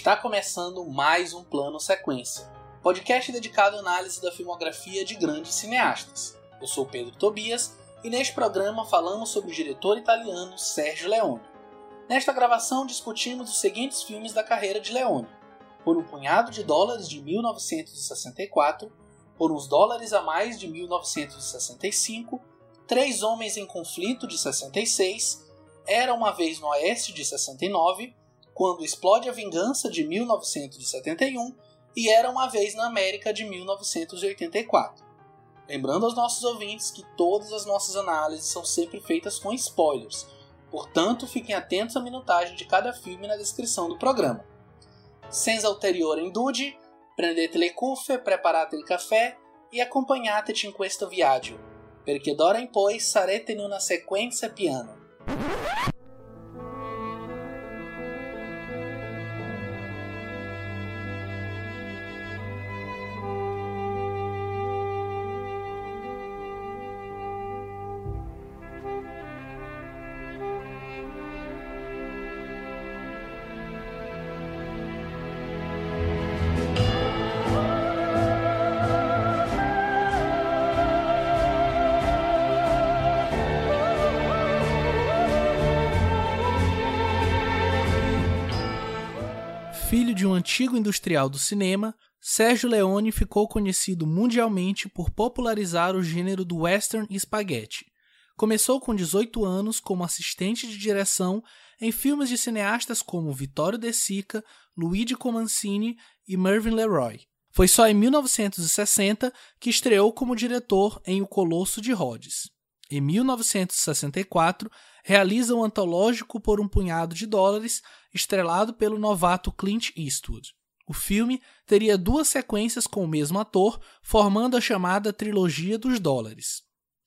Está começando mais um Plano Sequência, podcast dedicado à análise da filmografia de grandes cineastas. Eu sou Pedro Tobias e neste programa falamos sobre o diretor italiano Sergio Leone. Nesta gravação discutimos os seguintes filmes da carreira de Leone: Por um punhado de dólares de 1964, Por uns dólares a mais de 1965, Três Homens em Conflito de 66, Era uma vez no Oeste de 69 quando Explode a Vingança de 1971 e Era uma Vez na América de 1984. Lembrando aos nossos ouvintes que todas as nossas análises são sempre feitas com spoilers, portanto fiquem atentos à minutagem de cada filme na descrição do programa. Senza ulteriore dude, prendete le cuffie, preparate il caffè e accompagnateci in questo viaggio, perché d'ora in poi sarete in una sequenza piano. Antigo industrial do cinema, Sérgio Leone ficou conhecido mundialmente por popularizar o gênero do western e spaghetti. Começou com 18 anos como assistente de direção em filmes de cineastas como Vittorio De Sica, Luigi Comancini e Mervyn LeRoy. Foi só em 1960 que estreou como diretor em O Colosso de Rhodes. Em 1964, realiza o antológico Por um Punhado de Dólares, estrelado pelo novato Clint Eastwood. O filme teria duas sequências com o mesmo ator, formando a chamada Trilogia dos Dólares.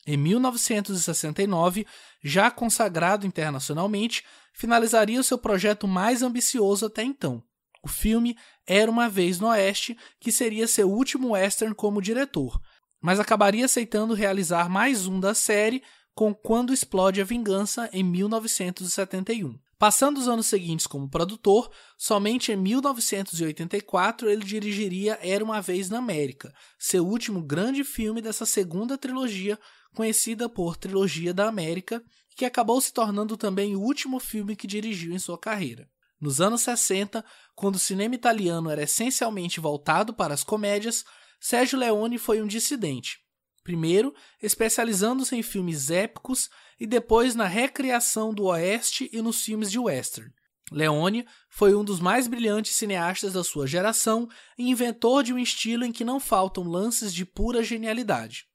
Em 1969, já consagrado internacionalmente, finalizaria o seu projeto mais ambicioso até então. O filme Era uma Vez no Oeste, que seria seu último western como diretor, mas acabaria aceitando realizar mais um da série com Quando Explode a Vingança em 1971. Passando os anos seguintes como produtor, somente em 1984 ele dirigiria Era uma Vez na América, seu último grande filme dessa segunda trilogia, conhecida por Trilogia da América, que acabou se tornando também o último filme que dirigiu em sua carreira. Nos anos 60, quando o cinema italiano era essencialmente voltado para as comédias, Sérgio Leone foi um dissidente. Primeiro, especializando-se em filmes épicos e depois na recriação do Oeste e nos filmes de western. Leone foi um dos mais brilhantes cineastas da sua geração e inventor de um estilo em que não faltam lances de pura genialidade.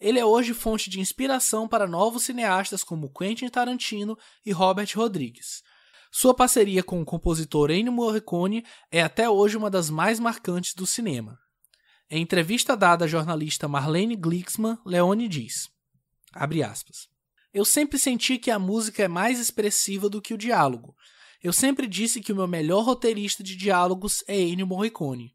Ele é hoje fonte de inspiração para novos cineastas como Quentin Tarantino e Robert Rodrigues. Sua parceria com o compositor Ennio Morricone é até hoje uma das mais marcantes do cinema. Em entrevista dada à jornalista Marlene Glixman, Leone diz: aspas, Eu sempre senti que a música é mais expressiva do que o diálogo. Eu sempre disse que o meu melhor roteirista de diálogos é Ennio Morricone.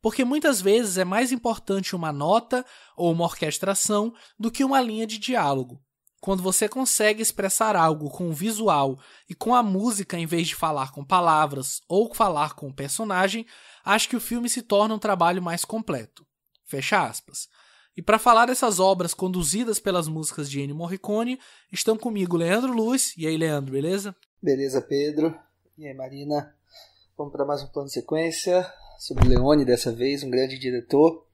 Porque muitas vezes é mais importante uma nota ou uma orquestração do que uma linha de diálogo. Quando você consegue expressar algo com o visual e com a música em vez de falar com palavras ou falar com o personagem, acho que o filme se torna um trabalho mais completo. Fecha aspas. E para falar dessas obras conduzidas pelas músicas de Ennio Morricone, estão comigo Leandro Luz. E aí, Leandro, beleza? Beleza, Pedro. E aí, Marina? Vamos para mais um plano de sequência sobre Leone dessa vez, um grande diretor.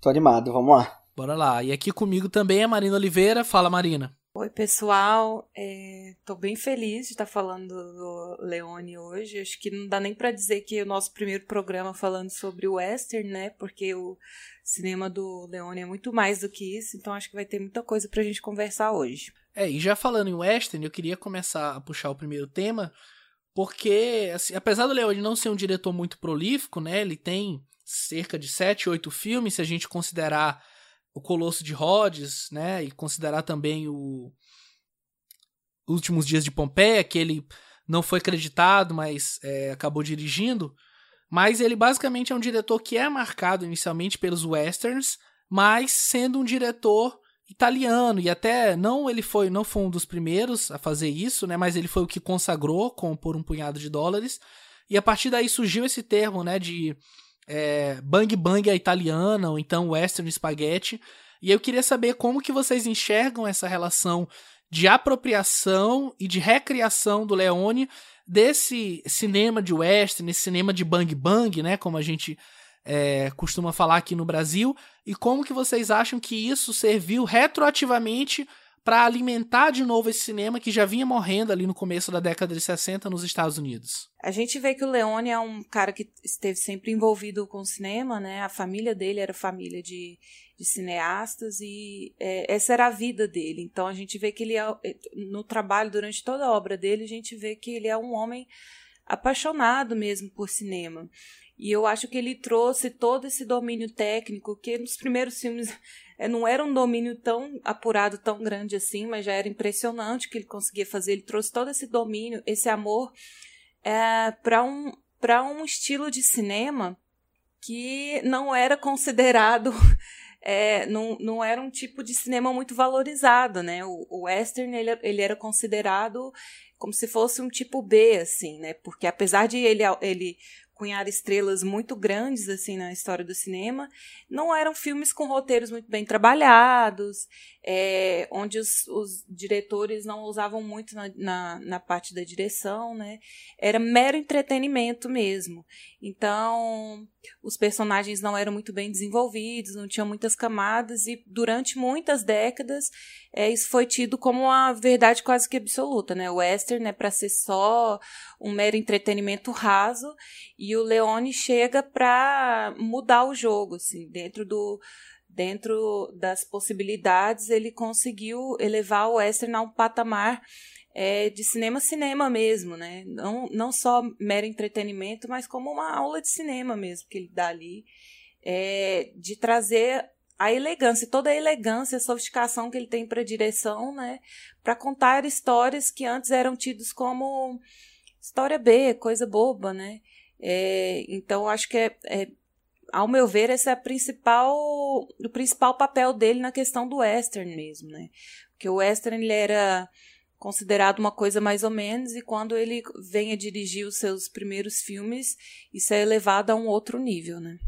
Tô animado, vamos lá. Bora lá. E aqui comigo também é Marina Oliveira. Fala, Marina. Oi, pessoal. Estou é, bem feliz de estar falando do Leone hoje. Acho que não dá nem para dizer que é o nosso primeiro programa falando sobre o western, né? Porque o cinema do Leone é muito mais do que isso. Então acho que vai ter muita coisa para a gente conversar hoje. É, e já falando em western, eu queria começar a puxar o primeiro tema, porque assim, apesar do Leone não ser um diretor muito prolífico, né? Ele tem cerca de sete, oito filmes, se a gente considerar o Colosso de Rhodes, né, e considerar também o Últimos Dias de Pompeia, que ele não foi acreditado, mas é, acabou dirigindo. Mas ele basicamente é um diretor que é marcado inicialmente pelos westerns, mas sendo um diretor italiano e até não ele foi não foi um dos primeiros a fazer isso, né? Mas ele foi o que consagrou com por um punhado de dólares. e a partir daí surgiu esse termo, né, de é, bang bang a italiana, ou então western spaghetti, e eu queria saber como que vocês enxergam essa relação de apropriação e de recriação do Leone desse cinema de western, esse cinema de bang bang, né, como a gente é, costuma falar aqui no Brasil, e como que vocês acham que isso serviu retroativamente para alimentar de novo esse cinema que já vinha morrendo ali no começo da década de 60 nos Estados Unidos. A gente vê que o Leone é um cara que esteve sempre envolvido com o cinema, né? A família dele era família de, de cineastas e é, essa era a vida dele. Então a gente vê que ele é, é, no trabalho durante toda a obra dele, a gente vê que ele é um homem apaixonado mesmo por cinema. E eu acho que ele trouxe todo esse domínio técnico que nos primeiros filmes não era um domínio tão apurado, tão grande assim, mas já era impressionante o que ele conseguia fazer. Ele trouxe todo esse domínio, esse amor é, para um, um estilo de cinema que não era considerado. É, não, não era um tipo de cinema muito valorizado, né? O, o western ele, ele era considerado como se fosse um tipo B, assim, né? Porque apesar de ele, ele cunhar estrelas muito grandes assim na história do cinema. Não eram filmes com roteiros muito bem trabalhados, é, onde os, os, diretores não usavam muito na, na, na, parte da direção, né? Era mero entretenimento mesmo. Então, os personagens não eram muito bem desenvolvidos, não tinham muitas camadas e durante muitas décadas é, isso foi tido como uma verdade quase que absoluta, né? O western é para ser só um mero entretenimento raso e o Leone chega para mudar o jogo, assim, dentro do dentro das possibilidades ele conseguiu elevar o western a um patamar é, de cinema cinema mesmo, né? Não, não só mero entretenimento, mas como uma aula de cinema mesmo que ele dá ali, é, de trazer a elegância, toda a elegância, a sofisticação que ele tem para direção, né? Para contar histórias que antes eram tidos como história B, coisa boba, né? É, então acho que é, é, ao meu ver esse é a principal, o principal papel dele na questão do western mesmo, né? Porque o western ele era considerado uma coisa mais ou menos, e quando ele vem a dirigir os seus primeiros filmes, isso é elevado a um outro nível, né?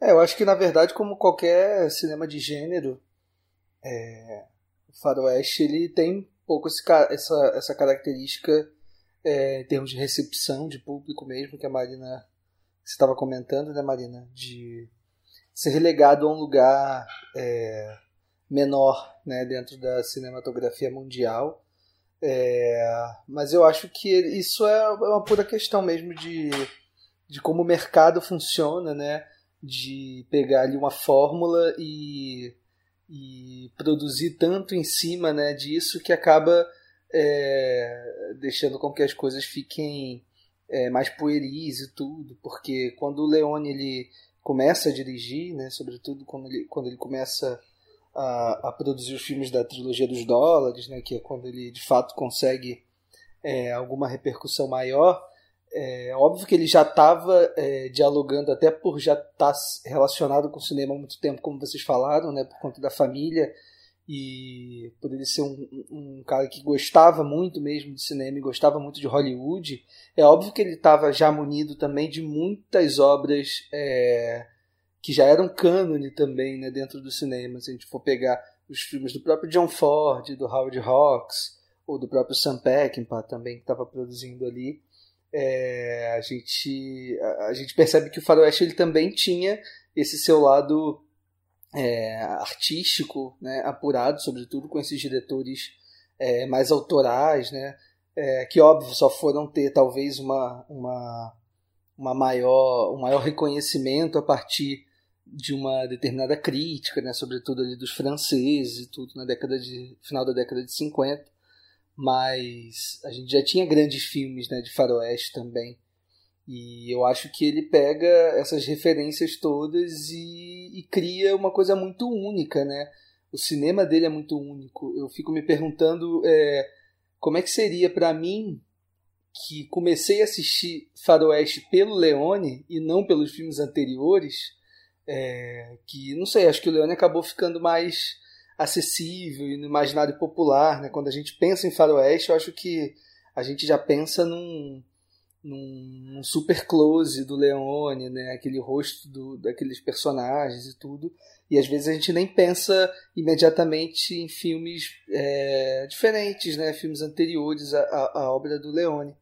É, eu acho que na verdade, como qualquer cinema de gênero, é, o faroeste ele tem pouco esse, essa, essa característica é, em termos de recepção de público mesmo, que a Marina estava comentando, né, Marina? De ser relegado a um lugar é, menor né, dentro da cinematografia mundial é, mas eu acho que isso é uma pura questão mesmo de, de como o mercado funciona, né? De pegar ali uma fórmula e, e produzir tanto em cima né, disso que acaba é, deixando com que as coisas fiquem é, mais pueris e tudo. Porque quando o Leone ele começa a dirigir, né, sobretudo quando ele, quando ele começa a, a, produzir os filmes da trilogia dos dólares, né, que é quando ele de fato consegue é, alguma repercussão maior. É óbvio que ele já estava é, dialogando, até por já estar tá relacionado com o cinema há muito tempo, como vocês falaram, né, por conta da família e por ele ser um, um cara que gostava muito mesmo de cinema e gostava muito de Hollywood. É óbvio que ele estava já munido também de muitas obras é, que já eram cânone também né, dentro do cinema. Se a gente for pegar os filmes do próprio John Ford, do Howard Hawks, ou do próprio Sam Peckinpah também, que estava produzindo ali, é, a, gente, a, a, gente percebe que o faroeste ele também tinha esse seu lado é, artístico, né, apurado, sobretudo com esses diretores é, mais autorais, né, é, que óbvio só foram ter talvez uma, uma, uma maior, um maior reconhecimento a partir de uma determinada crítica, né, sobretudo ali dos franceses e tudo na década de final da década de 50, mas a gente já tinha grandes filmes, né, de faroeste também. E eu acho que ele pega essas referências todas e, e cria uma coisa muito única, né? O cinema dele é muito único. Eu fico me perguntando é, como é que seria para mim que comecei a assistir Faroeste pelo Leone e não pelos filmes anteriores, é, que, não sei, acho que o Leone acabou ficando mais acessível e no imaginário popular. Né? Quando a gente pensa em faroeste, eu acho que a gente já pensa num, num, super close do Leone, né? Aquele rosto do, daqueles personagens e tudo. E às vezes a gente nem pensa imediatamente em filmes é, diferentes, né? Filmes anteriores à, à, à obra do Leone.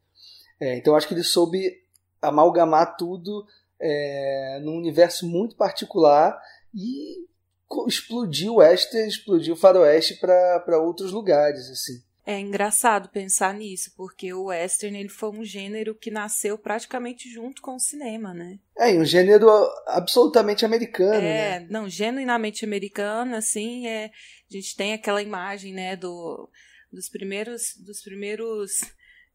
É, então acho que ele soube amalgamar tudo é, num universo muito particular e explodiu o western, explodiu o faroeste para outros lugares, assim. É engraçado pensar nisso, porque o western ele foi um gênero que nasceu praticamente junto com o cinema, né? É, um gênero absolutamente americano, é, né? não, genuinamente americano, assim, é, a gente tem aquela imagem, né, do, dos primeiros dos primeiros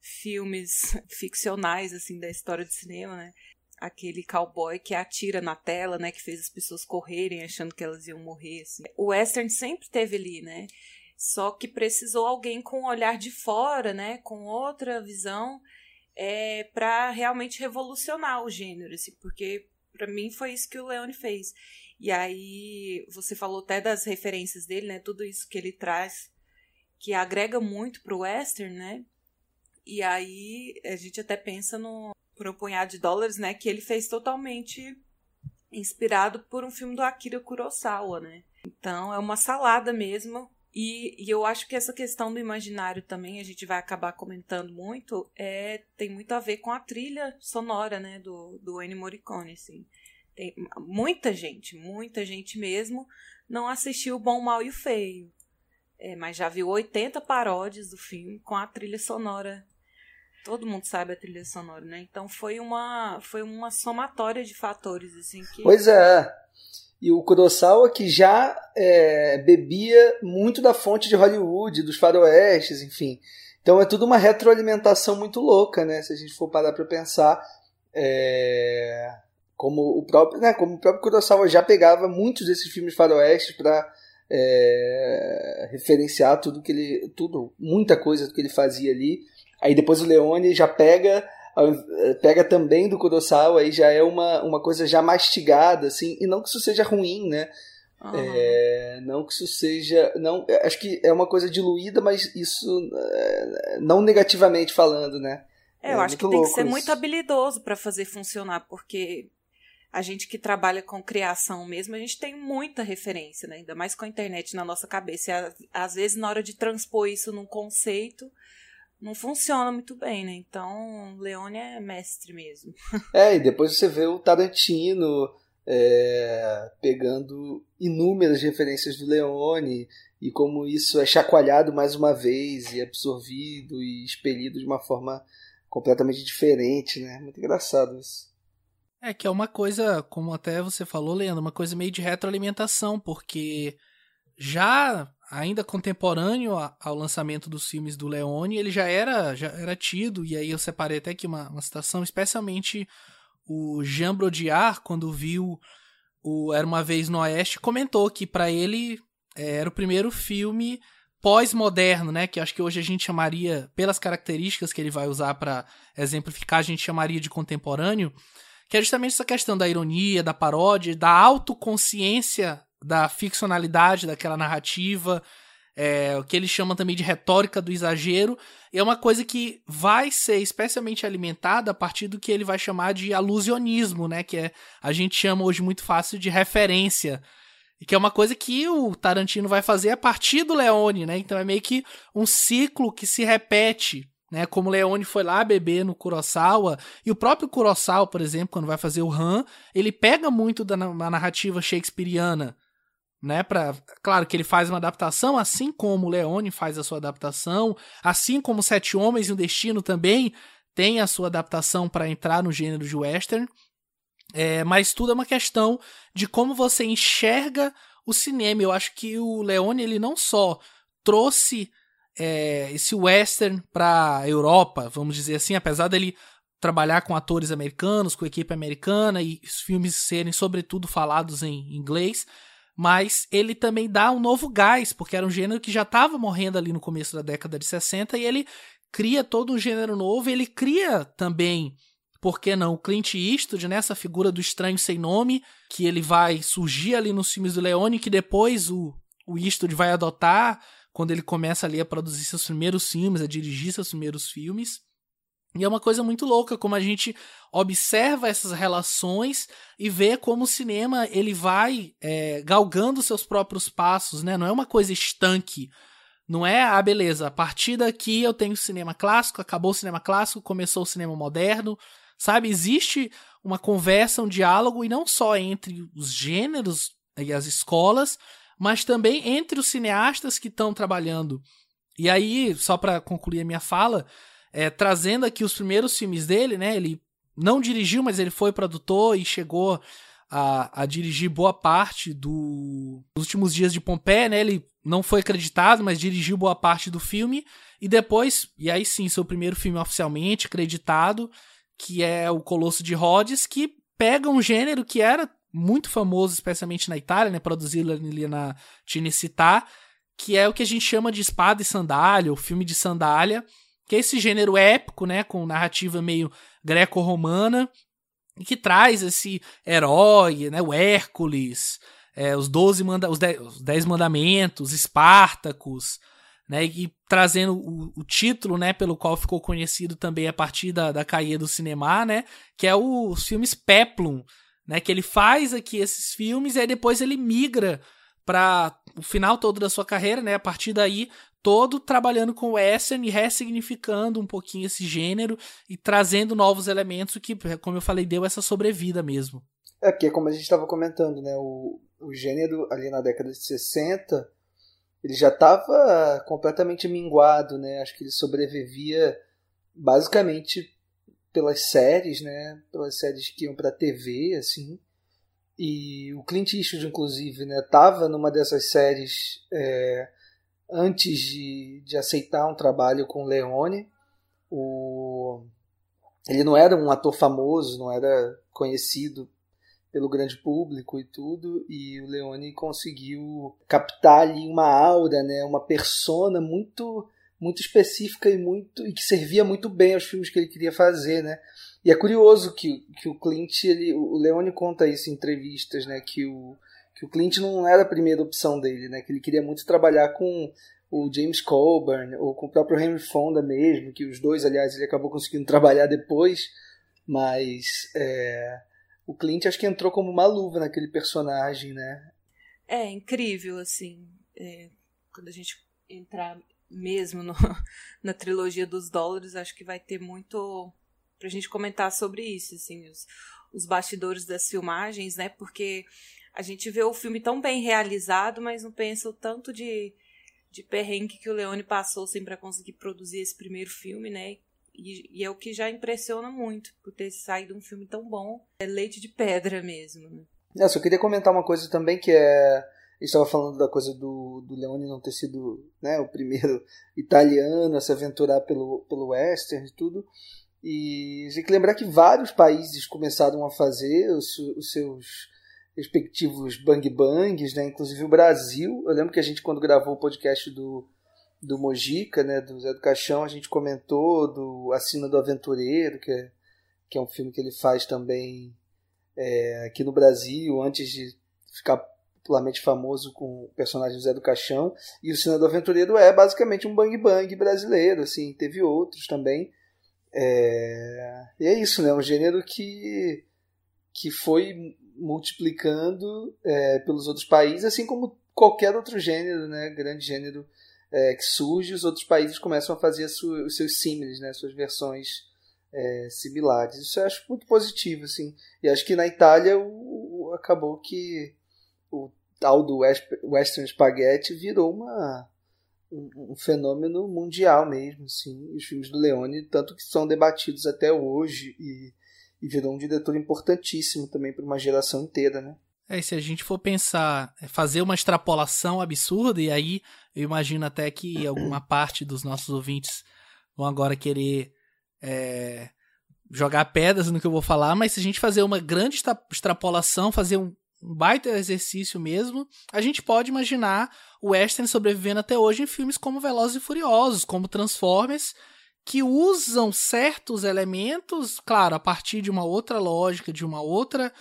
filmes ficcionais assim da história do cinema, né? Aquele cowboy que atira na tela, né, que fez as pessoas correrem achando que elas iam morrer, assim. O western sempre teve ali, né? Só que precisou alguém com um olhar de fora, né, com outra visão, é, para realmente revolucionar o gênero, assim, porque para mim foi isso que o Leone fez. E aí você falou até das referências dele, né, tudo isso que ele traz que agrega muito pro western, né? E aí a gente até pensa no por um punhado de dólares, né, que ele fez totalmente inspirado por um filme do Akira Kurosawa, né? Então é uma salada mesmo e, e, eu acho que essa questão do imaginário também, a gente vai acabar comentando muito, é, tem muito a ver com a trilha sonora, né, do, do Ennio Morricone, assim. Tem muita gente, muita gente mesmo, não assistiu O Bom, Mal e o Feio. É, mas já viu 80 paródias do filme com a trilha sonora. Todo mundo sabe a trilha sonora, né? Então foi uma, foi uma somatória de fatores, assim, que... Pois é e o Kurosawa que já é, bebia muito da fonte de Hollywood, dos faroestes, enfim. Então é tudo uma retroalimentação muito louca, né? Se a gente for parar para pensar, é, como o próprio, né? Como o próprio Kurosawa já pegava muitos desses filmes faroestes para é, referenciar tudo que ele, tudo, muita coisa que ele fazia ali. Aí depois o Leone já pega pega também do Kurosawa aí já é uma, uma coisa já mastigada assim e não que isso seja ruim né uhum. é, não que isso seja não acho que é uma coisa diluída mas isso é, não negativamente falando né é, eu é acho que tem que ser isso. muito habilidoso para fazer funcionar porque a gente que trabalha com criação mesmo, a gente tem muita referência, né? ainda mais com a internet na nossa cabeça. E, às vezes, na hora de transpor isso num conceito, não funciona muito bem, né? Então, Leone é mestre mesmo. É, e depois você vê o Tarantino é, pegando inúmeras referências do Leone e como isso é chacoalhado mais uma vez e absorvido e expelido de uma forma completamente diferente, né? Muito engraçado isso. É que é uma coisa, como até você falou, Leandro, uma coisa meio de retroalimentação, porque já ainda contemporâneo ao lançamento dos filmes do Leone, ele já era, já era tido, e aí eu separei até aqui uma, uma citação, especialmente o Jean Brodiard, quando viu o Era Uma Vez no Oeste, comentou que para ele é, era o primeiro filme pós-moderno, né, que acho que hoje a gente chamaria, pelas características que ele vai usar para exemplificar, a gente chamaria de contemporâneo, que é justamente essa questão da ironia, da paródia, da autoconsciência da ficcionalidade daquela narrativa, é, o que ele chama também de retórica do exagero, é uma coisa que vai ser especialmente alimentada a partir do que ele vai chamar de alusionismo, né? Que é, a gente chama hoje muito fácil de referência. E que é uma coisa que o Tarantino vai fazer a partir do Leone, né? Então é meio que um ciclo que se repete, né? Como Leone foi lá beber no Kurosawa, e o próprio Kurosawa, por exemplo, quando vai fazer o Han, ele pega muito da narrativa shakespeariana, né, para claro que ele faz uma adaptação, assim como o Leone faz a sua adaptação, assim como Sete Homens e o Destino também tem a sua adaptação para entrar no gênero de western. É, mas tudo é uma questão de como você enxerga o cinema. Eu acho que o Leone ele não só trouxe é, esse western para Europa, vamos dizer assim, apesar dele trabalhar com atores americanos, com equipe americana e os filmes serem sobretudo falados em inglês, mas ele também dá um novo gás, porque era um gênero que já estava morrendo ali no começo da década de 60 e ele cria todo um gênero novo, ele cria também, por que não, o Clint Eastwood, né, essa figura do estranho sem nome, que ele vai surgir ali nos filmes do Leone, que depois o, o Eastwood vai adotar quando ele começa ali a produzir seus primeiros filmes, a dirigir seus primeiros filmes. E é uma coisa muito louca como a gente observa essas relações e vê como o cinema ele vai é, galgando seus próprios passos, né? Não é uma coisa estanque. Não é, ah, beleza, a partir daqui eu tenho cinema clássico, acabou o cinema clássico, começou o cinema moderno, sabe? Existe uma conversa, um diálogo, e não só entre os gêneros e as escolas, mas também entre os cineastas que estão trabalhando. E aí, só para concluir a minha fala, é, trazendo aqui os primeiros filmes dele, né? Ele não dirigiu, mas ele foi produtor e chegou a, a dirigir boa parte do, dos últimos dias de Pompeia, né? Ele não foi acreditado, mas dirigiu boa parte do filme. E depois, e aí sim, seu primeiro filme oficialmente acreditado, que é o Colosso de Rhodes, que pega um gênero que era muito famoso, especialmente na Itália, né, produzido ali na Cinecittà, que é o que a gente chama de espada e sandália, ou filme de sandália, que é esse gênero épico, né, com narrativa meio greco-romana, e que traz esse herói, né, o Hércules, é, os, 12 manda os, dez, os Dez Mandamentos, Espartacus, né, e trazendo o, o, título, né, pelo qual ficou conhecido também a partir da, da caia do cinema, né, que é o, os filmes Peplum, né, que ele faz aqui esses filmes e aí depois ele migra para o final todo da sua carreira, né, a partir daí todo trabalhando com western e ressignificando um pouquinho esse gênero e trazendo novos elementos que, como eu falei, deu essa sobrevida mesmo. É, porque como a gente estava comentando, né, o, o gênero ali na década de 60 ele já estava completamente minguado, né? Acho que ele sobrevivia basicamente pelas séries, né? Pelas séries que iam para TV, assim. E o Clint Eastwood, inclusive, né? Tava numa dessas séries é, antes de, de aceitar um trabalho com Leone. O... Ele não era um ator famoso, não era conhecido pelo grande público e tudo, e o Leone conseguiu captar ali uma aura, né, uma persona muito muito específica e muito e que servia muito bem aos filmes que ele queria fazer, né? E é curioso que, que o Clint, ele, o Leone conta isso em entrevistas, né, que o que o Clint não era a primeira opção dele, né, que ele queria muito trabalhar com o James Coburn ou com o próprio Henry Fonda mesmo, que os dois, aliás, ele acabou conseguindo trabalhar depois, mas é, o Clint acho que entrou como uma luva naquele personagem, né? É incrível, assim, é, quando a gente entrar mesmo no, na trilogia dos dólares, acho que vai ter muito pra gente comentar sobre isso, assim, os, os bastidores das filmagens, né? Porque a gente vê o filme tão bem realizado, mas não pensa o tanto de, de perrengue que o Leone passou assim, para conseguir produzir esse primeiro filme, né? E, e, é o que já impressiona muito, por ter saído um filme tão bom. É leite de pedra mesmo. Né? É, só queria comentar uma coisa também que é. estava falando da coisa do, do Leone não ter sido né, o primeiro italiano a se aventurar pelo, pelo western e tudo. E tem que lembrar que vários países começaram a fazer os, os seus respectivos bang bangs, né? inclusive o Brasil. Eu lembro que a gente, quando gravou o podcast do do Mojica, né, do Zé do Caixão, a gente comentou do Assina do Aventureiro, que é, que é um filme que ele faz também é, aqui no Brasil, antes de ficar popularmente famoso com o personagem Zé do Caixão. E o Assina do Aventureiro é basicamente um bang bang brasileiro, assim, teve outros também. É, e é isso, né, um gênero que, que foi multiplicando é, pelos outros países, assim como qualquer outro gênero, né, grande gênero é, que surge, os outros países começam a fazer os seus símiles, né, suas versões é, similares. Isso eu acho muito positivo, assim. E acho que na Itália o, acabou que o tal do Western Spaghetti virou uma, um, um, fenômeno mundial mesmo, assim. Os filmes do Leone, tanto que são debatidos até hoje e, e virou um diretor importantíssimo também para uma geração inteira, né? É, e se a gente for pensar, é, fazer uma extrapolação absurda, e aí eu imagino até que alguma parte dos nossos ouvintes vão agora querer é, jogar pedras no que eu vou falar, mas se a gente fazer uma grande extrapolação, fazer um, um baita exercício mesmo, a gente pode imaginar o Western sobrevivendo até hoje em filmes como Velozes e Furiosos, como Transformers, que usam certos elementos, claro, a partir de uma outra lógica, de uma outra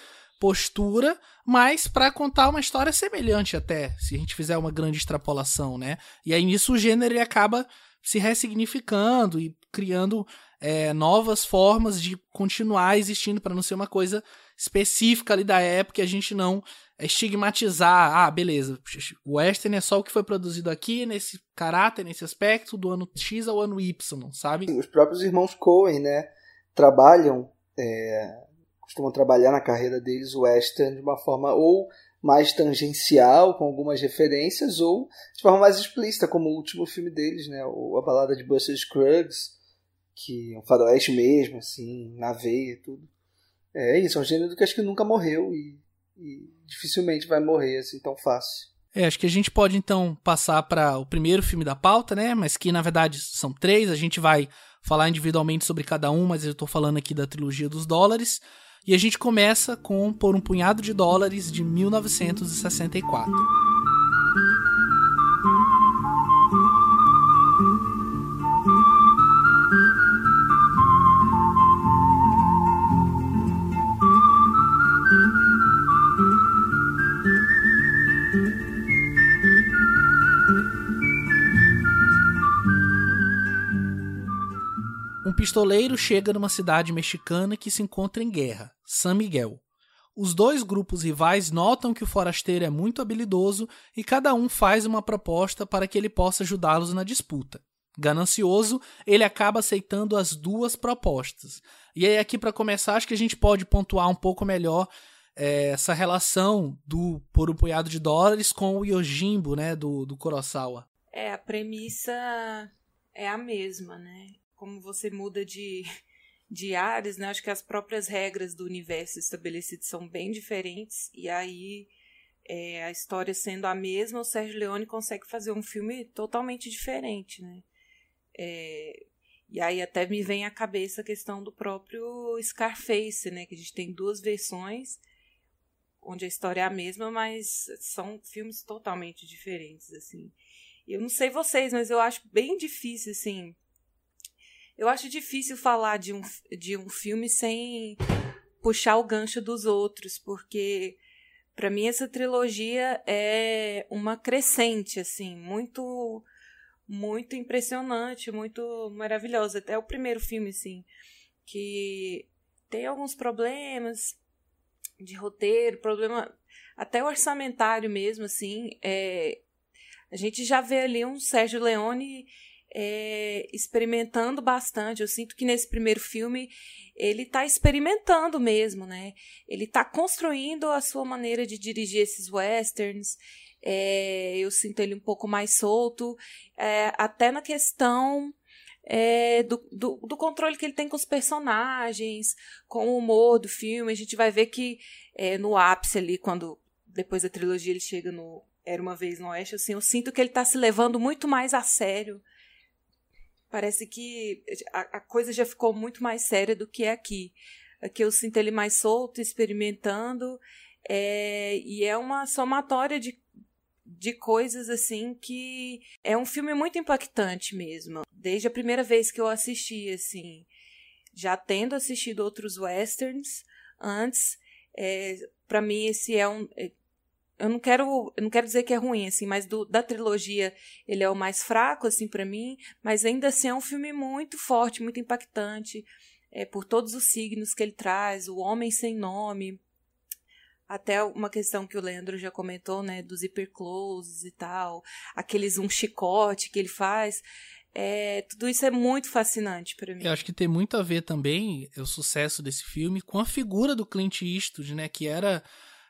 postura, mas para contar uma história semelhante até, se a gente fizer uma grande extrapolação, né? E aí nisso o gênero ele acaba se ressignificando e criando é, novas formas de continuar existindo para não ser uma coisa específica ali da época e a gente não estigmatizar, ah, beleza, o western é só o que foi produzido aqui nesse caráter, nesse aspecto do ano X ao ano Y, sabe? Os próprios irmãos Coen, né, trabalham, é, costumam trabalhar na carreira deles o western de uma forma ou mais tangencial, com algumas referências, ou de forma mais explícita, como o último filme deles, né, a balada de Buster Scruggs, que é um faroeste mesmo, assim, na veia e tudo. É isso, é um gênero que acho que nunca morreu e, e dificilmente vai morrer assim tão fácil. É, acho que a gente pode então passar para o primeiro filme da pauta, né? Mas que na verdade são três. A gente vai falar individualmente sobre cada um, mas eu estou falando aqui da trilogia dos dólares. E a gente começa com Por um Punhado de Dólares de 1964. Pistoleiro chega numa cidade mexicana que se encontra em guerra, San Miguel. Os dois grupos rivais notam que o forasteiro é muito habilidoso e cada um faz uma proposta para que ele possa ajudá-los na disputa. Ganancioso, ele acaba aceitando as duas propostas. E aí, aqui para começar, acho que a gente pode pontuar um pouco melhor é, essa relação do por um punhado de dólares com o Yojimbo, né, do, do Kurosawa. É, a premissa é a mesma, né? Como você muda de, de áreas, né? Acho que as próprias regras do universo estabelecido são bem diferentes. E aí, é, a história sendo a mesma, o Sérgio Leone consegue fazer um filme totalmente diferente, né? É, e aí até me vem à cabeça a questão do próprio Scarface, né? Que a gente tem duas versões, onde a história é a mesma, mas são filmes totalmente diferentes, assim. Eu não sei vocês, mas eu acho bem difícil, assim, eu acho difícil falar de um, de um filme sem puxar o gancho dos outros, porque para mim essa trilogia é uma crescente, assim, muito muito impressionante, muito maravilhosa. Até o primeiro filme, assim, que tem alguns problemas de roteiro, problema até orçamentário mesmo, assim. É, a gente já vê ali um Sérgio Leone é, experimentando bastante. Eu sinto que nesse primeiro filme ele está experimentando mesmo, né? Ele está construindo a sua maneira de dirigir esses westerns. É, eu sinto ele um pouco mais solto, é, até na questão é, do, do, do, controle que ele tem com os personagens, com o humor do filme. A gente vai ver que é, no ápice ali, quando depois da trilogia ele chega no Era Uma Vez no Oeste, assim, eu sinto que ele está se levando muito mais a sério parece que a, a, coisa já ficou muito mais séria do que é aqui. Aqui eu sinto ele mais solto, experimentando, é, e é uma somatória de, de coisas assim que é um filme muito impactante mesmo. Desde a primeira vez que eu assisti, assim, já tendo assistido outros westerns antes, é, para mim esse é um é, eu não quero eu não quero dizer que é ruim assim mas do, da trilogia ele é o mais fraco assim para mim mas ainda assim é um filme muito forte muito impactante é, por todos os signos que ele traz o homem sem nome até uma questão que o Leandro já comentou né dos hipercloses e tal aqueles um chicote que ele faz é, tudo isso é muito fascinante para mim. Eu acho que tem muito a ver também o sucesso desse filme com a figura do Clint Eastwood, né, que era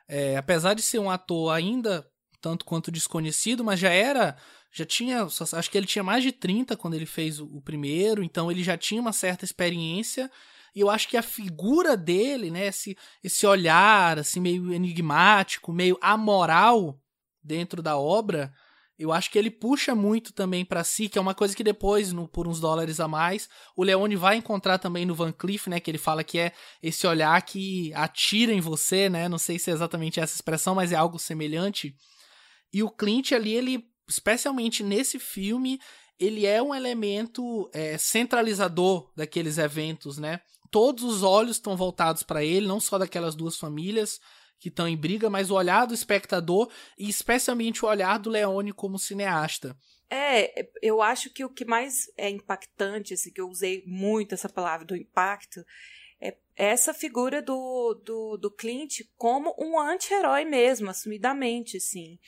é, apesar de ser um ator ainda tanto quanto desconhecido, mas já era. Já tinha. Acho que ele tinha mais de 30 quando ele fez o, o primeiro, então ele já tinha uma certa experiência. E eu acho que a figura dele, né, esse, esse olhar assim meio enigmático, meio amoral dentro da obra, eu acho que ele puxa muito também para si, que é uma coisa que depois, no, por uns dólares a mais, o Leone vai encontrar também no Van Cleef, né? Que ele fala que é esse olhar que atira em você, né? Não sei se é exatamente essa expressão, mas é algo semelhante. E o Clint ali, ele, especialmente nesse filme, ele é um elemento é, centralizador daqueles eventos, né? Todos os olhos estão voltados para ele, não só daquelas duas famílias, que estão em briga, mas o olhar do espectador e especialmente o olhar do Leone como cineasta. É, eu acho que o que mais é impactante, assim, que eu usei muito essa palavra do impacto, é essa figura do, do, do Clint como um anti-herói mesmo, assumidamente, assim.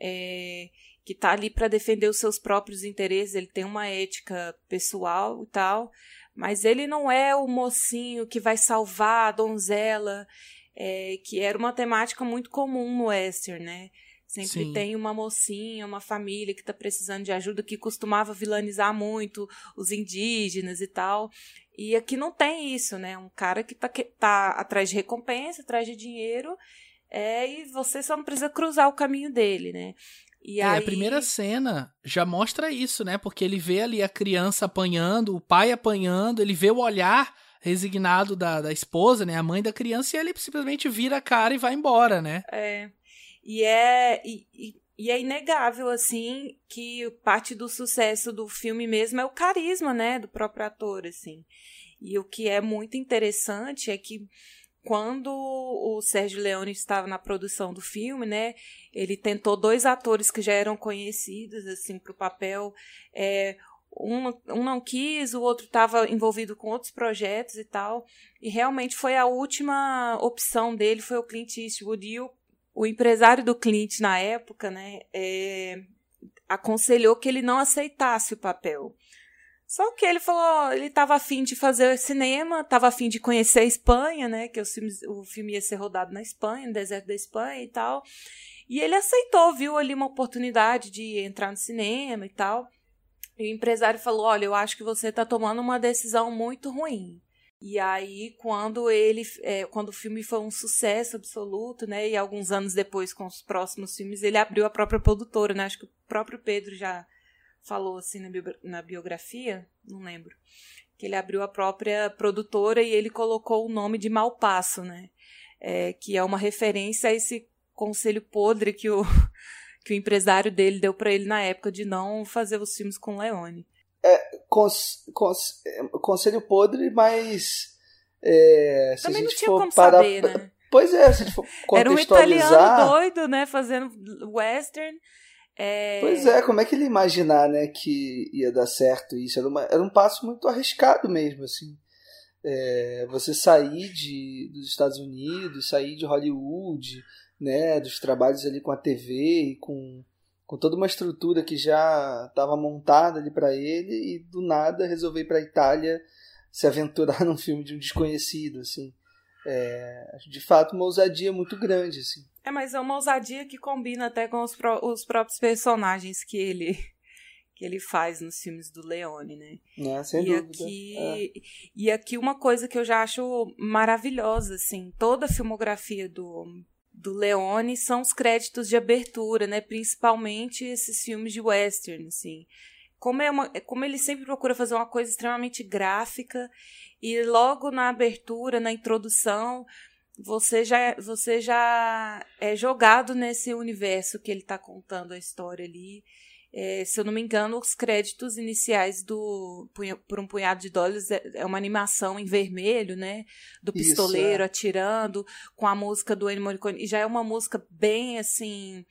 É, que tá ali para defender os seus próprios interesses, ele tem uma ética pessoal e tal, mas ele não é o mocinho que vai salvar a donzela, é, que era uma temática muito comum no western, né? Sempre Sim. tem uma mocinha, uma família que está precisando de ajuda, que costumava vilanizar muito os indígenas e tal. E aqui não tem isso, né? Um cara que está tá atrás de recompensa, atrás de dinheiro, é, e você só não precisa cruzar o caminho dele, né? E é, aí... a primeira cena já mostra isso, né? Porque ele vê ali a criança apanhando, o pai apanhando, ele vê o olhar resignado da, da esposa, né? A mãe da criança, e ele simplesmente vira a cara e vai embora, né? É. E é. E, e, e é inegável, assim, que parte do sucesso do filme mesmo é o carisma, né? Do próprio ator, assim. E o que é muito interessante é que quando o Sérgio Leone estava na produção do filme, né, ele tentou dois atores que já eram conhecidos assim para o papel. É, um, um não quis, o outro estava envolvido com outros projetos e tal. E realmente foi a última opção dele, foi o Clint Eastwood. E o, o empresário do Clint na época, né, é, aconselhou que ele não aceitasse o papel. Só que ele falou, ele estava afim de fazer cinema, estava afim de conhecer a Espanha, né? Que o filme, o filme ia ser rodado na Espanha, no deserto da Espanha e tal. E ele aceitou, viu ali uma oportunidade de entrar no cinema e tal. E o empresário falou: Olha, eu acho que você está tomando uma decisão muito ruim. E aí, quando ele, é, quando o filme foi um sucesso absoluto, né? E alguns anos depois, com os próximos filmes, ele abriu a própria produtora, né? Acho que o próprio Pedro já falou assim na, bi na biografia, não lembro, que ele abriu a própria produtora e ele colocou o nome de Malpasso, né? É, que é uma referência a esse conselho podre que o, que o empresário dele deu para ele na época de não fazer os filmes com Leone. É, cons, cons, conselho podre, mas é, se Também a gente não tinha for como saber, né? Pois é, se a gente for Era um italiano doido, né, fazendo western é... Pois é, como é que ele imaginar, né, que ia dar certo isso? Era, uma, era um passo muito arriscado mesmo, assim. É, você sair de, dos Estados Unidos, sair de Hollywood, né, dos trabalhos ali com a TV e com, com toda uma estrutura que já estava montada ali para ele e do nada resolver ir para a Itália se aventurar num filme de um desconhecido, assim. É, de fato, uma ousadia muito grande, assim. É, mas é uma ousadia que combina até com os, pró os próprios personagens que ele que ele faz nos filmes do Leone, né? É, sem e dúvida. Aqui, é. E aqui uma coisa que eu já acho maravilhosa, assim, toda a filmografia do, do Leone são os créditos de abertura, né? Principalmente esses filmes de western, assim. Como, é uma, como ele sempre procura fazer uma coisa extremamente gráfica e logo na abertura, na introdução, você já, você já é jogado nesse universo que ele está contando a história ali. É, se eu não me engano, os créditos iniciais do Por um Punhado de Dólares é, é uma animação em vermelho, né? Do pistoleiro Isso, é. atirando, com a música do Ennio Morricone. E já é uma música bem, assim,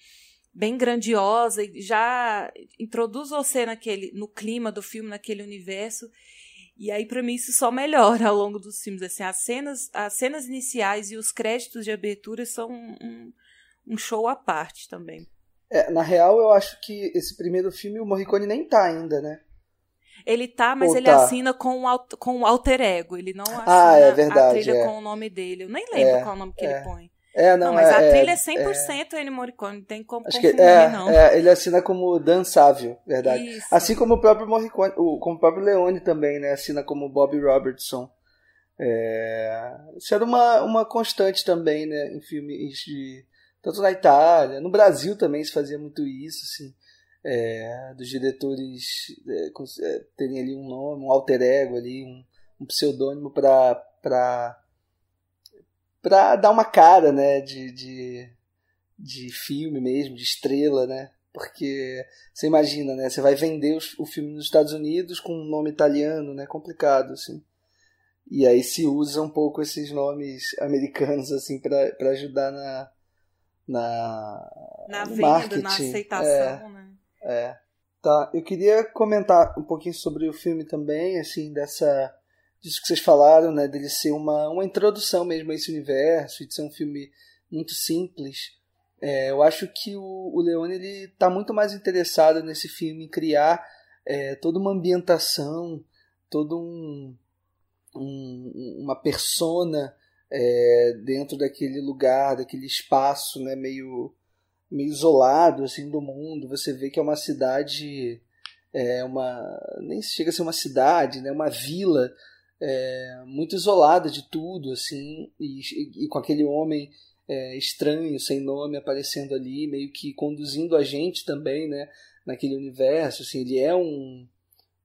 bem grandiosa, e já introduz você naquele, no clima do filme, naquele universo. E aí, para mim, isso só melhora ao longo dos filmes. Assim, as cenas, as cenas iniciais e os créditos de abertura são um, um show à parte também. É, na real, eu acho que esse primeiro filme o Morricone nem tá ainda, né? Ele tá, mas Ou ele tá. assina com o, com o alter ego. Ele não assina ah, é verdade, a trilha é. com o nome dele. Eu nem lembro é, qual é o nome que ele é. põe. É, não, não mas é, a trilha é, é 100% é, Ennio Morricone, não tem como acho confundir, que é, não. É, ele assina como dançável, verdade. Isso. Assim como o próprio Morricone, o, como o próprio Leone também, né, assina como Bob Robertson. É, isso era uma, uma constante também, né, em filmes de tanto na Itália, no Brasil também se fazia muito isso, assim, é, dos diretores é, é terem ali um nome, um alter ego ali, um, um pseudônimo para para dar uma cara, né, de, de, de filme mesmo, de estrela, né? Porque você imagina, né? Você vai vender os, o filme nos Estados Unidos com um nome italiano, né? Complicado, assim. E aí se usa um pouco esses nomes americanos, assim, para ajudar na... Na, na venda, marketing. na aceitação, é, né? É. Tá, eu queria comentar um pouquinho sobre o filme também, assim, dessa disso que vocês falaram, né, dele ser uma, uma introdução mesmo a esse universo, de ser um filme muito simples. É, eu acho que o, o Leone ele está muito mais interessado nesse filme em criar é, toda uma ambientação, todo um, um uma persona é, dentro daquele lugar, daquele espaço, né, meio meio isolado assim do mundo. Você vê que é uma cidade, é uma nem chega a ser uma cidade, né, uma vila é, muito isolada de tudo, assim, e, e com aquele homem é, estranho, sem nome, aparecendo ali, meio que conduzindo a gente também, né, naquele universo. Assim, ele é um,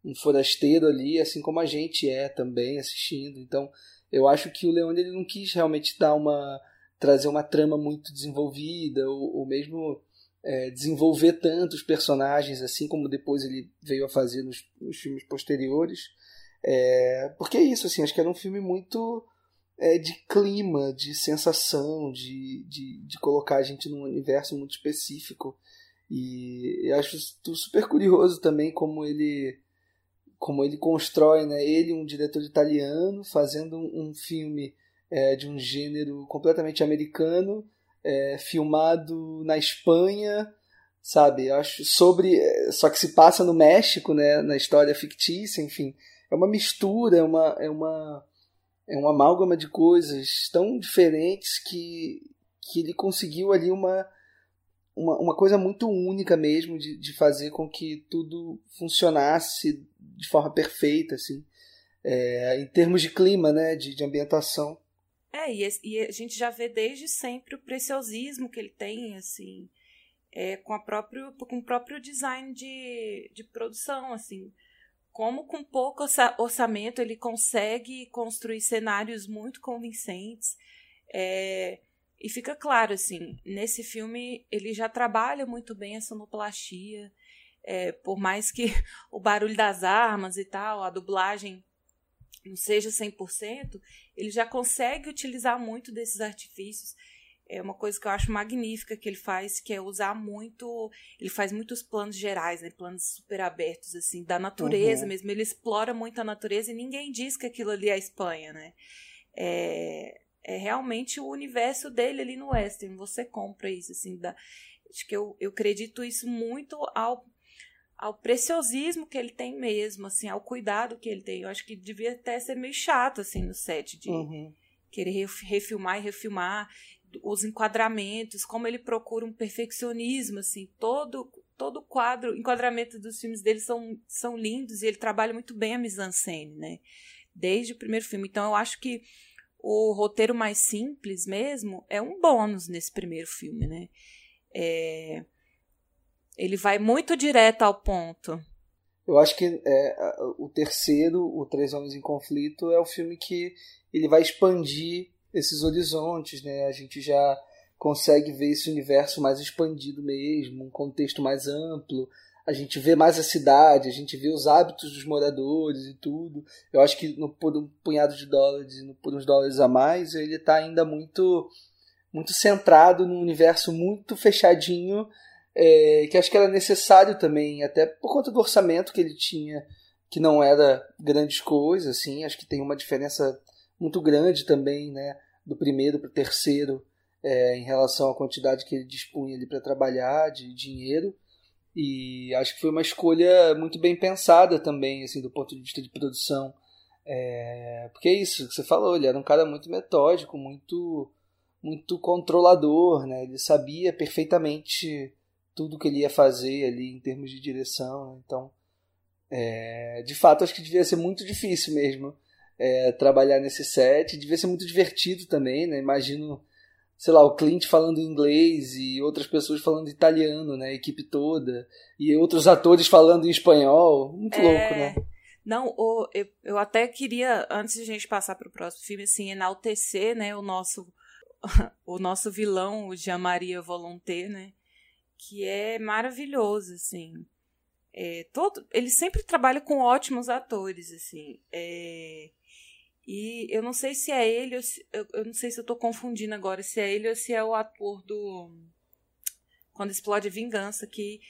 um forasteiro ali, assim como a gente é também assistindo. Então, eu acho que o Leone ele não quis realmente dar uma trazer uma trama muito desenvolvida ou, ou mesmo é, desenvolver tantos personagens assim como depois ele veio a fazer nos, nos filmes posteriores. É, porque é isso assim acho que era um filme muito é, de clima de sensação de, de, de colocar a gente num universo muito específico. E eu acho super curioso também como ele como ele constrói né ele um diretor italiano fazendo um, filme é, de um gênero completamente americano, é, filmado na Espanha, sabe? Acho sobre, é, só que se passa no México, né? Na história fictícia, enfim, é uma mistura, é uma é uma é uma amálgama de coisas tão diferentes que que ele conseguiu ali uma uma, uma coisa muito única mesmo de, de fazer com que tudo funcionasse de forma perfeita, assim, é, em termos de clima, né, de, de ambientação. É, e, e, a gente já vê desde sempre o preciosismo que ele tem, assim, é, com, a próprio, com o próprio design de, de produção, assim. Como com pouco orçamento ele consegue construir cenários muito convincentes. É, e fica claro, assim, nesse filme ele já trabalha muito bem a sonoplastia. É, por mais que o barulho das armas e tal, a dublagem não seja 100%, ele já consegue utilizar muito desses artifícios. É uma coisa que eu acho magnífica que ele faz, que é usar muito. Ele faz muitos planos gerais, né? Planos super abertos, assim, da natureza uhum. mesmo. Ele explora muito a natureza e ninguém diz que aquilo ali é a Espanha, né? É, é realmente o universo dele ali no Western. Você compra isso, assim. Da, acho que eu, eu acredito isso muito ao ao preciosismo que ele tem mesmo, assim, ao cuidado que ele tem. Eu acho que devia até ser meio chato, assim, no set, de uhum. querer refilmar e refilmar os enquadramentos, como ele procura um perfeccionismo, assim, todo todo quadro, enquadramento dos filmes dele são, são lindos e ele trabalha muito bem a mise-en-scène, né? Desde o primeiro filme. Então eu acho que o roteiro mais simples mesmo é um bônus nesse primeiro filme, né? É, ele vai muito direto ao ponto. Eu acho que é, o terceiro, o Três Homens em Conflito, é o filme que ele vai expandir esses horizontes, né? A gente já consegue ver esse universo mais expandido mesmo, um contexto mais amplo. A gente vê mais a cidade, a gente vê os hábitos dos moradores e tudo. Eu acho que no, por um punhado de dólares, no, por uns dólares a mais, ele está ainda muito muito centrado num universo muito fechadinho é, que acho que era necessário também, até por conta do orçamento que ele tinha, que não era grandes coisas, assim, acho que tem uma diferença muito grande também, né, do primeiro para o terceiro, é, em relação à quantidade que ele dispunha ali para trabalhar de dinheiro, e acho que foi uma escolha muito bem pensada também, assim, do ponto de vista de produção, é, porque é isso que você falou, ele era um cara muito metódico, muito muito controlador, né? Ele sabia perfeitamente tudo que ele ia fazer ali em termos de direção. Né? Então, é, de fato, acho que devia ser muito difícil mesmo é, trabalhar nesse set. Devia ser muito divertido também, né? Imagino, sei lá, o Clint falando inglês e outras pessoas falando italiano, né? A equipe toda. E outros atores falando em espanhol. Muito é... louco, né? Não, o, eu, eu até queria, antes de a gente passar para o próximo filme, assim, enaltecer, né, o nosso, o nosso vilão, o Jean-Maria Volonté, né, que é maravilhoso, assim. É, todo, ele sempre trabalha com ótimos atores, assim. É, e eu não sei se é ele, ou se, eu, eu, não sei se eu tô confundindo agora, se é ele ou se é o ator do Quando Explode Vingança, que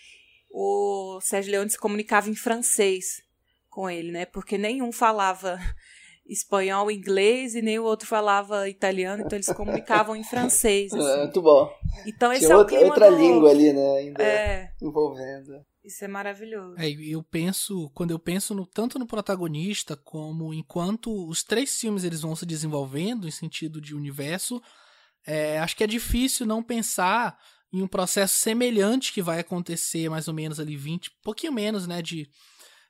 o Sérgio Leone se comunicava em francês com ele, né? Porque nenhum falava espanhol, inglês e nem o outro falava italiano, então eles se comunicavam em francês. É, Assim. muito bom. Então esse Tinha é o outra, outra língua ali, né? Ainda É, envolvendo. Isso é maravilhoso. É, eu penso, quando eu penso no, tanto no protagonista como enquanto os três filmes eles vão se desenvolvendo em sentido de universo, é, acho que é difícil não pensar em um processo semelhante que vai acontecer mais ou menos ali 20, pouquinho menos, né, de,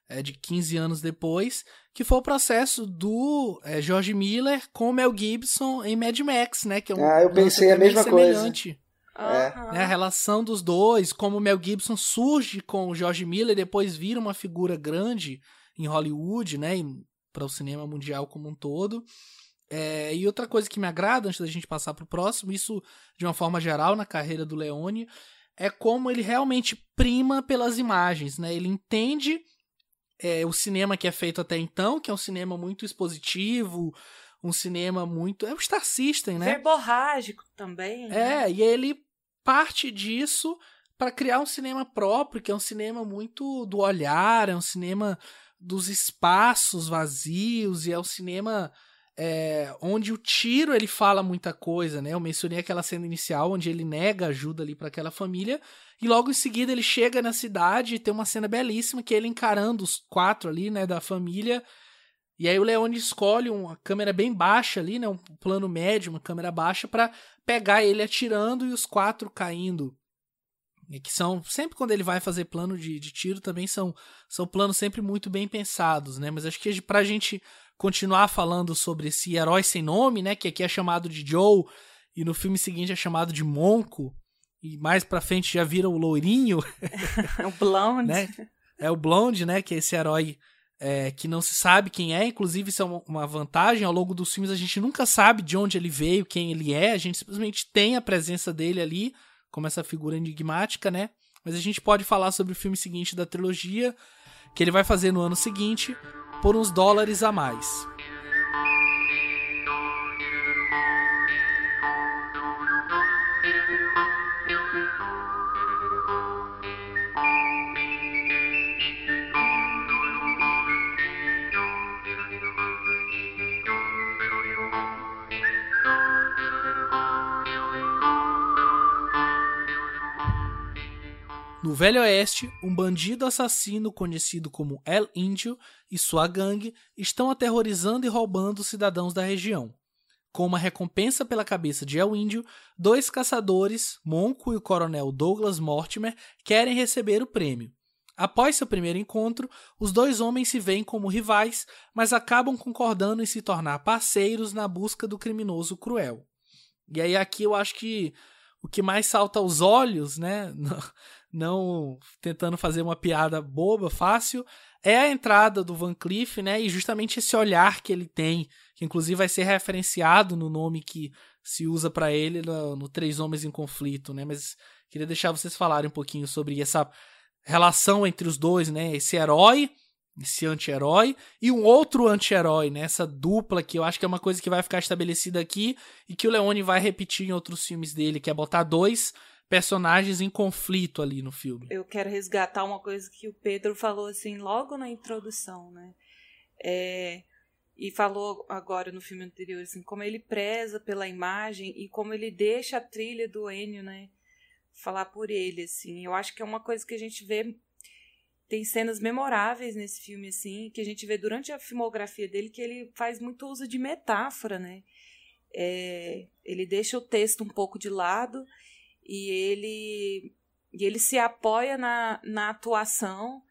é, de 15 anos depois, que foi o processo do é, George Miller com o Mel Gibson em Mad Max, né, que é um Ah, eu pensei a mesma coisa. semelhante É. Aham. né, a relação dos dois, como o Mel Gibson surge com o George Miller e depois vira uma figura grande em Hollywood, né, para o cinema mundial como um todo. É, e outra coisa que me agrada, antes da gente passar para o próximo, isso de uma forma geral na carreira do Leone, é como ele realmente prima pelas imagens, né? Ele entende é, o cinema que é feito até então, que é um cinema muito expositivo, um cinema muito... É o Star System, né? Verborrágico também. né? É, e ele parte disso para criar um cinema próprio, que é um cinema muito do olhar, é um cinema dos espaços vazios, e é um cinema é, onde o tiro ele fala muita coisa, né? Eu mencionei aquela cena inicial onde ele nega ajuda ali para aquela família, e logo em seguida ele chega na cidade e tem uma cena belíssima que é ele encarando os quatro ali, né, da família. E aí o Leone escolhe uma câmera bem baixa ali, né, um plano médio, uma câmera baixa para pegar ele atirando e os quatro caindo. E que são sempre quando ele vai fazer plano de, de tiro também são são planos sempre muito bem pensados, né? Mas acho que pra gente continuar falando sobre esse herói sem nome, né, que aqui é chamado de Joe e no filme seguinte é chamado de Monco e mais pra frente já vira o loirinho, O Blonde. né? É o Blonde, né? Que é esse herói é, que não se sabe quem é. Inclusive, isso é uma- vantagem. Ao longo dos filmes, a gente nunca sabe de onde ele veio, quem ele é. A gente simplesmente tem a presença dele ali, como essa figura enigmática, né? Mas a gente pode falar sobre o filme seguinte da trilogia, que ele vai fazer no ano seguinte, por uns dólares a mais. No Velho Oeste, um bandido assassino conhecido como El Índio e sua gangue estão aterrorizando e roubando os cidadãos da região. Com uma recompensa pela cabeça de El Índio, dois caçadores, Monco e o coronel Douglas Mortimer, querem receber o prêmio. Após seu primeiro encontro, os dois homens se veem como rivais, mas acabam concordando em se tornar parceiros na busca do criminoso cruel. E aí aqui eu acho que o que mais salta aos olhos, né, não, tentando fazer uma piada boba, fácil, é a entrada do Van Cleef, né, e justamente esse olhar que ele tem, que inclusive vai ser referenciado no nome que se usa para ele no, no Três Homens em Conflito, né, mas queria deixar vocês falarem um pouquinho sobre essa relação entre os dois, né, esse herói esse anti-herói e um outro anti-herói, né? Essa dupla que eu acho que é uma coisa que vai ficar estabelecida aqui e que o Leone vai repetir em outros filmes dele, que é botar dois personagens em conflito ali no filme. Eu quero resgatar uma coisa que o Pedro falou assim logo na introdução, né? É, e falou agora no filme anterior assim, como ele preza pela imagem e como ele deixa a trilha do Ennio, né, falar por ele assim. Eu acho que é uma coisa que a gente vê tem cenas memoráveis nesse filme, assim, que a gente vê durante a filmografia dele que ele faz muito uso de metáfora, né? É, ele deixa o texto um pouco de lado e ele, e ele se apoia na, na atuação,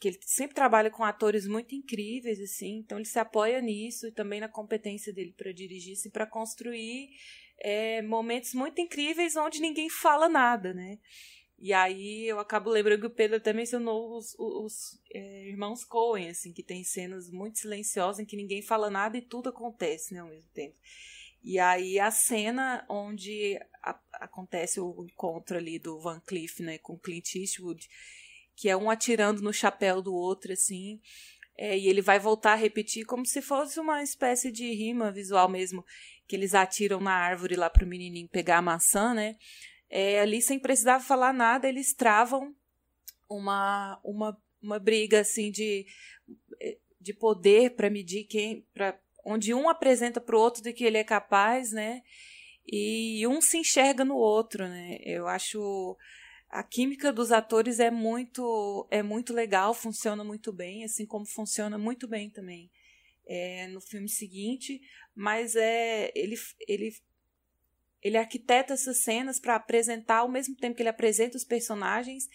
que ele sempre trabalha com atores muito incríveis, assim, então ele se apoia nisso e também na competência dele para dirigir e para construir é, momentos muito incríveis onde ninguém fala nada, né? E aí eu acabo lembrando que o Pedro até mencionou os, os, é, irmãos Coen, assim, que tem cenas muito silenciosas em que ninguém fala nada e tudo acontece, né, ao mesmo tempo. E aí a cena onde a, acontece o encontro ali do Van Cleef, né, com Clint Eastwood, que é um atirando no chapéu do outro, assim, é, e ele vai voltar a repetir como se fosse uma espécie de rima visual mesmo, que eles atiram na árvore lá pro menininho pegar a maçã, né, é, ali sem precisar falar nada, eles travam uma, uma, uma briga assim de, de poder para medir quem. Pra, onde um apresenta para o outro de que ele é capaz, né? E um se enxerga no outro, né? Eu acho a química dos atores é muito é muito legal, funciona muito bem, assim como funciona muito bem também é, no filme seguinte, mas é ele ele ele arquiteta essas cenas para apresentar ao mesmo tempo que ele apresenta os personagens,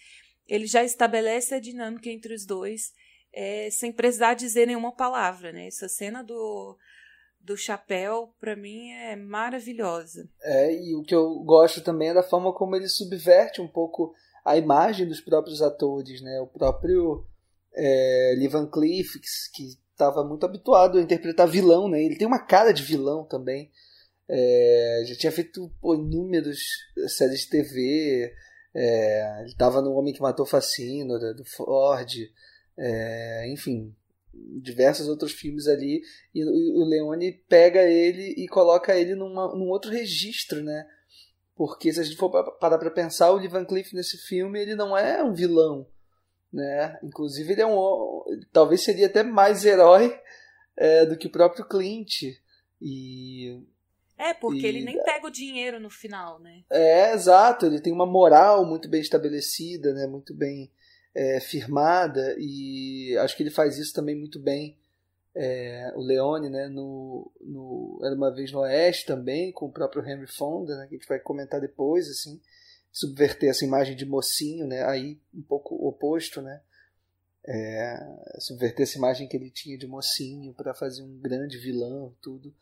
ele já estabelece a dinâmica entre os dois, é, sem precisar dizer nenhuma palavra, né? Essa cena do do chapéu, para mim, é maravilhosa. É, e o que eu gosto também é da forma como ele subverte um pouco a imagem dos próprios atores, né? O próprio é, Lee Van que estava muito habituado a interpretar vilão, né? Ele tem uma cara de vilão também. É, já tinha feito pô, inúmeras séries de TV. É, ele estava no Homem que Matou Facino, do Ford. É, enfim, diversos outros filmes ali e o Leone pega ele e coloca ele numa, num outro registro, né? Porque se a gente for parar para pensar, o Lee Van Cleef nesse filme ele não é um vilão, né? Inclusive ele é um, talvez seria até mais herói é, do que o próprio Clint e é, porque e, ele nem pega o dinheiro no final, né? É, exato. Ele tem uma moral muito bem estabelecida, né? Muito bem é, firmada e acho que ele faz isso também muito bem. É, o Leone, né, no, no Era uma vez no Oeste também, com o próprio Henry Fonda, né, que a gente vai comentar depois, assim, subverter essa imagem de mocinho, né, aí um pouco oposto, né, é, subverter essa imagem que ele tinha de mocinho para fazer um grande vilão, tudo.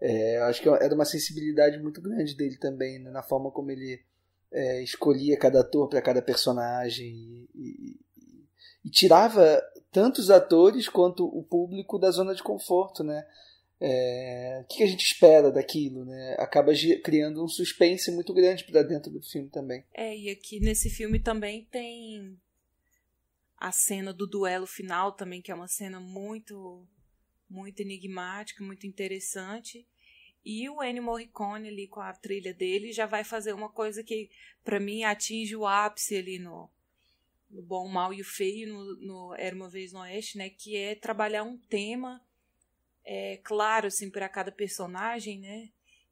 É, acho que era uma sensibilidade muito grande dele também, né, na forma como ele é, escolhia cada ator para cada personagem e, e, e, tirava tanto os atores quanto o público da zona de conforto, né? É, o que a gente espera daquilo, né? Acaba criando um suspense muito grande para dentro do filme também. É, e aqui nesse filme também tem a cena do duelo final também, que é uma cena muito muito enigmática, muito interessante. E o Ennio Morricone ali com a trilha dele já vai fazer uma coisa que para mim atinge o ápice ali no, no Bom, Mal e o Feio, no, no Era Uma Vez no Oeste, né? Que é trabalhar um tema é, claro, assim, para cada personagem, né?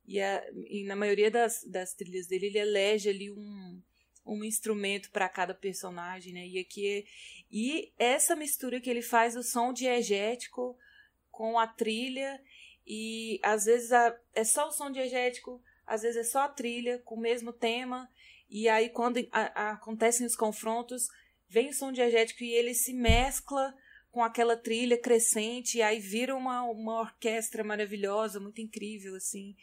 E, a, e na maioria das, das trilhas dele, ele elege ali um, um instrumento para cada personagem, né? E aqui é, e essa mistura que ele faz o som diegético com a trilha e às vezes a, é só o som diegético, às vezes é só a trilha com o mesmo tema. E aí, quando a, a, acontecem os confrontos, vem o som diegético e ele se mescla com aquela trilha crescente, e aí vira uma, uma orquestra maravilhosa, muito incrível, assim,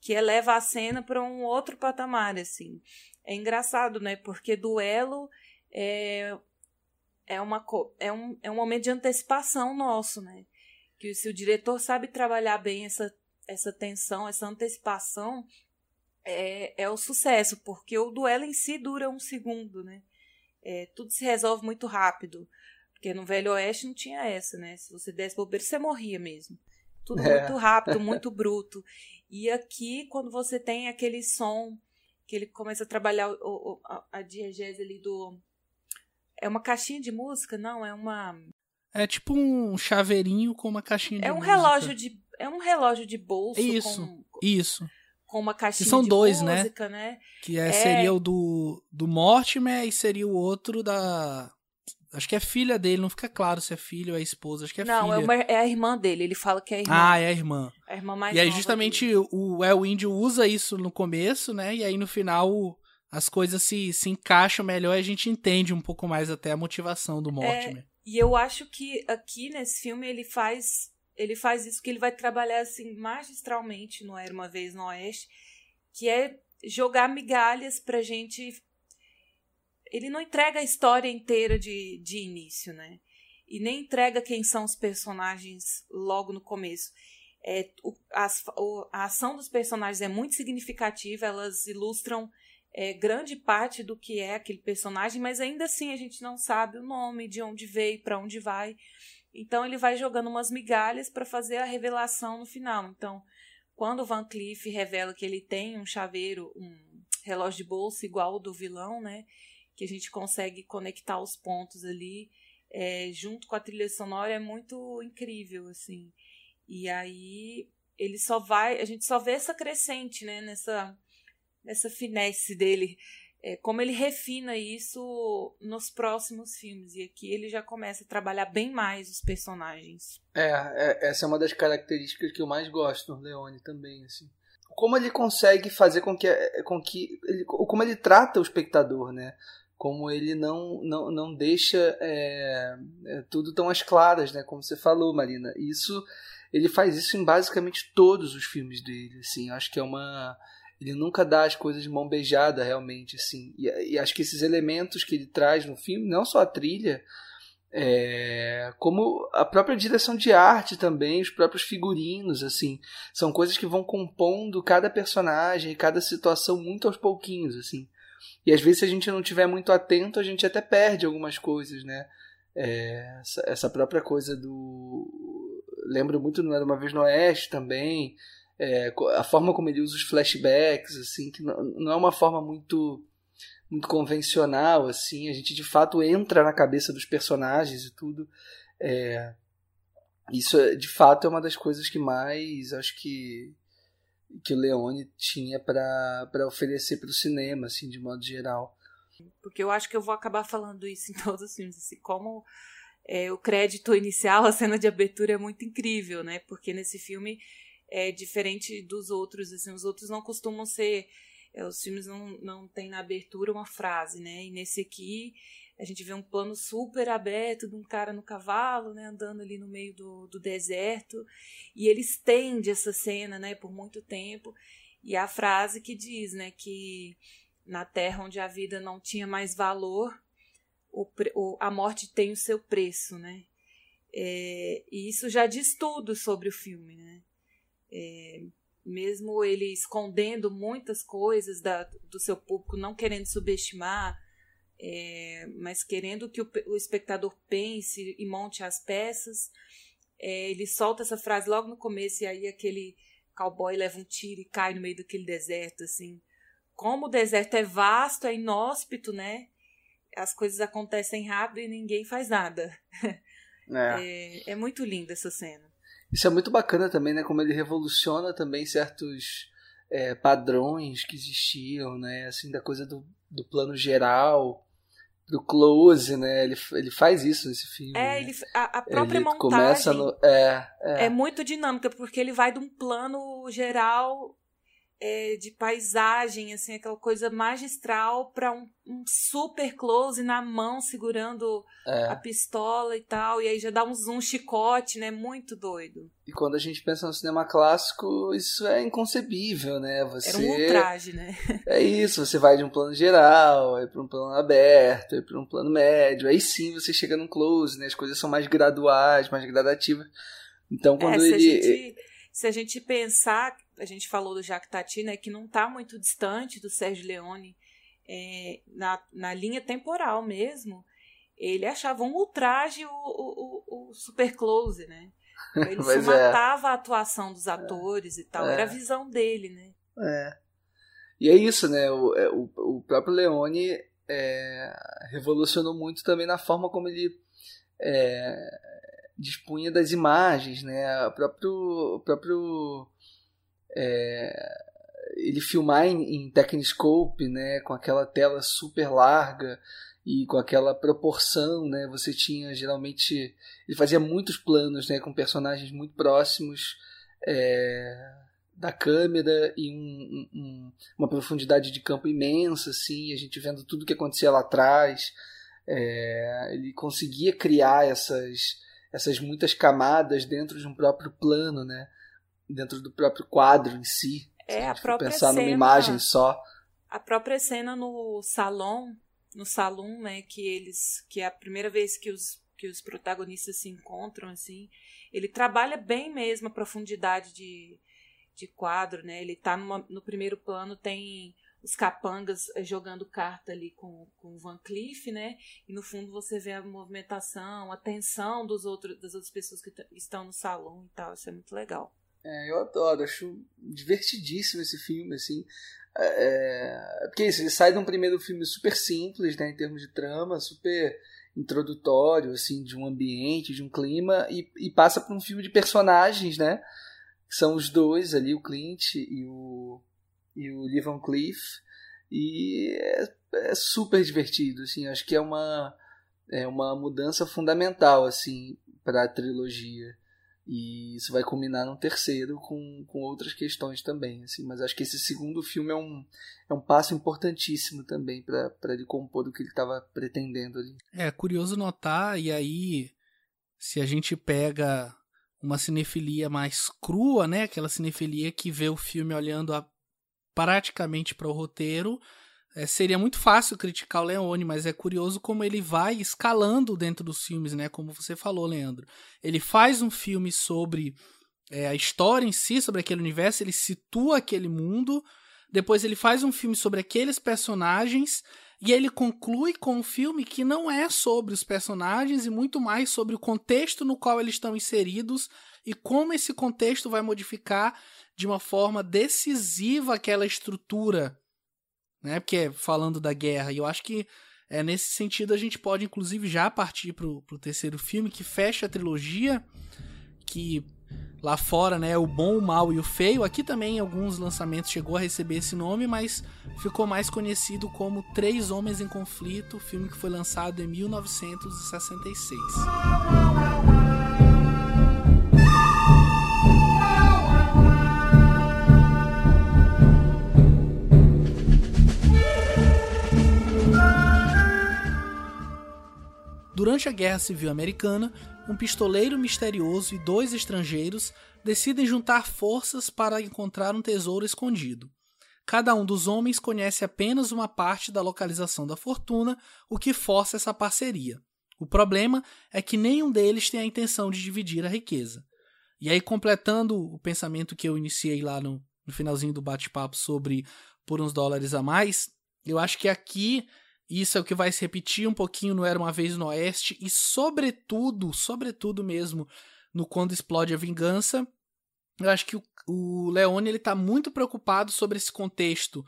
que eleva a cena para um outro patamar, assim. É engraçado, né? Porque duelo é, é, uma, é, um, é um momento de antecipação nosso, né? Que se o diretor sabe trabalhar bem essa, essa tensão, essa antecipação, é, é o sucesso, porque o duelo em si dura um segundo, né? É, tudo se resolve muito rápido. Porque no Velho Oeste não tinha essa, né? Se você desse bobeira, você morria mesmo. Tudo é. muito rápido, muito bruto. E aqui, quando você tem aquele som que ele começa a trabalhar o, o, a, a diegese ali do. É uma caixinha de música? Não, é uma. É tipo um chaveirinho com uma caixinha de é um música. relógio de é um relógio de bolso isso com, isso com uma caixinha que são de dois música, né? né? que é, é, seria o do do Mortimer e seria o outro da acho que é filha dele não fica claro se é filho ou é esposa acho que é não filha. é uma, é a irmã dele ele fala que é a irmã ah é a irmã a irmã mais e aí justamente dele. o El Índio usa isso no começo né e aí no final as coisas se, se encaixam melhor e a gente entende um pouco mais até a motivação do Mortimer. E eu acho que aqui nesse filme ele faz ele faz isso que ele vai trabalhar assim magistralmente no Era uma vez no Oeste, que é jogar migalhas pra gente ele não entrega a história inteira de, de início, né? E nem entrega quem são os personagens logo no começo. É, o, as, o, a ação dos personagens é muito significativa, elas ilustram é, grande parte do que é aquele personagem, mas ainda assim a gente não sabe o nome, de onde veio, para onde vai. Então ele vai jogando umas migalhas para fazer a revelação no final. Então, quando o Van Cleef revela que ele tem um chaveiro, um relógio de bolsa igual ao do vilão, né? que a gente consegue conectar os pontos ali é, junto com a trilha sonora é muito incrível, assim. E aí ele só vai, a gente só vê essa crescente, né, nessa, nessa finesse dele, é, como ele refina isso nos próximos filmes. E aqui ele já começa a trabalhar bem mais os personagens. É, é essa é uma das características que eu mais gosto do Leone também, assim. Como ele consegue fazer com que, com que ele, como ele trata o espectador, né? como ele não não, não deixa é, é, tudo tão às claras, né? Como você falou, Marina. Isso ele faz isso em basicamente todos os filmes dele, assim. Acho que é uma ele nunca dá as coisas de mão beijada realmente, assim. E, e acho que esses elementos que ele traz no filme, não só a trilha, é, como a própria direção de arte também, os próprios figurinos, assim, são coisas que vão compondo cada personagem, cada situação muito aos pouquinhos, assim. E às vezes, se a gente não tiver muito atento, a gente até perde algumas coisas, né? É, essa, essa, própria coisa do. Lembro muito no Era uma Vez no Oeste também. É, a forma como ele usa os flashbacks, assim, que não, é uma forma muito muito convencional, assim. A gente de fato entra na cabeça dos personagens e tudo. É, isso, de fato, é uma das coisas que mais acho que que o Leone tinha para oferecer para o cinema, assim, de modo geral. Porque eu acho que eu vou acabar falando isso em todos os filmes, assim, como é, o crédito inicial, a cena de abertura é muito incrível, né? Porque nesse filme é diferente dos outros, assim, os outros não costumam ser, é, os filmes não, não tem na abertura uma frase, né? E nesse aqui a gente vê um plano super aberto de um cara no cavalo, né, andando ali no meio do, do deserto, e ele estende essa cena, né, por muito tempo. E a frase que diz, né, que na terra onde a vida não tinha mais valor, o, o, a morte tem o seu preço, né? É, e isso já diz tudo sobre o filme, né? É, mesmo ele escondendo muitas coisas da, do seu público, não querendo subestimar é, mas querendo que o, o, espectador pense e monte as peças. É, ele solta essa frase logo no começo e aí aquele cowboy leva um tiro e cai no meio daquele deserto, assim. Como o deserto é vasto, é inóspito, né? As coisas acontecem rápido e ninguém faz nada. É, é, é muito linda essa cena. Isso é muito bacana também, né? Como ele revoluciona também certos é, padrões que existiam, né? Assim, da coisa do, do plano geral, do close, né? Ele, ele faz isso nesse filme. É, né? ele, a, a própria ele montagem começa no, é, é. é muito dinâmica, porque ele vai de um plano geral é, de paisagem, assim, aquela coisa magistral para um, um, super close na mão segurando é. a pistola e tal, e aí já dá um zoom chicote, né? Muito doido. E quando a gente pensa no cinema clássico, isso é inconcebível, né? Você Era um ultraje, né? É isso, você vai de um plano geral, aí para um plano aberto, aí para um plano médio, aí sim você chega num close, né? As coisas são mais graduais, mais gradativas. Então quando é, ele se a gente, se a gente pensar a gente falou do Jacques Tati, né, que não está muito distante do Sérgio Leone é, na, na linha temporal mesmo. Ele achava um ultraje o, o, o, super close, né? Ele se matava é. a atuação dos atores é. e tal, é. era a visão dele, né? É. E é isso, né? O, é, o, o próprio Leone é, revolucionou muito também na forma como ele é, dispunha das imagens, né? O próprio, o próprio é, ele filmar em, em Techniscope, né, com aquela tela super larga e com aquela proporção, né, você tinha geralmente ele fazia muitos planos, né, com personagens muito próximos é, da câmera e um, um, uma profundidade de campo imensa, assim, a gente vendo tudo que acontecia lá atrás. É, ele conseguia criar essas essas muitas camadas dentro de um próprio plano, né? Dentro do próprio quadro em si. É, a, própria pensar cena, numa imagem só. A própria cena no salão, no salão, né, que eles, que é a primeira vez que os que os protagonistas se encontram assim, ele trabalha bem mesmo a profundidade de, de quadro, né? Ele tá numa, no primeiro plano tem os capangas eh, jogando carta ali com, com o Van Cleef, né? E no fundo você vê a movimentação, a tensão dos outros, das outras pessoas que estão no salão e tal. Isso é muito legal. É, eu adoro, acho divertidíssimo esse filme, assim. É, é porque isso, ele sai de um primeiro filme super simples, né, em termos de trama, super introdutório, assim, de um ambiente, de um clima, e, e passa para um filme de personagens, né, que são os dois ali, o Clint e o, e o Lee Van Cleef, e é, é super divertido, assim, acho que é uma, é uma mudança fundamental, assim, para a trilogia. E isso vai culminar no terceiro com, com outras questões também. Assim, mas acho que esse segundo filme é um, é um passo importantíssimo também para ele compor o que ele estava pretendendo ali. É curioso notar, e aí, se a gente pega uma cinefilia mais crua, né? Aquela cinefilia que vê o filme olhando a, praticamente para o roteiro, é, seria muito fácil criticar o Leone, mas é curioso como ele vai escalando dentro dos filmes, né? Como você falou, Leandro. Ele faz um filme sobre é, a história em si, sobre aquele universo, ele situa aquele mundo. Depois ele faz um filme sobre aqueles personagens e ele conclui com um filme que não é sobre os personagens e muito mais sobre o contexto no qual eles estão inseridos e como esse contexto vai modificar de uma forma decisiva aquela estrutura né? Porque é falando da guerra, e eu acho que é nesse sentido a gente pode inclusive já partir pro, pro terceiro filme que fecha a trilogia, que lá fora, né, o bom, o mal e o feio. Aqui também em alguns lançamentos chegou a receber esse nome, mas ficou mais conhecido como Três Homens em Conflito, filme que foi lançado em 1966. Durante a Guerra Civil Americana, um pistoleiro misterioso e dois estrangeiros decidem juntar forças para encontrar um tesouro escondido. Cada um dos homens conhece apenas uma parte da localização da fortuna, o que força essa parceria. O problema é que nenhum deles tem a intenção de dividir a riqueza. E aí, completando o pensamento que eu iniciei lá no, no finalzinho do bate-papo sobre por uns dólares a mais, eu acho que aqui isso é o que vai se repetir um pouquinho no Era Uma Vez no Oeste e, sobretudo, sobretudo mesmo, no Quando Explode a Vingança. Eu acho que o, o Leone ele tá muito preocupado sobre esse contexto,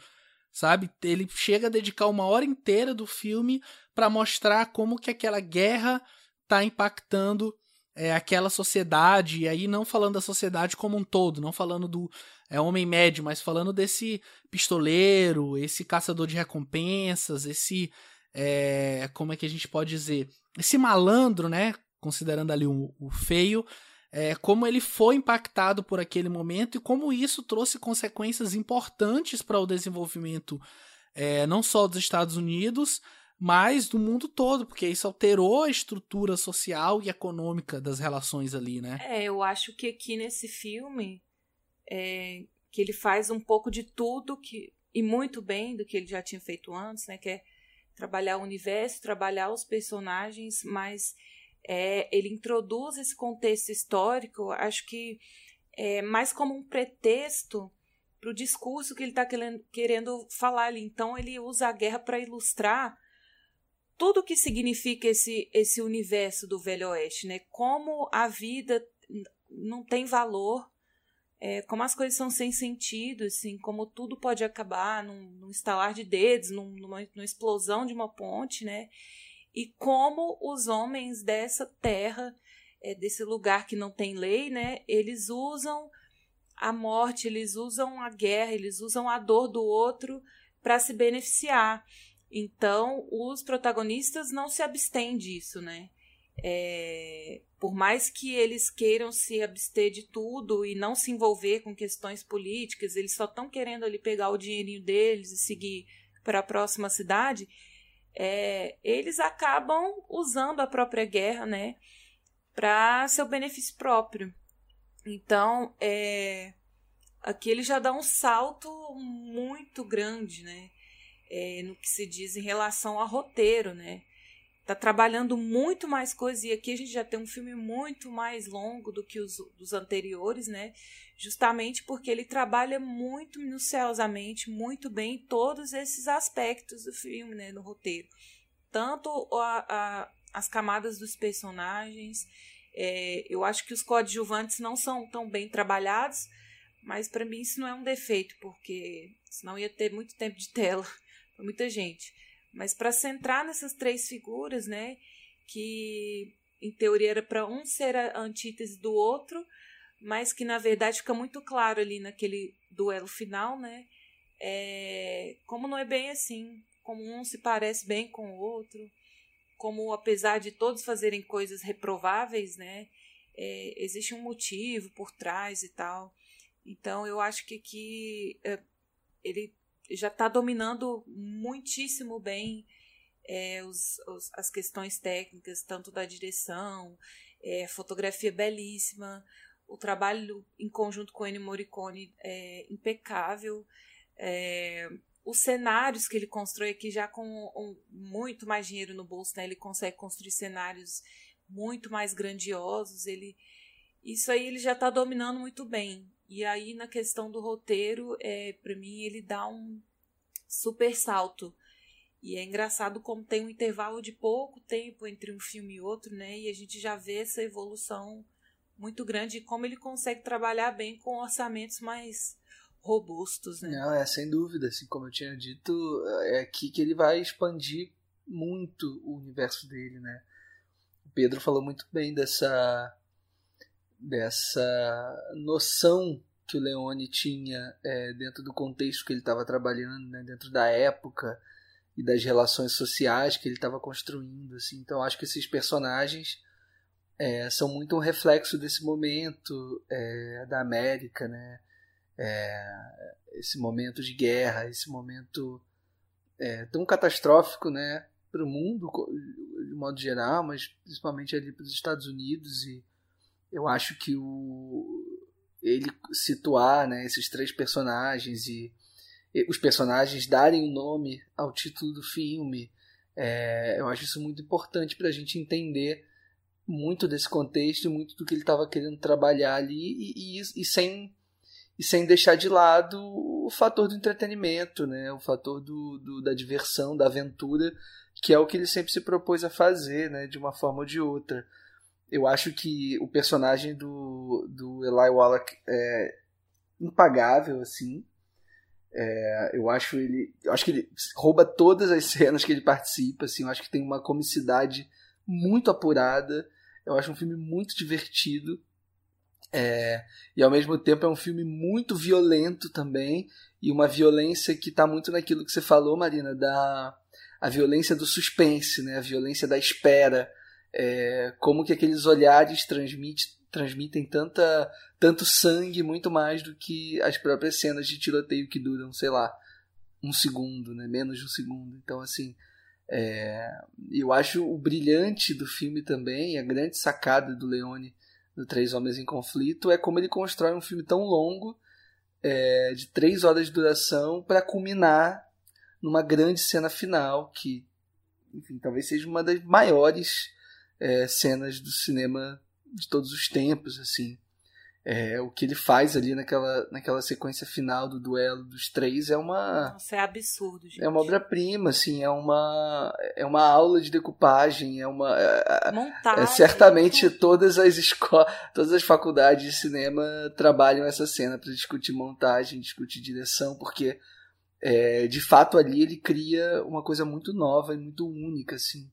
sabe? Ele chega a dedicar uma hora inteira do filme para mostrar como que aquela guerra tá impactando é, aquela sociedade, e aí não falando da sociedade como um todo, não falando do é, homem médio, mas falando desse pistoleiro, esse caçador de recompensas, esse. É, como é que a gente pode dizer? Esse malandro, né? Considerando ali o, o feio, é, como ele foi impactado por aquele momento e como isso trouxe consequências importantes para o desenvolvimento é, não só dos Estados Unidos, mas do mundo todo, porque isso alterou a estrutura social e econômica das relações ali, né? É, eu acho que aqui nesse filme é, que ele faz um pouco de tudo que e muito bem do que ele já tinha feito antes, né? Que é trabalhar o universo, trabalhar os personagens, mas é, ele introduz esse contexto histórico, acho que é mais como um pretexto para o discurso que ele está querendo, querendo falar ali. Então ele usa a guerra para ilustrar tudo o que significa esse, esse universo do Velho Oeste, né? Como a vida não tem valor, é, como as coisas são sem sentido, assim, como tudo pode acabar num, num estalar de dedos, num, numa, numa explosão de uma ponte, né? E como os homens dessa terra, é, desse lugar que não tem lei, né? Eles usam a morte, eles usam a guerra, eles usam a dor do outro para se beneficiar. Então, os protagonistas não se abstêm disso, né? É, por mais que eles queiram se abster de tudo e não se envolver com questões políticas, eles só estão querendo ali pegar o dinheirinho deles e seguir para a próxima cidade, é, eles acabam usando a própria guerra, né, para seu benefício próprio. Então, é, aqui ele já dá um salto muito grande, né? É, no que se diz em relação ao roteiro, né? Tá trabalhando muito mais coisas, e aqui a gente já tem um filme muito mais longo do que os dos anteriores, né? Justamente porque ele trabalha muito minuciosamente, muito bem todos esses aspectos do filme, né? No roteiro. Tanto a, a, as camadas dos personagens, É, eu acho que os coadjuvantes não são tão bem trabalhados, mas para mim isso não é um defeito, porque senão ia ter muito tempo de tela para muita gente. Mas para centrar nessas três figuras, né, que em teoria era para um ser a antítese do outro, mas que na verdade fica muito claro ali naquele duelo final, né? É, como não é bem assim, como um se parece bem com o outro, como apesar de todos fazerem coisas reprováveis, né? É, existe um motivo por trás e tal. Então eu acho que aqui é, ele já está dominando muitíssimo bem é, os, os, as questões técnicas, tanto da direção, é, fotografia belíssima, o trabalho em conjunto com Ennio Morricone é impecável, é, os cenários que ele constrói aqui já com um, muito mais dinheiro no bolso, né? ele consegue construir cenários muito mais grandiosos, ele isso aí ele já está dominando muito bem. E aí na questão do roteiro, é, para mim ele dá um super salto. E é engraçado como tem um intervalo de pouco tempo entre um filme e outro, né? E a gente já vê essa evolução muito grande e como ele consegue trabalhar bem com orçamentos mais robustos, né? Não, é sem dúvida, assim como eu tinha dito, é aqui que ele vai expandir muito o universo dele, né? O Pedro falou muito bem dessa dessa noção que o Leone tinha é, dentro do contexto que ele estava trabalhando, né, dentro da época e das relações sociais que ele estava construindo. Assim. Então acho que esses personagens é, são muito um reflexo desse momento é, da América, né? É, esse momento de guerra, esse momento é, tão catastrófico né, para o mundo de modo geral, mas principalmente ali para os Estados Unidos e eu acho que o ele situar né, esses três personagens e, e os personagens darem o um nome ao título do filme é, eu acho isso muito importante para a gente entender muito desse contexto muito do que ele estava querendo trabalhar ali e, e, e, sem e sem deixar de lado o fator do entretenimento né o fator do, do, da diversão da aventura que é o que ele sempre se propôs a fazer né de uma forma ou de outra eu acho que o personagem do, do Eli Wallach é impagável, assim. É, eu acho ele. Eu acho que ele rouba todas as cenas que ele participa, assim. Eu acho que tem uma comicidade muito apurada. Eu acho um filme muito divertido. É, e ao mesmo tempo é um filme muito violento também. E uma violência que está muito naquilo que você falou, Marina, da a violência do suspense, né? a violência da espera é, como que aqueles olhares transmite, transmitem tanta, tanto sangue muito mais do que as próprias cenas de tiroteio que duram, sei lá, um segundo, né? menos de um segundo. Então, assim, é, eu acho o brilhante do filme também, a grande sacada do Leone do Três Homens em Conflito é como ele constrói um filme tão longo, é, de três horas de duração, para culminar numa grande cena final que, enfim, talvez seja uma das maiores é, cenas do cinema de todos os tempos, assim. É, o que ele faz ali naquela, naquela sequência final do duelo dos três é uma. Nossa, é absurdo, gente. É uma obra-prima, assim, é uma, é uma aula de decupagem, é uma. É, é Montagem. É, certamente todas as escolas, todas as faculdades de cinema trabalham essa cena para discutir montagem, discutir direção, porque é, de fato ali ele cria uma coisa muito nova e muito única, assim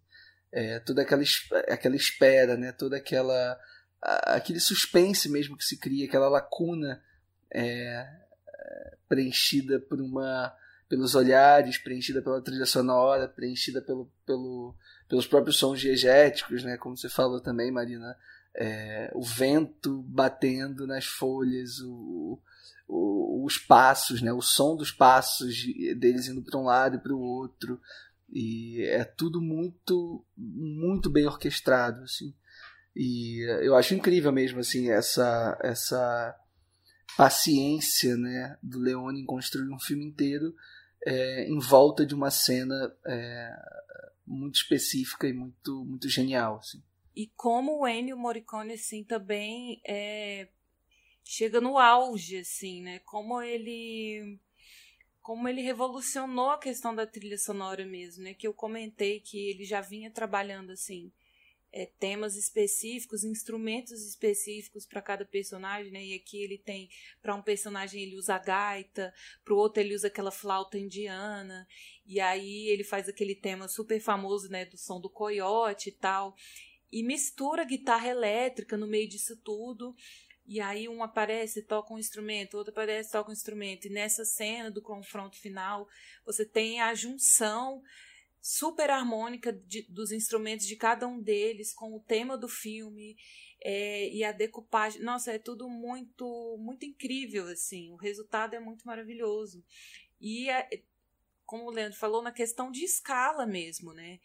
é, toda aquela, aquela espera, né? toda aquela aquele suspense mesmo que se cria, aquela lacuna é, preenchida por uma pelos olhares, preenchida pela trilha sonora, preenchida pelo, pelo, pelos próprios sons diegéticos, né? como você falou também, Marina, é, o vento batendo nas folhas, o, o, os passos, né? o som dos passos deles indo para um lado e para o outro, e é tudo muito, muito bem orquestrado, assim. E eu acho incrível mesmo, assim, essa, essa paciência, né, do Leone em construir um filme inteiro é, em volta de uma cena é, muito específica e muito, muito genial, assim. E como o Ennio Morricone, assim, também é, chega no auge, assim, né? Como ele como ele revolucionou a questão da trilha sonora mesmo, né? Que eu comentei que ele já vinha trabalhando assim é, temas específicos, instrumentos específicos para cada personagem, né? E aqui ele tem para um personagem ele usa a gaita, para o outro ele usa aquela flauta indiana, e aí ele faz aquele tema super famoso, né, do som do coiote e tal, e mistura guitarra elétrica no meio disso tudo. E aí um aparece, toca um instrumento, outro aparece, toca um instrumento. E nessa cena do confronto final, você tem a junção super harmônica de, dos instrumentos de cada um deles, com o tema do filme é, e a decupagem. Nossa, é tudo muito, muito incrível, assim. O resultado é muito maravilhoso. E, é, como o Leandro falou, na questão de escala mesmo, né?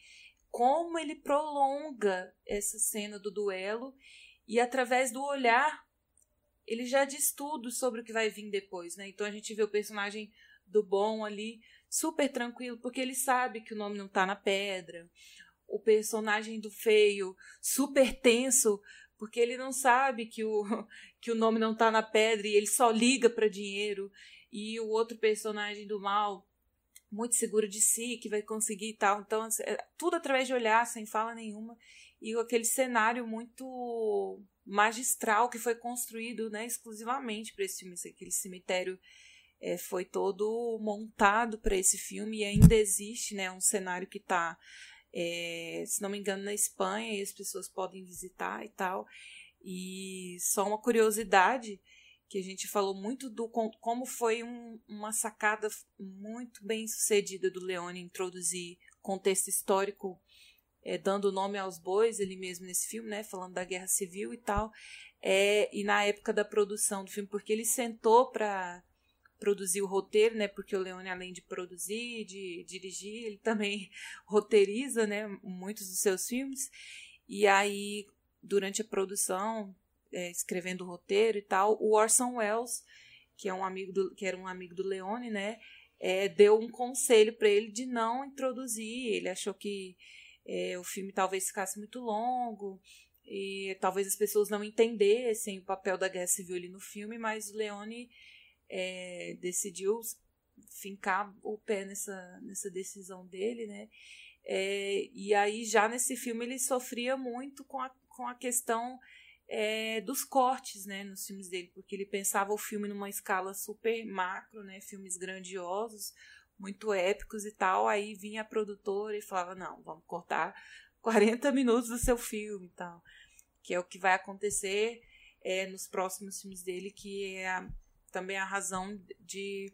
Como ele prolonga essa cena do duelo e através do olhar ele já diz tudo sobre o que vai vir depois, né? Então a gente vê o personagem do bom ali super tranquilo, porque ele sabe que o nome não tá na pedra. O personagem do feio, super tenso, porque ele não sabe que o, que o nome não tá na pedra e ele só liga para dinheiro. E o outro personagem do mal, muito seguro de si, que vai conseguir e tal. Então, assim, é tudo através de olhar, sem fala nenhuma. E aquele cenário muito magistral que foi construído né, exclusivamente para esse filme, aquele cemitério é, foi todo montado para esse filme e ainda existe né, um cenário que está, é, se não me engano, na Espanha e as pessoas podem visitar e tal. E só uma curiosidade que a gente falou muito do como foi um, uma sacada muito bem sucedida do Leone introduzir contexto histórico é, dando nome aos bois ele mesmo nesse filme, né, falando da guerra civil e tal, é, e na época da produção do filme, porque ele sentou para produzir o roteiro, né? Porque o Leone, além de produzir, de dirigir, ele também roteiriza, né? Muitos dos seus filmes. E aí, durante a produção, é, escrevendo o roteiro e tal, o Orson Welles, que é um amigo do, que era um amigo do Leone, né? É, deu um conselho para ele de não introduzir. Ele achou que é, o filme talvez ficasse muito longo e talvez as pessoas não entendessem o papel da guerra civil ali no filme, mas o Leone é, decidiu fincar o pé nessa, nessa decisão dele, né? É, e aí já nesse filme ele sofria muito com a, com a questão é, dos cortes, né, nos filmes dele, porque ele pensava o filme numa escala super macro, né, filmes grandiosos, muito épicos e tal, aí vinha a produtora e falava, não, vamos cortar 40 minutos do seu filme e tal, que é o que vai acontecer é, nos próximos filmes dele, que é a, também a razão de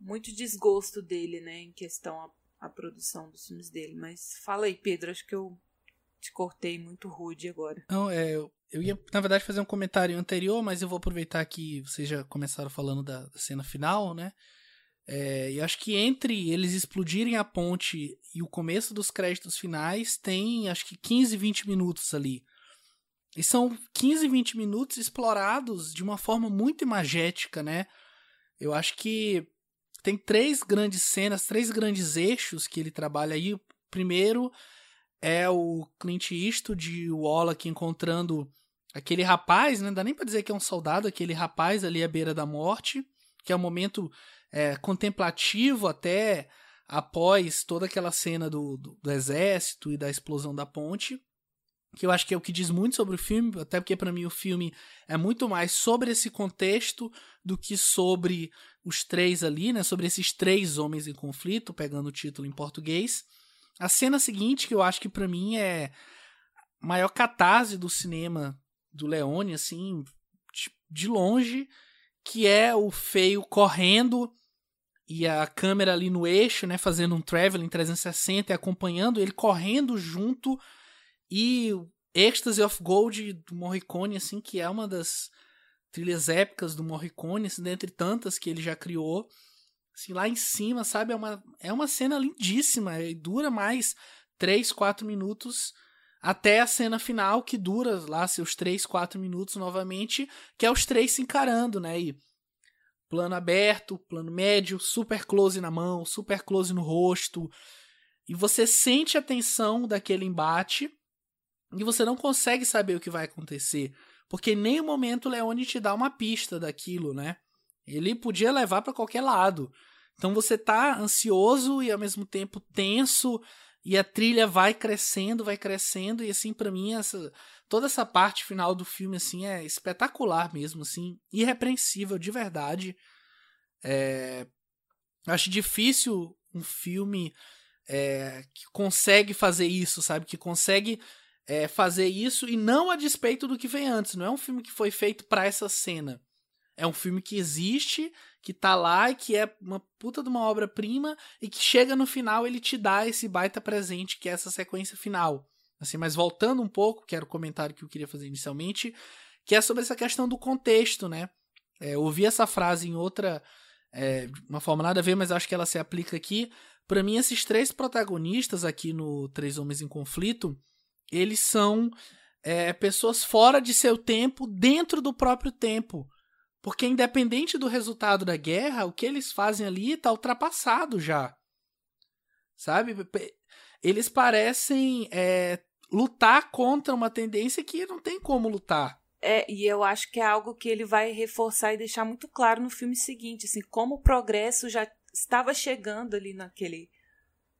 muito desgosto dele, né, em questão a, a produção dos filmes dele. Mas fala aí, Pedro, acho que eu te cortei muito rude agora. Não, é, eu ia, na verdade, fazer um comentário anterior, mas eu vou aproveitar que vocês já começaram falando da cena final, né? É, e acho que entre eles explodirem a ponte e o começo dos créditos finais tem acho que 15, 20 minutos ali. E são 15, 20 minutos explorados de uma forma muito imagética, né? Eu acho que tem três grandes cenas, três grandes eixos que ele trabalha aí. O primeiro é o Clint Eastwood e o Wallach encontrando aquele rapaz, né? Não dá nem pra dizer que é um soldado, aquele rapaz ali à beira da morte, que é um momento é, contemplativo até após toda aquela cena do, do, do exército e da explosão da ponte que eu acho que é o que diz muito sobre o filme, até porque para mim o filme é muito mais sobre esse contexto do que sobre os três ali, né, sobre esses três homens em conflito, pegando o título em português. A cena seguinte, que eu acho que para mim é a maior catarse do cinema do Leone, assim, de longe, que é o feio correndo e a câmera ali no eixo, né, fazendo um traveling 360 e acompanhando ele correndo junto e Ecstasy of Gold do Morricone, assim, que é uma das trilhas épicas do Morricone, assim, dentre tantas que ele já criou. Assim, lá em cima, sabe? É uma, é uma cena lindíssima e dura mais 3, 4 minutos até a cena final, que dura lá seus 3, 4 minutos novamente, que é os três se encarando, né? E plano aberto, plano médio, super close na mão, super close no rosto. E você sente a tensão daquele embate e você não consegue saber o que vai acontecer, porque em nenhum momento o Leone te dá uma pista daquilo, né? Ele podia levar para qualquer lado. Então você tá ansioso e ao mesmo tempo tenso e a trilha vai crescendo, vai crescendo e assim para mim essa toda essa parte final do filme assim é espetacular mesmo assim, irrepreensível de verdade. É, acho difícil um filme é, que consegue fazer isso, sabe? Que consegue é, fazer isso e não a despeito do que vem antes. Não é um filme que foi feito para essa cena. É um filme que existe, que tá lá e que é uma puta de uma obra-prima e que chega no final ele te dá esse baita presente que é essa sequência final. Assim, mas voltando um pouco, que era o comentário que eu queria fazer inicialmente, que é sobre essa questão do contexto, né? É, eu ouvi essa frase em outra, é, uma forma nada a ver, mas acho que ela se aplica aqui. Para mim, esses três protagonistas aqui no Três Homens em Conflito, eles são é, pessoas fora de seu tempo, dentro do próprio tempo. Porque, independente do resultado da guerra, o que eles fazem ali está ultrapassado já. Sabe? Eles parecem é, lutar contra uma tendência que não tem como lutar. É, e eu acho que é algo que ele vai reforçar e deixar muito claro no filme seguinte, assim, como o progresso já estava chegando ali naquele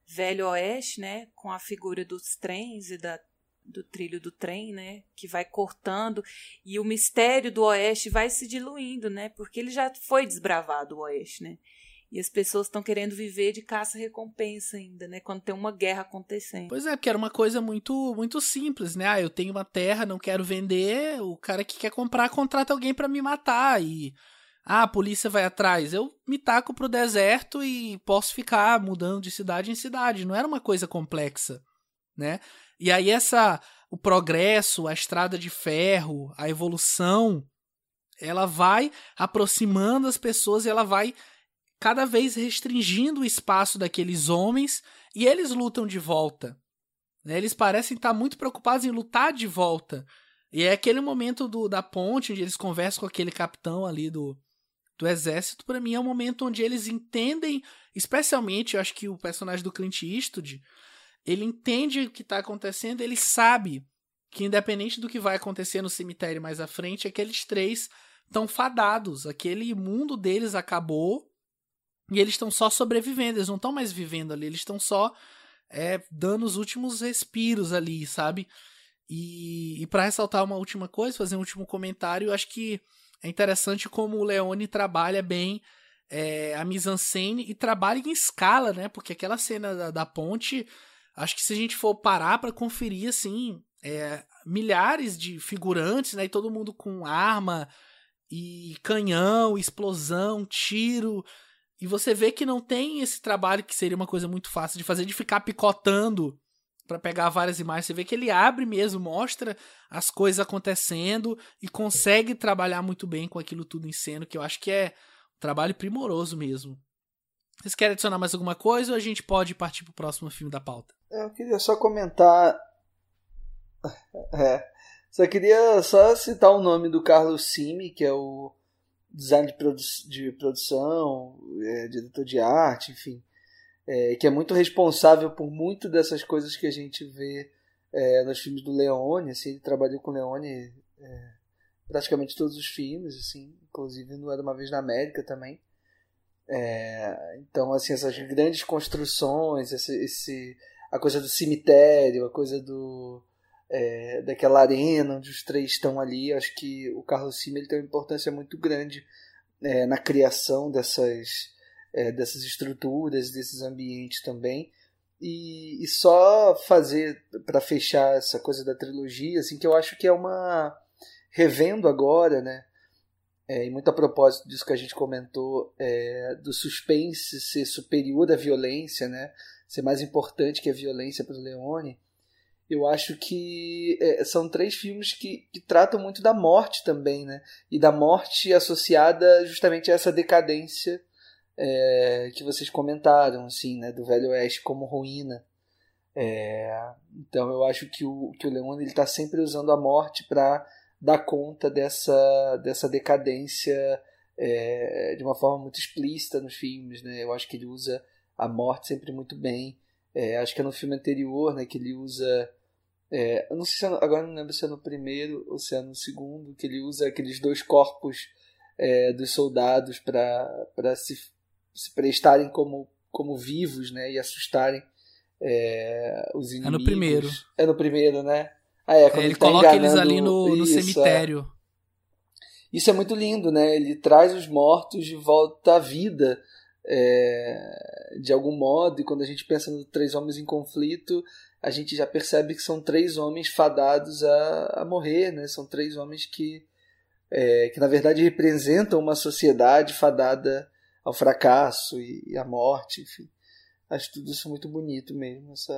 velho oeste, né, com a figura dos trens e da do trilho do trem, né, que vai cortando e o mistério do oeste vai se diluindo, né, porque ele já foi desbravado o oeste, né? E as pessoas estão querendo viver de caça-recompensa ainda, né? Quando tem uma guerra acontecendo. Pois é, porque era uma coisa muito muito simples, né? Ah, eu tenho uma terra, não quero vender, o cara que quer comprar contrata alguém para me matar e ah, a polícia vai atrás. Eu me taco pro deserto e posso ficar mudando de cidade em cidade. Não era uma coisa complexa, né? E aí essa o progresso, a estrada de ferro, a evolução, ela vai aproximando as pessoas e ela vai cada vez restringindo o espaço daqueles homens e eles lutam de volta. Né? Eles parecem estar muito preocupados em lutar de volta. E é aquele momento do, da ponte onde eles conversam com aquele capitão ali do, do exército, para mim é um momento onde eles entendem, especialmente, eu acho que o personagem do Clint Eastwood, ele entende o que está acontecendo, ele sabe que independente do que vai acontecer no cemitério mais à frente, aqueles três estão fadados, aquele mundo deles acabou e eles estão só sobrevivendo, eles não estão mais vivendo ali, eles estão só é, dando os últimos respiros ali, sabe? E, e para ressaltar uma última coisa, fazer um último comentário, eu acho que é interessante como o Leone trabalha bem é, a mise-en-scène e trabalha em escala, né? Porque aquela cena da, da ponte Acho que se a gente for parar para conferir, assim, é, milhares de figurantes, né? E todo mundo com arma e canhão, explosão, tiro. E você vê que não tem esse trabalho que seria uma coisa muito fácil de fazer, de ficar picotando para pegar várias imagens. Você vê que ele abre mesmo, mostra as coisas acontecendo e consegue trabalhar muito bem com aquilo tudo em cena, que eu acho que é um trabalho primoroso mesmo. Vocês querem adicionar mais alguma coisa ou a gente pode partir para o próximo filme da pauta? É, eu queria só comentar. É, só queria só citar o nome do Carlos Simi, que é o design de, produ de produção, é, diretor de arte, enfim, é, que é muito responsável por muito dessas coisas que a gente vê é, nos filmes do Leone. Assim, ele trabalhou com Leone é, praticamente todos os filmes, assim, inclusive no Era uma vez na América também. É, então, assim, essas grandes construções, esse, esse a coisa do cemitério, a coisa do é, daquela arena onde os três estão ali. Acho que o Carlos Cima ele tem uma importância muito grande é, na criação dessas, é, dessas estruturas, desses ambientes também. E, e só fazer para fechar essa coisa da trilogia, assim, que eu acho que é uma revendo agora, né? É, e muito a propósito disso que a gente comentou, é, do suspense ser superior à violência, né? ser mais importante que a violência para o Leone, eu acho que é, são três filmes que, que, tratam muito da morte também, né? E da morte associada justamente a essa decadência é, que vocês comentaram, assim, né? Do Velho Oeste como ruína. É, então eu acho que o, que o Leone está sempre usando a morte para dar conta dessa, dessa decadência é, de uma forma muito explícita nos filmes, né? Eu acho que ele usa a morte sempre muito bem. É, acho que é no filme anterior, né, que ele usa. É, eu não sei se é, agora não lembro se é no primeiro ou se é no segundo, que ele usa aqueles dois corpos é, dos soldados para se, se prestarem como, como vivos né, e assustarem é, os inimigos. É no primeiro. É no primeiro, né? Ah, é, quando é, ele, ele tá coloca eles ali no, no isso, é. cemitério. Isso é muito lindo, né? Ele traz os mortos de volta à vida é, de algum modo, e quando a gente pensa no Três Homens em Conflito, a gente já percebe que são três homens fadados a, a morrer, né? São três homens que, é, que na verdade representam uma sociedade fadada ao fracasso e, e à morte, enfim. Acho tudo isso muito bonito mesmo, essa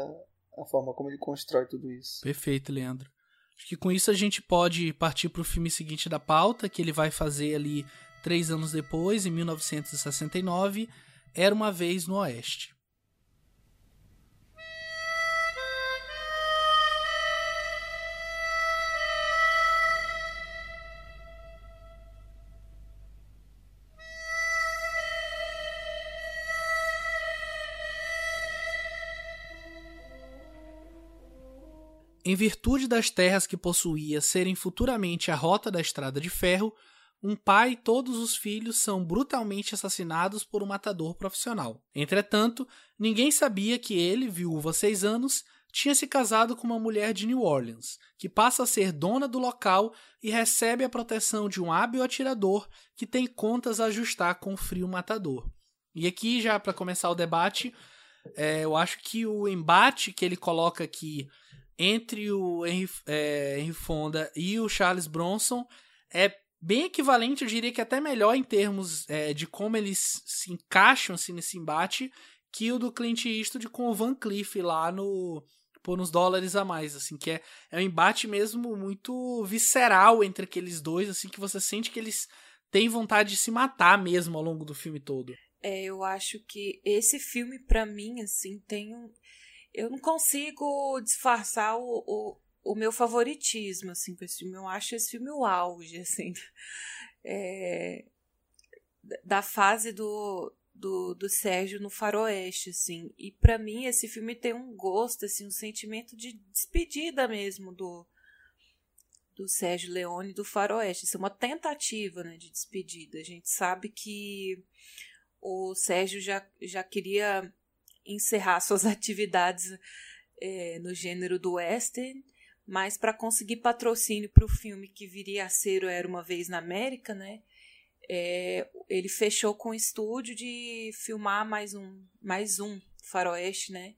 a forma como ele constrói tudo isso. Perfeito, Leandro. Acho que com isso a gente pode partir para o filme seguinte da pauta, que ele vai fazer ali três anos depois, em 1969, Era uma Vez no Oeste. Em virtude das terras que possuía serem futuramente a rota da estrada de ferro, um pai e todos os filhos são brutalmente assassinados por um matador profissional. Entretanto, ninguém sabia que ele, viúvo há seis anos, tinha se casado com uma mulher de New Orleans, que passa a ser dona do local e recebe a proteção de um hábil atirador que tem contas a ajustar com o frio matador. E aqui, já para começar o debate, é, eu acho que o embate que ele coloca aqui entre o Henry, é, Henry Fonda e o Charles Bronson é bem equivalente, eu diria que até melhor em termos é, de como eles se encaixam assim, nesse embate que o do Clint Eastwood com o Van Cleef lá no por uns dólares a mais, assim, que é, é um embate mesmo muito visceral entre aqueles dois, assim, que você sente que eles têm vontade de se matar mesmo ao longo do filme todo. É, eu acho que esse filme, para mim, assim, tem um eu não consigo disfarçar o, o, o, meu favoritismo, assim, com esse filme. Eu acho esse filme o auge, assim, é, da fase do, do, do Sérgio no faroeste, assim. E para mim esse filme tem um gosto, assim, um sentimento de despedida mesmo do, do Sérgio Leone do faroeste. Isso é uma tentativa, né, de despedida. A gente sabe que o Sérgio já, já queria encerrar suas atividades é, no gênero do western, mas para conseguir patrocínio para o filme que viria a ser o Era Uma Vez na América, né? É, ele fechou com o estúdio de filmar mais um, mais um faroeste, né?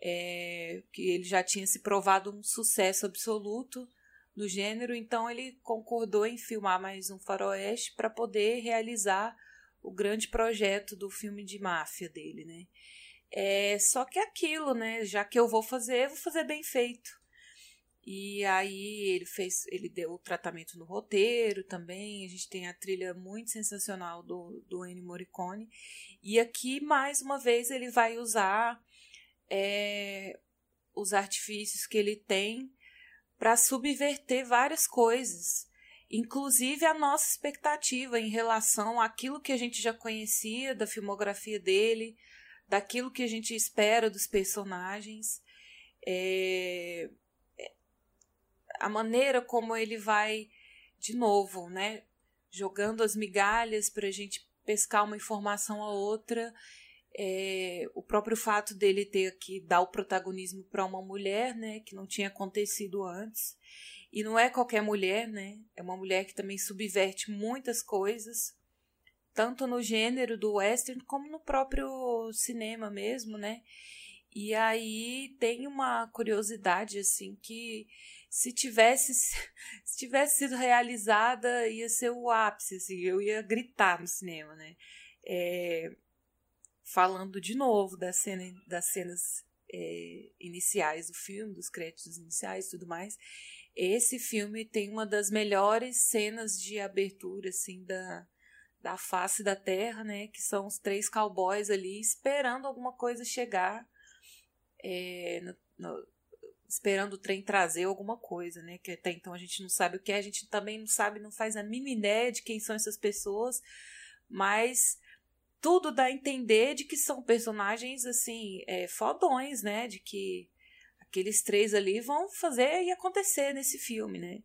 É, que ele já tinha se provado um sucesso absoluto no gênero, então ele concordou em filmar mais um faroeste para poder realizar o grande projeto do filme de máfia dele, né? É, só que é aquilo, né? Já que eu vou fazer, vou fazer bem feito. E aí ele fez, ele deu o tratamento no roteiro também. A gente tem a trilha muito sensacional do, do Ennio Morricone. E aqui, mais uma vez, ele vai usar é, os artifícios que ele tem para subverter várias coisas. Inclusive a nossa expectativa em relação àquilo que a gente já conhecia da filmografia dele, daquilo que a gente espera dos personagens, é, é, a maneira como ele vai, de novo, né, jogando as migalhas para a gente pescar uma informação a outra. É, o próprio fato dele ter que dar o protagonismo para uma mulher, né, que não tinha acontecido antes. E não é qualquer mulher, né? É uma mulher que também subverte muitas coisas tanto no gênero do western como no próprio cinema mesmo, né? E aí tem uma curiosidade assim que se tivesse se tivesse sido realizada ia ser o ápice, assim, eu ia gritar no cinema, né? É, falando de novo da cena, das cenas é, iniciais do filme, dos créditos iniciais tudo mais. Esse filme tem uma das melhores cenas de abertura assim da, da face da terra, né? Que são os três cowboys ali esperando alguma coisa chegar, é, no, no, esperando o trem trazer alguma coisa, né? Que até então a gente não sabe o que é, a gente também não sabe, não faz a mínima ideia de quem são essas pessoas, mas tudo dá a entender de que são personagens assim, é, fodões, né? De que aqueles três ali vão fazer e acontecer nesse filme, né?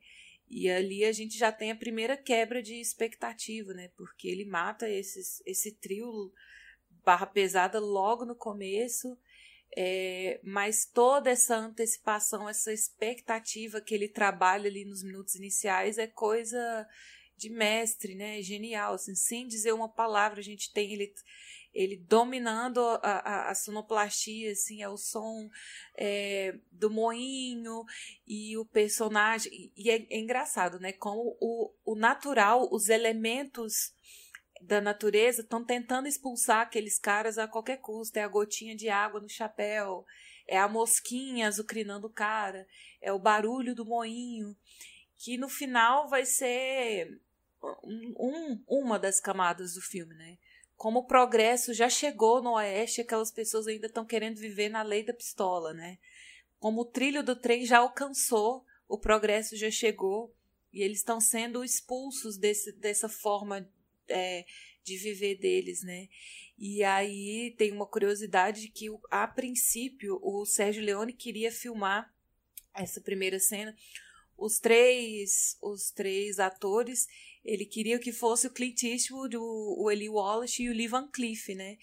E ali a gente já tem a primeira quebra de expectativa, né? Porque ele mata esses, esse trio barra pesada logo no começo. É, mas toda essa antecipação, essa expectativa que ele trabalha ali nos minutos iniciais é coisa de mestre, né? Genial, assim, sem dizer uma palavra, a gente tem ele ele dominando a, a, a, sonoplastia, assim, é o som é, do moinho e o personagem. E é, é, engraçado, né? Como o, o natural, os elementos da natureza estão tentando expulsar aqueles caras a qualquer custo. É a gotinha de água no chapéu, é a mosquinha azucrinando o cara, é o barulho do moinho, que no final vai ser um, uma das camadas do filme, né? Como o progresso já chegou no Oeste, aquelas pessoas ainda estão querendo viver na lei da pistola, né? Como o trilho do trem já alcançou, o progresso já chegou e eles estão sendo expulsos desse, dessa forma é, de viver deles, né? E aí tem uma curiosidade que, a princípio, o Sérgio Leone queria filmar essa primeira cena. Os três, os três atores ele queria que fosse o Clint Eastwood, o, o Eli Wallace e o Lee Van Cleef, né?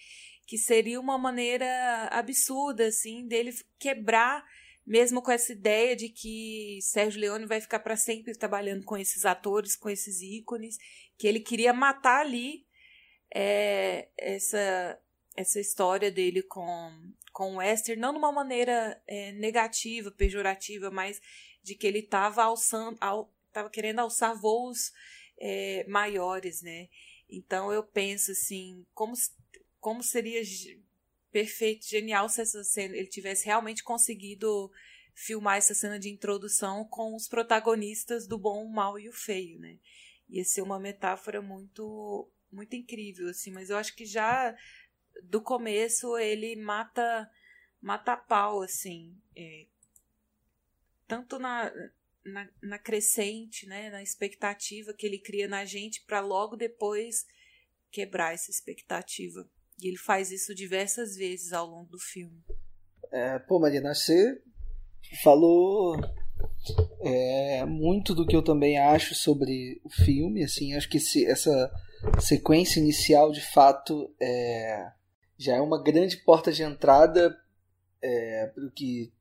Que seria uma maneira absurda, assim, dele quebrar, mesmo com essa ideia de que Sérgio Leone vai ficar para sempre trabalhando com esses atores, com esses ícones, que ele queria matar ali é, essa, essa história dele com, com o Wester, não de uma maneira é, negativa, pejorativa, mas de que ele estava alçando, al, tava querendo alçar voos é, maiores, né? Então eu penso assim, como, como seria perfeito, genial se essa cena, ele tivesse realmente conseguido filmar essa cena de introdução com os protagonistas do bom, o mal e o feio, né? Ia ser uma metáfora muito muito incrível, assim, mas eu acho que já do começo ele mata mata pau, assim, é, tanto na, na, na crescente, né, na expectativa que ele cria na gente para logo depois quebrar essa expectativa. E ele faz isso diversas vezes ao longo do filme. É, pô, Marina, você falou é, muito do que eu também acho sobre o filme. Assim, acho que se, essa sequência inicial, de fato, é, já é uma grande porta de entrada é, para o que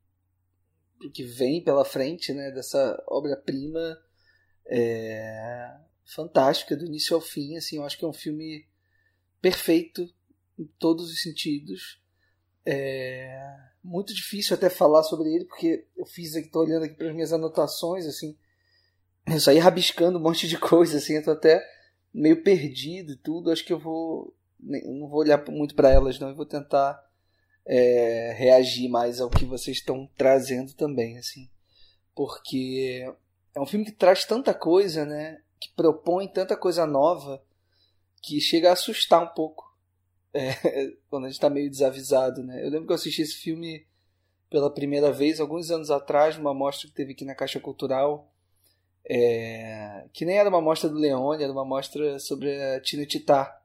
que vem pela frente, né, dessa obra-prima é, fantástica do início ao fim, assim, eu acho que é um filme perfeito em todos os sentidos. É muito difícil até falar sobre ele porque eu fiz aqui, tô olhando aqui para as minhas anotações, assim, eu saí rabiscando um monte de coisa, assim, eu tô até meio perdido e tudo. Acho que eu vou não vou olhar muito para elas, não, eu vou tentar é, reagir mais ao que vocês estão trazendo também, assim. Porque é um filme que traz tanta coisa, né? Que propõe tanta coisa nova que chega a assustar um pouco é, quando a gente está meio desavisado, né? Eu lembro que eu assisti esse filme pela primeira vez alguns anos atrás numa mostra que teve aqui na Caixa Cultural é, que nem era uma mostra do Leone, era uma mostra sobre a Tina Titá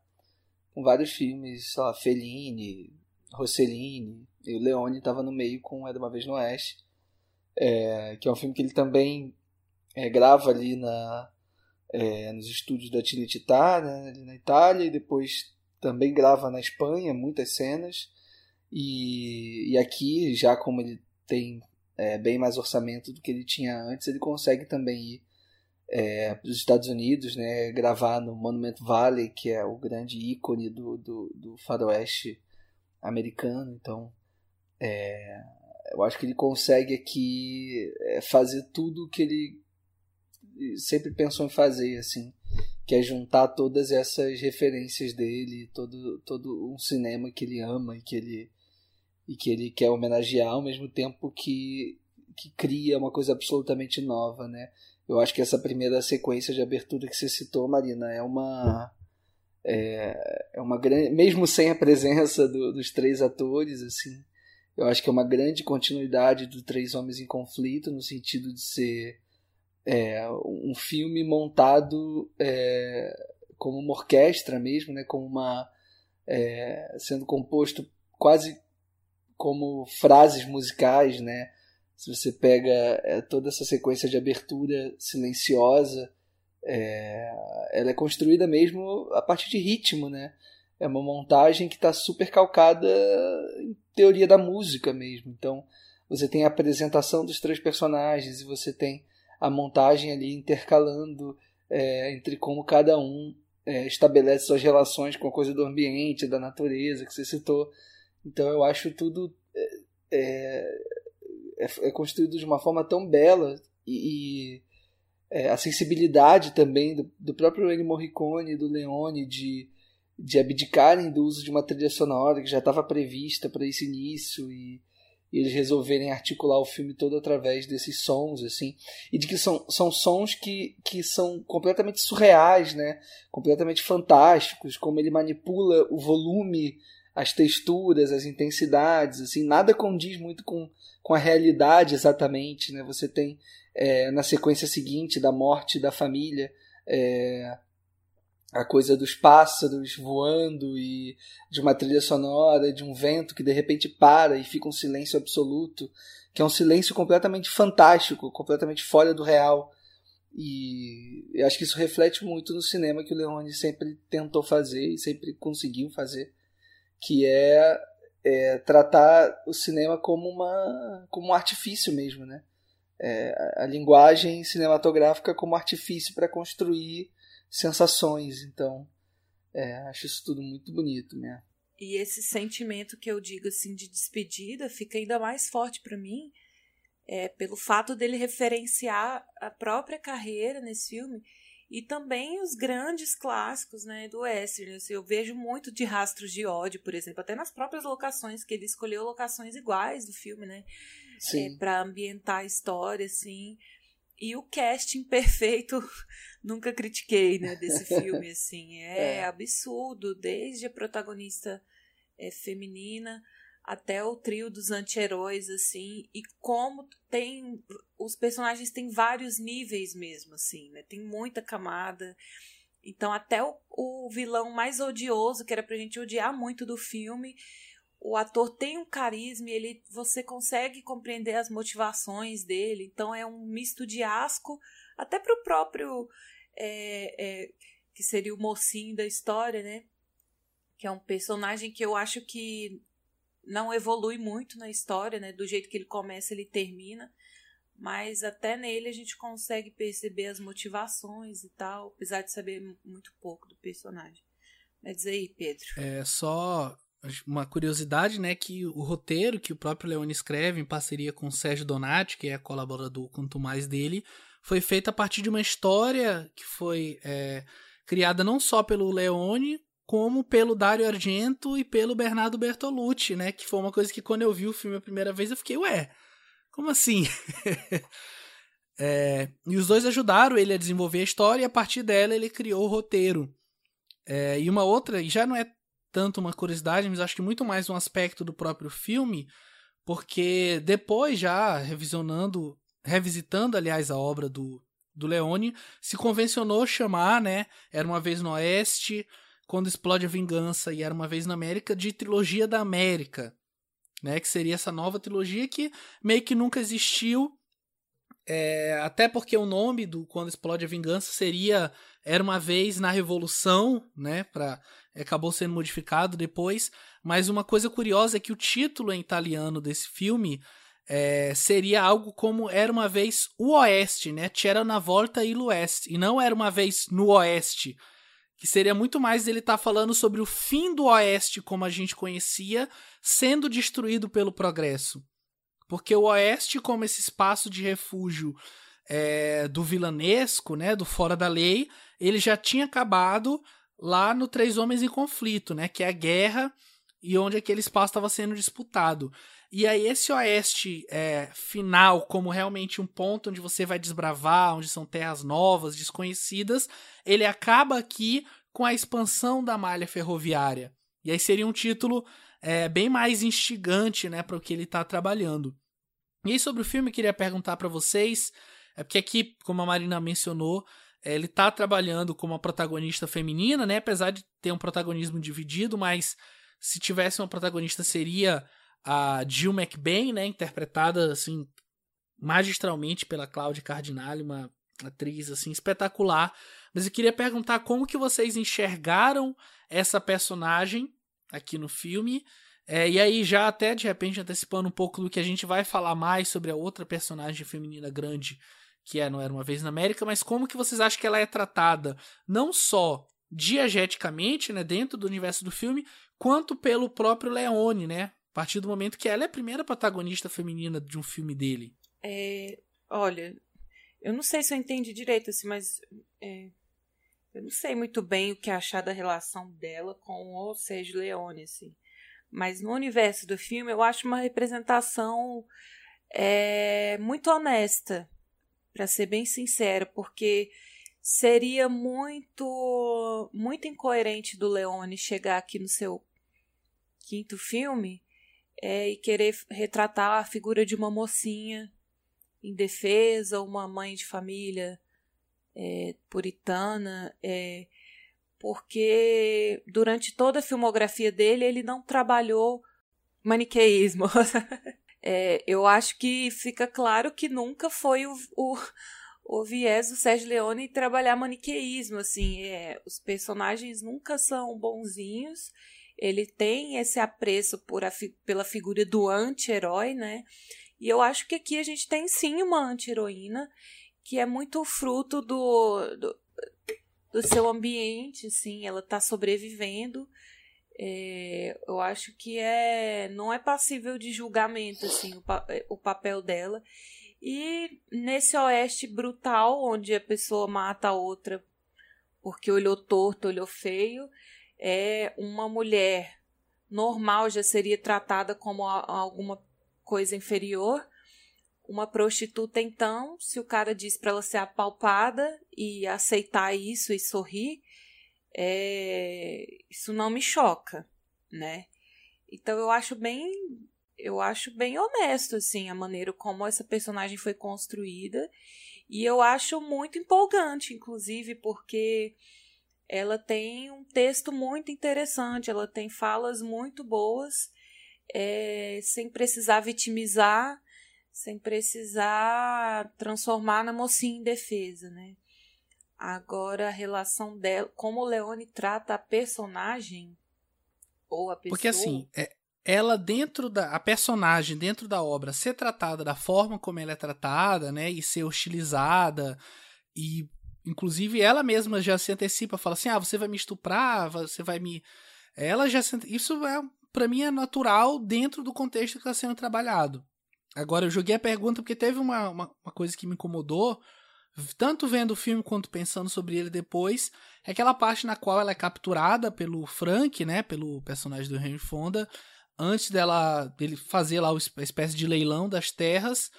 com vários filmes, sei lá, Fellini, Rossellini e o Leone estava no meio com Era Uma Vez no Oeste, é, que é um filme que ele também é, grava ali na, é, nos estúdios da Tinitità, né, na Itália, e depois também grava na Espanha muitas cenas. E, e aqui, já como ele tem é, bem mais orçamento do que ele tinha antes, ele consegue também ir é, para os Estados Unidos, né, gravar no Monument Valley, que é o grande ícone do, do, do faroeste americano, então é, eu acho que ele consegue aqui é, fazer tudo que ele sempre pensou em fazer, assim, que é juntar todas essas referências dele, todo, todo um cinema que ele ama e que ele e que ele quer homenagear ao mesmo tempo que, que cria uma coisa absolutamente nova, né? Eu acho que essa primeira sequência de abertura que você citou, Marina, é uma é, é uma grande, mesmo sem a presença do, dos três atores, assim, eu acho que é uma grande continuidade do Três Homens em Conflito no sentido de ser é, um filme montado é, como uma orquestra mesmo, né, como uma é, sendo composto quase como frases musicais, né? Se você pega é, toda essa sequência de abertura silenciosa é, ela é construída mesmo a partir de ritmo, né? É uma montagem que está super calcada em teoria da música mesmo. Então, você tem a apresentação dos três personagens e você tem a montagem ali intercalando é, entre como cada um é, estabelece suas relações com a coisa do ambiente, da natureza que você citou. Então eu acho tudo é, é, é, construído de uma forma tão bela e, e é, a sensibilidade também do, do próprio Ennio Morricone e do Leone de, de abdicarem do uso de uma trilha sonora que já estava prevista para esse início e, e, eles resolverem articular o filme todo através desses sons assim. E de que são, são sons que, que são completamente surreais né? Completamente fantásticos como ele manipula o volume as texturas as intensidades assim. Nada condiz muito com, com a realidade exatamente né? Você tem é, na sequência seguinte da morte da família, é, a coisa dos pássaros voando e de uma trilha sonora, de um vento que de repente para e fica um silêncio absoluto, que é um silêncio completamente fantástico, completamente fora do real. E eu acho que isso reflete muito no cinema que o Leone sempre tentou fazer e sempre conseguiu fazer, que é, é tratar o cinema como, uma, como um artifício mesmo, né? É, a linguagem cinematográfica como artifício para construir sensações. Então, é, acho isso tudo muito bonito, né? E esse sentimento que eu digo assim de despedida fica ainda mais forte para mim é, pelo fato dele referenciar a própria carreira nesse filme e também os grandes clássicos né, do western. Eu vejo muito de Rastros de ódio, por exemplo, até nas próprias locações, que ele escolheu locações iguais do filme, né? É, para ambientar a história, assim. E o casting perfeito, nunca critiquei, né, desse filme, assim. É, é. absurdo, desde a protagonista é, feminina até o trio dos anti-heróis, assim. E como tem... Os personagens têm vários níveis mesmo, assim, né? Tem muita camada. Então, até o, o vilão mais odioso, que era pra gente odiar muito do filme o ator tem um carisma ele, você consegue compreender as motivações dele. Então é um misto de asco, até para o próprio. É, é, que seria o mocinho da história, né? Que é um personagem que eu acho que não evolui muito na história, né? Do jeito que ele começa, ele termina. Mas até nele a gente consegue perceber as motivações e tal, apesar de saber muito pouco do personagem. Mas aí, Pedro. É só uma curiosidade, né, que o roteiro que o próprio Leone escreve em parceria com o Sérgio Donati, que é colaborador quanto mais dele, foi feito a partir de uma história que foi é, criada não só pelo Leone, como pelo Dario Argento e pelo Bernardo Bertolucci, né, que foi uma coisa que quando eu vi o filme a primeira vez eu fiquei, ué, como assim? é, e os dois ajudaram ele a desenvolver a história e a partir dela ele criou o roteiro. É, e uma outra, e já não é tanto uma curiosidade, mas acho que muito mais um aspecto do próprio filme, porque depois já revisionando, revisitando aliás a obra do do Leone, se convencionou chamar, né, Era uma vez no Oeste, quando explode a vingança e Era uma vez na América de trilogia da América, né, que seria essa nova trilogia que meio que nunca existiu, é, até porque o nome do quando explode a vingança seria Era uma vez na Revolução, né, para acabou sendo modificado depois. Mas uma coisa curiosa é que o título em italiano desse filme é, seria algo como Era uma vez o Oeste, né? C'era na volta il Oeste, e não Era uma vez no Oeste. Que seria muito mais ele estar tá falando sobre o fim do Oeste como a gente conhecia, sendo destruído pelo progresso. Porque o Oeste, como esse espaço de refúgio é, do vilanesco, né, do fora da lei, ele já tinha acabado lá no Três Homens em Conflito, né? Que é a guerra e onde aquele espaço estava sendo disputado. E aí esse oeste é, final, como realmente um ponto onde você vai desbravar, onde são terras novas, desconhecidas, ele acaba aqui com a expansão da malha ferroviária. E aí seria um título é, bem mais instigante, né, para o que ele está trabalhando. E aí sobre o filme queria perguntar para vocês, é porque aqui, como a Marina mencionou, ele tá trabalhando como uma protagonista feminina, né? Apesar de ter um protagonismo dividido, mas se tivesse uma protagonista seria a Jill McBain, né? Interpretada assim magistralmente pela Cláudia Cardinale, uma atriz assim espetacular. Mas eu queria perguntar como que vocês enxergaram essa personagem aqui no filme. É, e aí, já até de repente antecipando um pouco do que a gente vai falar mais sobre a outra personagem feminina grande que é Não Era Uma Vez na América, mas como que vocês acham que ela é tratada não só diegeticamente, né, dentro do universo do filme, quanto pelo próprio Leone, né? A partir do momento que ela é a primeira protagonista feminina de um filme dele. É, olha, eu não sei se eu entendi direito, assim, mas é, eu não sei muito bem o que achar da relação dela com o Sérgio Leone, assim. Mas no universo do filme eu acho uma representação é, muito honesta, para ser bem sincera, porque seria muito muito incoerente do Leone chegar aqui no seu quinto filme é, e querer retratar a figura de uma mocinha indefesa, uma mãe de família é, puritana, é, porque durante toda a filmografia dele ele não trabalhou maniqueísmo. é, eu acho que fica claro que nunca foi o, o, o viés do Sérgio Leone trabalhar maniqueísmo. Assim, é, os personagens nunca são bonzinhos. Ele tem esse apreço por a, pela figura do anti-herói, né? E eu acho que aqui a gente tem sim uma anti-heroína que é muito fruto do, do, do seu ambiente, assim, ela está sobrevivendo. É, eu acho que é não é passível de julgamento assim o, o papel dela. E nesse oeste brutal onde a pessoa mata a outra porque olhou torto olhou feio é uma mulher normal já seria tratada como alguma coisa inferior. Uma prostituta, então, se o cara diz para ela ser apalpada e aceitar isso e sorrir, é... isso não me choca, né? Então eu acho bem, eu acho bem honesto assim a maneira como essa personagem foi construída e eu acho muito empolgante, inclusive, porque ela tem um texto muito interessante, ela tem falas muito boas, é, sem precisar vitimizar sem precisar transformar na mocinha indefesa, né? Agora a relação dela, como o Leone trata a personagem ou a pessoa. Porque assim, é, ela dentro da a personagem dentro da obra ser tratada da forma como ela é tratada, né, e ser hostilizada e inclusive ela mesma já se antecipa, fala assim: "Ah, você vai me estuprar, você vai me ela já se... isso é para mim é natural dentro do contexto que está sendo trabalhado. Agora, eu joguei a pergunta porque teve uma, uma, uma, coisa que me incomodou, tanto vendo o filme quanto pensando sobre ele depois, é aquela parte na qual ela é capturada pelo Frank, né, pelo personagem do Henry Fonda, antes dela dele fazer lá a espécie de leilão das terras,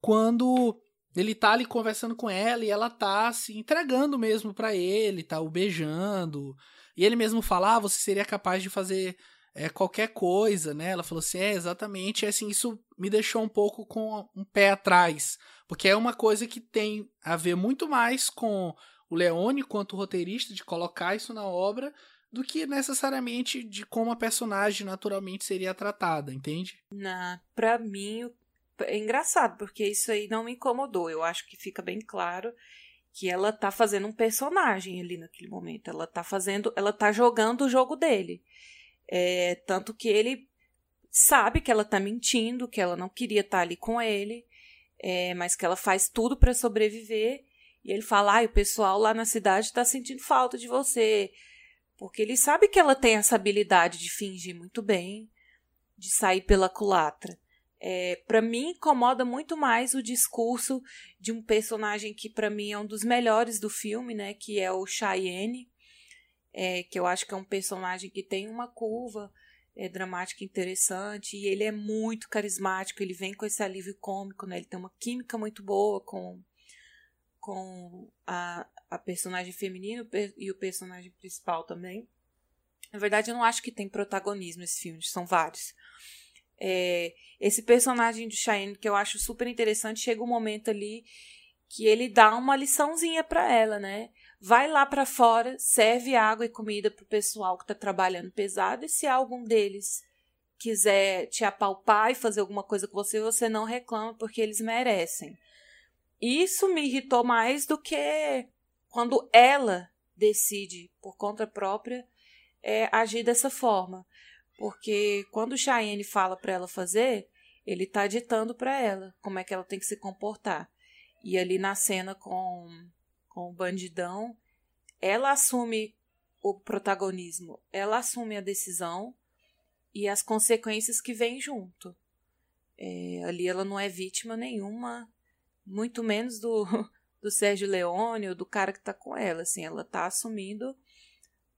quando ele tá ali conversando com ela e ela tá se entregando mesmo para ele, tá o beijando. E ele mesmo fala: ah, você seria capaz de fazer é, qualquer coisa, né? Ela falou assim, é, exatamente, assim, isso me deixou um pouco com um pé atrás, porque é uma coisa que tem a ver muito mais com o Leone quanto roteirista de colocar isso na obra do que necessariamente de como a personagem naturalmente seria tratada, entende? Na, pra mim é engraçado, porque isso aí não me incomodou. Eu acho que fica bem claro que ela tá fazendo um personagem ali naquele momento. Ela tá fazendo, ela tá jogando o jogo dele. É, tanto que ele sabe que ela tá mentindo, que ela não queria estar tá ali com ele, é, mas que ela faz tudo para sobreviver. E ele fala: ah, o pessoal lá na cidade está sentindo falta de você. Porque ele sabe que ela tem essa habilidade de fingir muito bem, de sair pela culatra. É, para mim incomoda muito mais o discurso de um personagem que para mim é um dos melhores do filme, né, que é o Cheyenne, é, que eu acho que é um personagem que tem uma curva é, dramática interessante e ele é muito carismático, ele vem com esse alívio cômico, né? Ele tem uma química muito boa com, com a, a personagem feminina e o personagem principal também. Na verdade, eu não acho que tem protagonismo esse filme, são vários. É, esse personagem do Cheyenne, que eu acho super interessante, chega um momento ali que ele dá uma liçãozinha para ela, né? Vai lá para fora, serve água e comida pro pessoal que tá trabalhando pesado e se algum deles quiser te apalpar e fazer alguma coisa com você, você não reclama porque eles merecem. Isso me irritou mais do que quando ela decide por conta própria é, agir dessa forma. porque quando o Cheyenne fala para ela fazer, ele tá ditando para ela como é que ela tem que se comportar. E ali na cena com, com o bandidão, ela assume o protagonismo, ela assume a decisão e as consequências que vêm junto. É, ali ela não é vítima nenhuma, muito menos do, do Sérgio Leone ou do cara que tá com ela. Assim, ela tá assumindo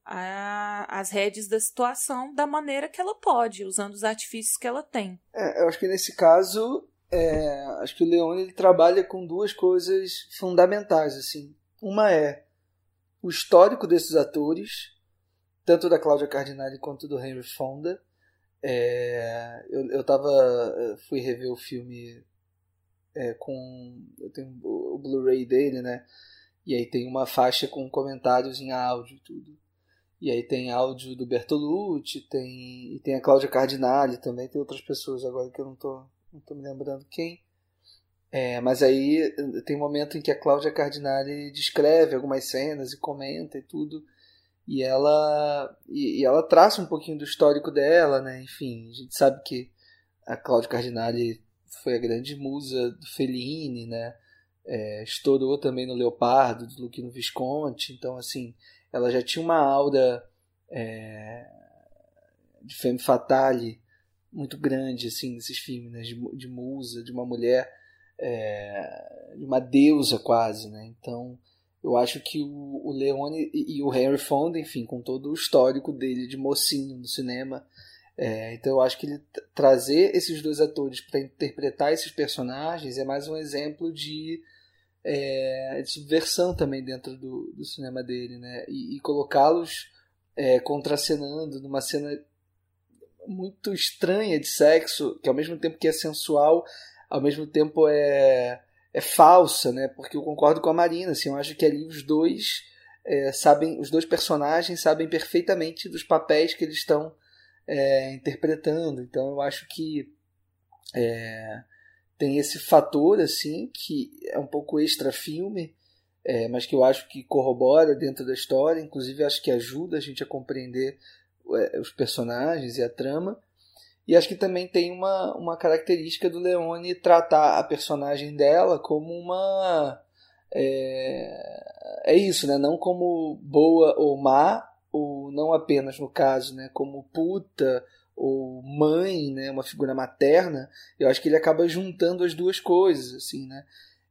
a, as redes da situação da maneira que ela pode, usando os artifícios que ela tem. É, eu acho que nesse caso, é, acho que o Leone ele trabalha com duas coisas fundamentais. assim. Uma é o histórico desses atores, tanto da Cláudia Cardinale quanto do Henry Fonda. É, eu, eu tava, fui rever o filme é, com. Eu tenho o Blu-ray dele, né? E aí tem uma faixa com comentários em áudio e tudo. E aí tem áudio do Bertolucci, tem, e tem a Cláudia Cardinale também, tem outras pessoas agora que eu não tô, não tô me lembrando quem. É, mas aí tem um momento em que a Cláudia Cardinale descreve algumas cenas e comenta e tudo. E ela, e, e ela traça um pouquinho do histórico dela, né? Enfim, a gente sabe que a Cláudia Cardinale foi a grande musa do Fellini, né? É, estourou também no Leopardo, do Luquino Visconti. Então, assim, ela já tinha uma aura é, de femme fatale muito grande, assim, nesses filmes, né? de, de musa, de uma mulher, é, uma deusa quase, né? Então, eu acho que o, o Leone e, e o Henry Fonda, enfim, com todo o histórico dele de mocinho no cinema, é, então eu acho que ele trazer esses dois atores para interpretar esses personagens é mais um exemplo de, é, de subversão também dentro do, do cinema dele, né? E, e colocá-los é, contracenando numa cena muito estranha de sexo, que ao mesmo tempo que é sensual, ao mesmo tempo é, é falsa, né? Porque eu concordo com a Marina, assim, eu acho que ali os dois é, sabem, os dois personagens sabem perfeitamente dos papéis que eles estão é, interpretando. Então eu acho que é, tem esse fator assim que é um pouco extra filme, é, mas que eu acho que corrobora dentro da história. Inclusive acho que ajuda a gente a compreender é, os personagens e a trama. E acho que também tem uma, uma característica do Leone tratar a personagem dela como uma. É, é isso, né? Não como boa ou má, ou não apenas no caso, né, como puta ou mãe, né, uma figura materna, eu acho que ele acaba juntando as duas coisas, assim, né?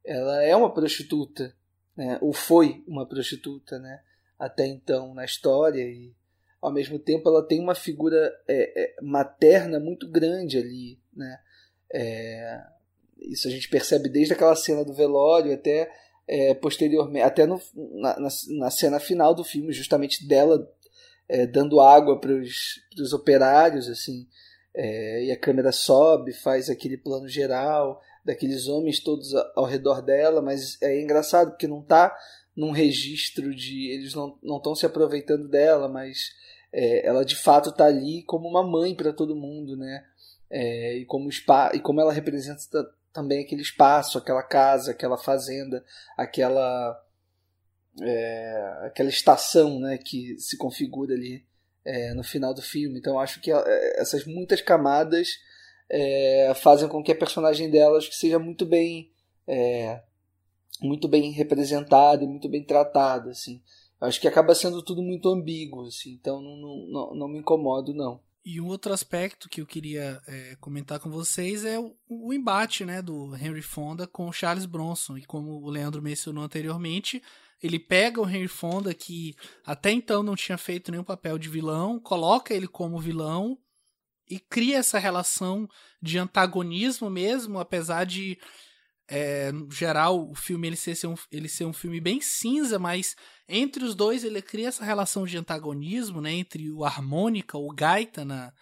Ela é uma prostituta, né, ou foi uma prostituta, né, até então na história e ao mesmo tempo ela tem uma figura é, é, materna muito grande ali, né? É, isso a gente percebe desde aquela cena do velório até é, posteriormente, até no, na, na, na, cena final do filme, justamente dela é, dando água para os operários, assim, é, e a câmera sobe, faz aquele plano geral daqueles homens todos ao redor dela, mas é engraçado porque não está num registro de. Eles não estão se aproveitando dela, mas é, ela de fato está ali como uma mãe para todo mundo, né? É, e, como spa, e como ela representa também aquele espaço, aquela casa, aquela fazenda, aquela é, aquela estação né, que se configura ali é, no final do filme. Então acho que é, essas muitas camadas é, fazem com que a personagem delas seja muito bem muito bem representada e muito bem tratada. Assim. Acho que acaba sendo tudo muito ambíguo, assim, então não, não, não, me incomodo não. E um outro aspecto que eu queria é, comentar com vocês é o, o, embate né, do Henry Fonda com o Charles Bronson. E como o Leandro mencionou anteriormente, ele pega o Henry Fonda, que até então não tinha feito nenhum papel de vilão, coloca ele como vilão e cria essa relação de antagonismo mesmo, apesar de é, no geral, o filme ele ser, um, ele ser um filme bem cinza, mas entre os dois ele cria essa relação de antagonismo, né, entre o harmônica, o gaita na,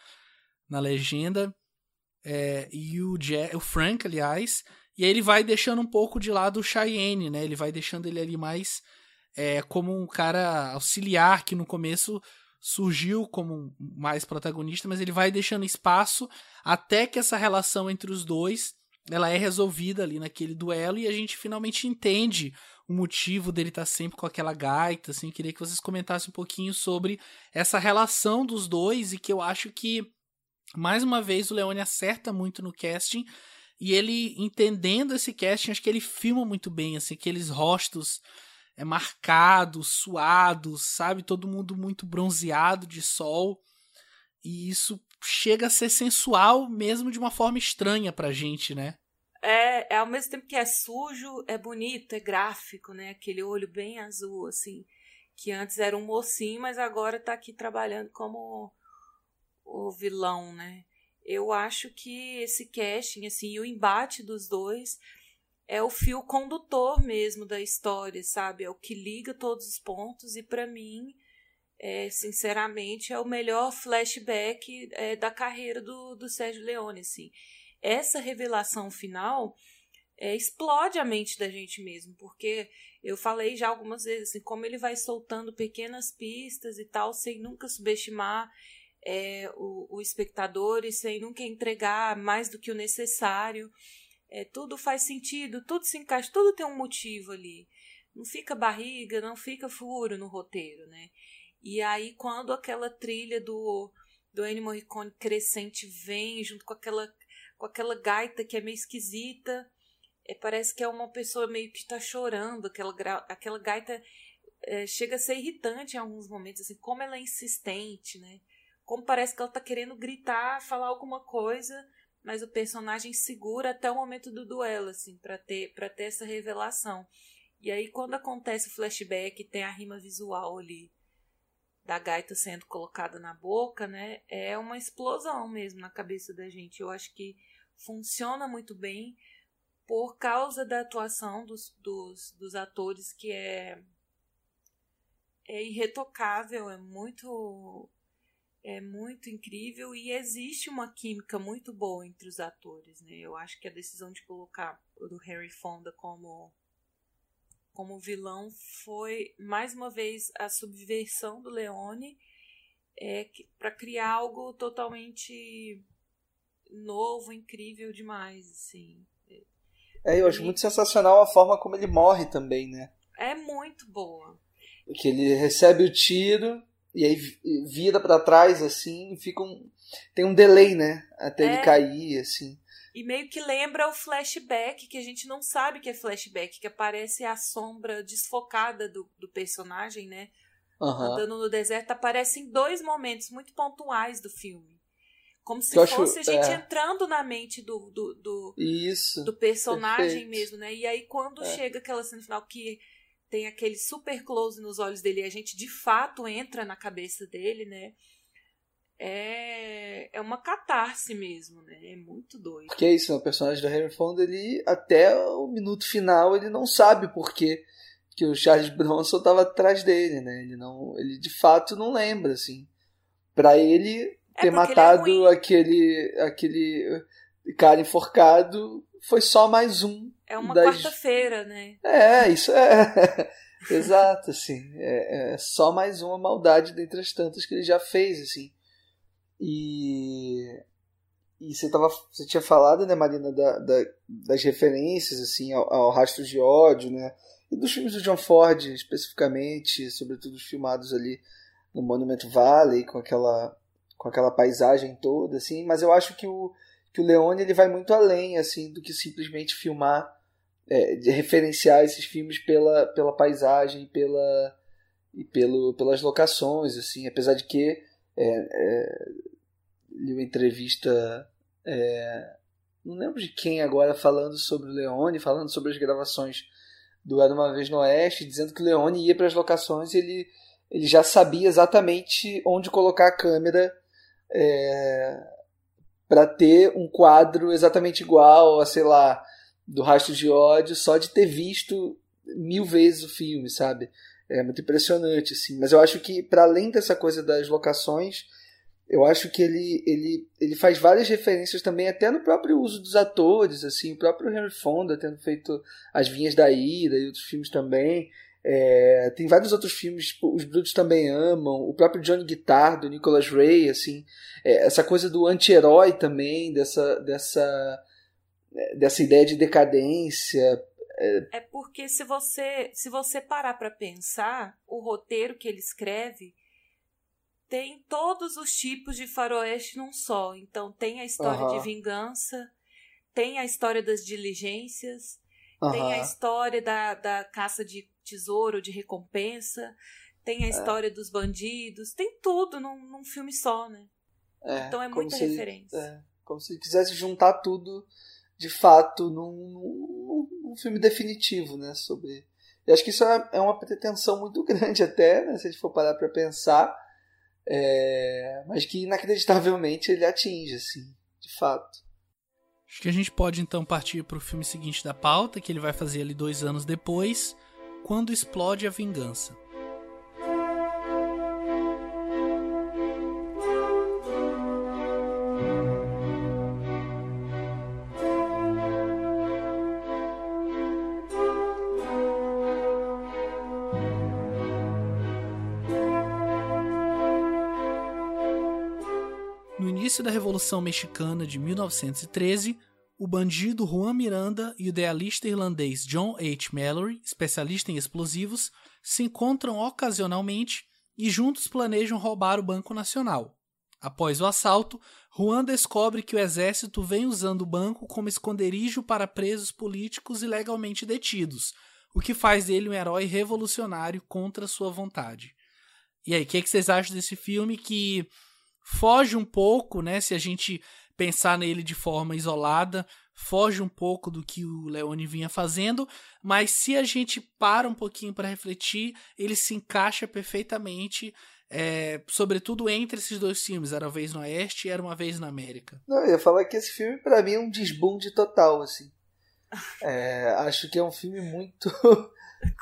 na legenda, é, e o, o Frank, aliás, e aí ele vai deixando um pouco de lado o Cheyenne, né, ele vai deixando ele ali mais é, como um cara auxiliar que no começo surgiu como mais protagonista, mas ele vai deixando espaço até que essa relação entre os dois ela é resolvida ali naquele duelo e a gente finalmente entende o motivo dele estar tá sempre com aquela gaita, assim, queria que vocês comentassem um pouquinho sobre essa relação dos dois e que eu acho que Mais uma vez, o Leone acerta muito no casting. E ele, entendendo esse casting, acho que ele filma muito bem, assim, aqueles rostos é, marcados, suados, sabe? Todo mundo muito bronzeado de sol. E isso chega a ser sensual mesmo de uma forma estranha pra gente, né? É, é ao mesmo tempo que é sujo, é bonito, é gráfico, né? Aquele olho bem azul, assim, que antes era um mocinho, mas agora tá aqui trabalhando como o vilão, né? Eu acho que esse casting, assim, e o embate dos dois é o fio condutor mesmo da história, sabe? É o que liga todos os pontos e para mim, é, sinceramente, é o melhor flashback é, da carreira do, do Sérgio Leone, assim. Essa revelação final é, explode a mente da gente mesmo, porque eu falei já algumas vezes assim, como ele vai soltando pequenas pistas e tal, sem nunca subestimar é, o, o espectador e sem nunca entregar mais do que o necessário. É, tudo faz sentido, tudo se encaixa, tudo tem um motivo ali. Não fica barriga, não fica furo no roteiro, né? E aí, quando aquela trilha do, do Ennio Morricone crescente vem, junto com aquela, com aquela gaita que é meio esquisita, é, parece que é uma pessoa meio que está chorando, aquela, aquela gaita é, chega a ser irritante em alguns momentos, assim, como ela é insistente, né? como parece que ela tá querendo gritar, falar alguma coisa, mas o personagem segura até o momento do duelo, assim, para ter, pra ter essa revelação. E aí, quando acontece o flashback, tem a rima visual ali da gaita sendo colocada na boca, né? É uma explosão mesmo na cabeça da gente. Eu acho que funciona muito bem por causa da atuação dos, dos, dos atores, que é, é irretocável, é muito é muito incrível e existe uma química muito boa entre os atores, né? Eu acho que a decisão de colocar o do Harry Fonda como como vilão foi mais uma vez a subversão do Leone é, para criar algo totalmente novo, incrível demais, assim. É, eu acho e... muito sensacional a forma como ele morre também, né? É muito boa. Que ele recebe o tiro, e aí vira para trás assim, fica um tem um delay, né, até é. ele cair assim. E meio que lembra o flashback, que a gente não sabe que é flashback, que aparece a sombra desfocada do, do personagem, né? Uhum. Andando no deserto, aparece em dois momentos muito pontuais do filme. Como se fosse acho, a gente é. entrando na mente do, do, do, Isso, do personagem perfeito. mesmo, né? E aí, quando é. chega aquela cena final que tem aquele super close nos olhos dele e a gente de fato entra na cabeça dele, né? É, é uma catarse mesmo, né? É muito doido. Porque é isso, o personagem do Henry Fonda, ele até o minuto final, ele não sabe por que que o Charles Bronson estava atrás dele, né? Ele não, ele de fato não lembra assim. Para ele é ter matado ele é aquele aquele cara enforcado foi só mais um é uma das... quarta-feira, né? É, isso é. Exato, assim. É, é, só mais uma maldade dentre as tantas que ele já fez, assim. E. E você, tava, você tinha falado, né, Marina, da, da, das referências, assim, ao, ao Rastro de Ódio, né? E dos filmes do John Ford, especificamente, sobretudo os filmados ali no Monument Valley, com aquela, com aquela paisagem toda, assim. Mas eu acho que o, que o Leone ele vai muito além, assim, do que simplesmente filmar é, de referenciar esses filmes pela, pela paisagem pela, e pelo, pelas locações, assim, apesar de que é, é, li uma entrevista, é, não lembro de quem agora, falando sobre o Leone, falando sobre as gravações do Era Uma Vez no Oeste, dizendo que o Leone ia para as locações e ele, ele já sabia exatamente onde colocar a câmera é, para ter um quadro exatamente igual a, sei lá, do Rastro de Ódio só de ter visto mil vezes o filme, sabe? É muito impressionante, assim. Mas eu acho que, para além dessa coisa das locações, eu acho que ele, ele, ele faz várias referências também, até no próprio uso dos atores, assim. O próprio Henry Fonda tendo feito As Vinhas da Ira e outros filmes também. É, tem vários outros filmes, tipo, Os Brutos Também Amam, o próprio Johnny Guitar, do Nicholas Ray, assim. É, essa coisa do anti-herói também, dessa... dessa dessa ideia de decadência. É, é porque se você se você parar para pensar, o roteiro que ele escreve tem todos os tipos de faroeste num só. Então tem a história de vingança, tem a história das diligências, tem a história da, da caça de tesouro, de recompensa, tem a história dos bandidos, tem tudo num, num filme só, né? É, Então é muita se referência. é, como se quisesse juntar tudo de fato num, num- num filme definitivo, né? Sobre. Eu acho que isso é é uma pretensão muito grande até, né? Se a gente for parar para pensar. É, mas que inacreditavelmente ele atinge, assim, de fato. Acho que a gente pode então partir para o filme seguinte da pauta, que ele vai fazer ali dois anos depois, quando explode a vingança. Revolução Mexicana de 1913, o bandido Juan Miranda e o idealista irlandês John H. Mallory, especialista em explosivos, se encontram ocasionalmente e juntos planejam roubar o Banco Nacional. Após o assalto, Juan descobre que o exército vem usando o banco como esconderijo para presos políticos ilegalmente detidos, o que faz dele um herói revolucionário contra sua vontade. E aí, o que, que vocês acham desse filme que foge um pouco, né? Se a gente pensar nele de forma isolada, foge um pouco do que o Leone vinha fazendo, mas se a gente para um pouquinho para refletir, ele se encaixa perfeitamente, é, sobretudo entre esses dois filmes, Era uma vez no Oeste e Era uma vez na América. Não, eu ia falar que esse filme pra mim é um desbunde total, assim. É, acho que é um filme muito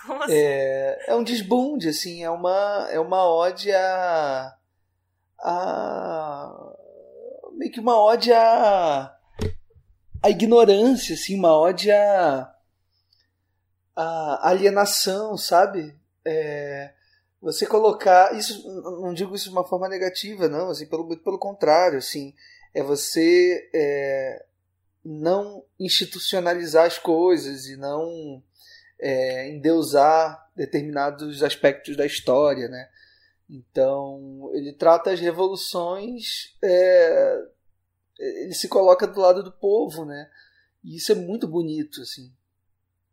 Como assim? É, é um desbunde, assim, é uma, é uma ode a, a. meio que uma ode a ignorância, assim, uma ode a alienação, sabe? É, você colocar. Isso, não digo isso de uma forma negativa, não, assim, pelo, pelo contrário, assim, é você é, não institucionalizar as coisas e não é, endeusar determinados aspectos da história, né? Então ele trata as revoluções, é, ele se coloca do lado do povo, né? E isso é muito bonito, assim.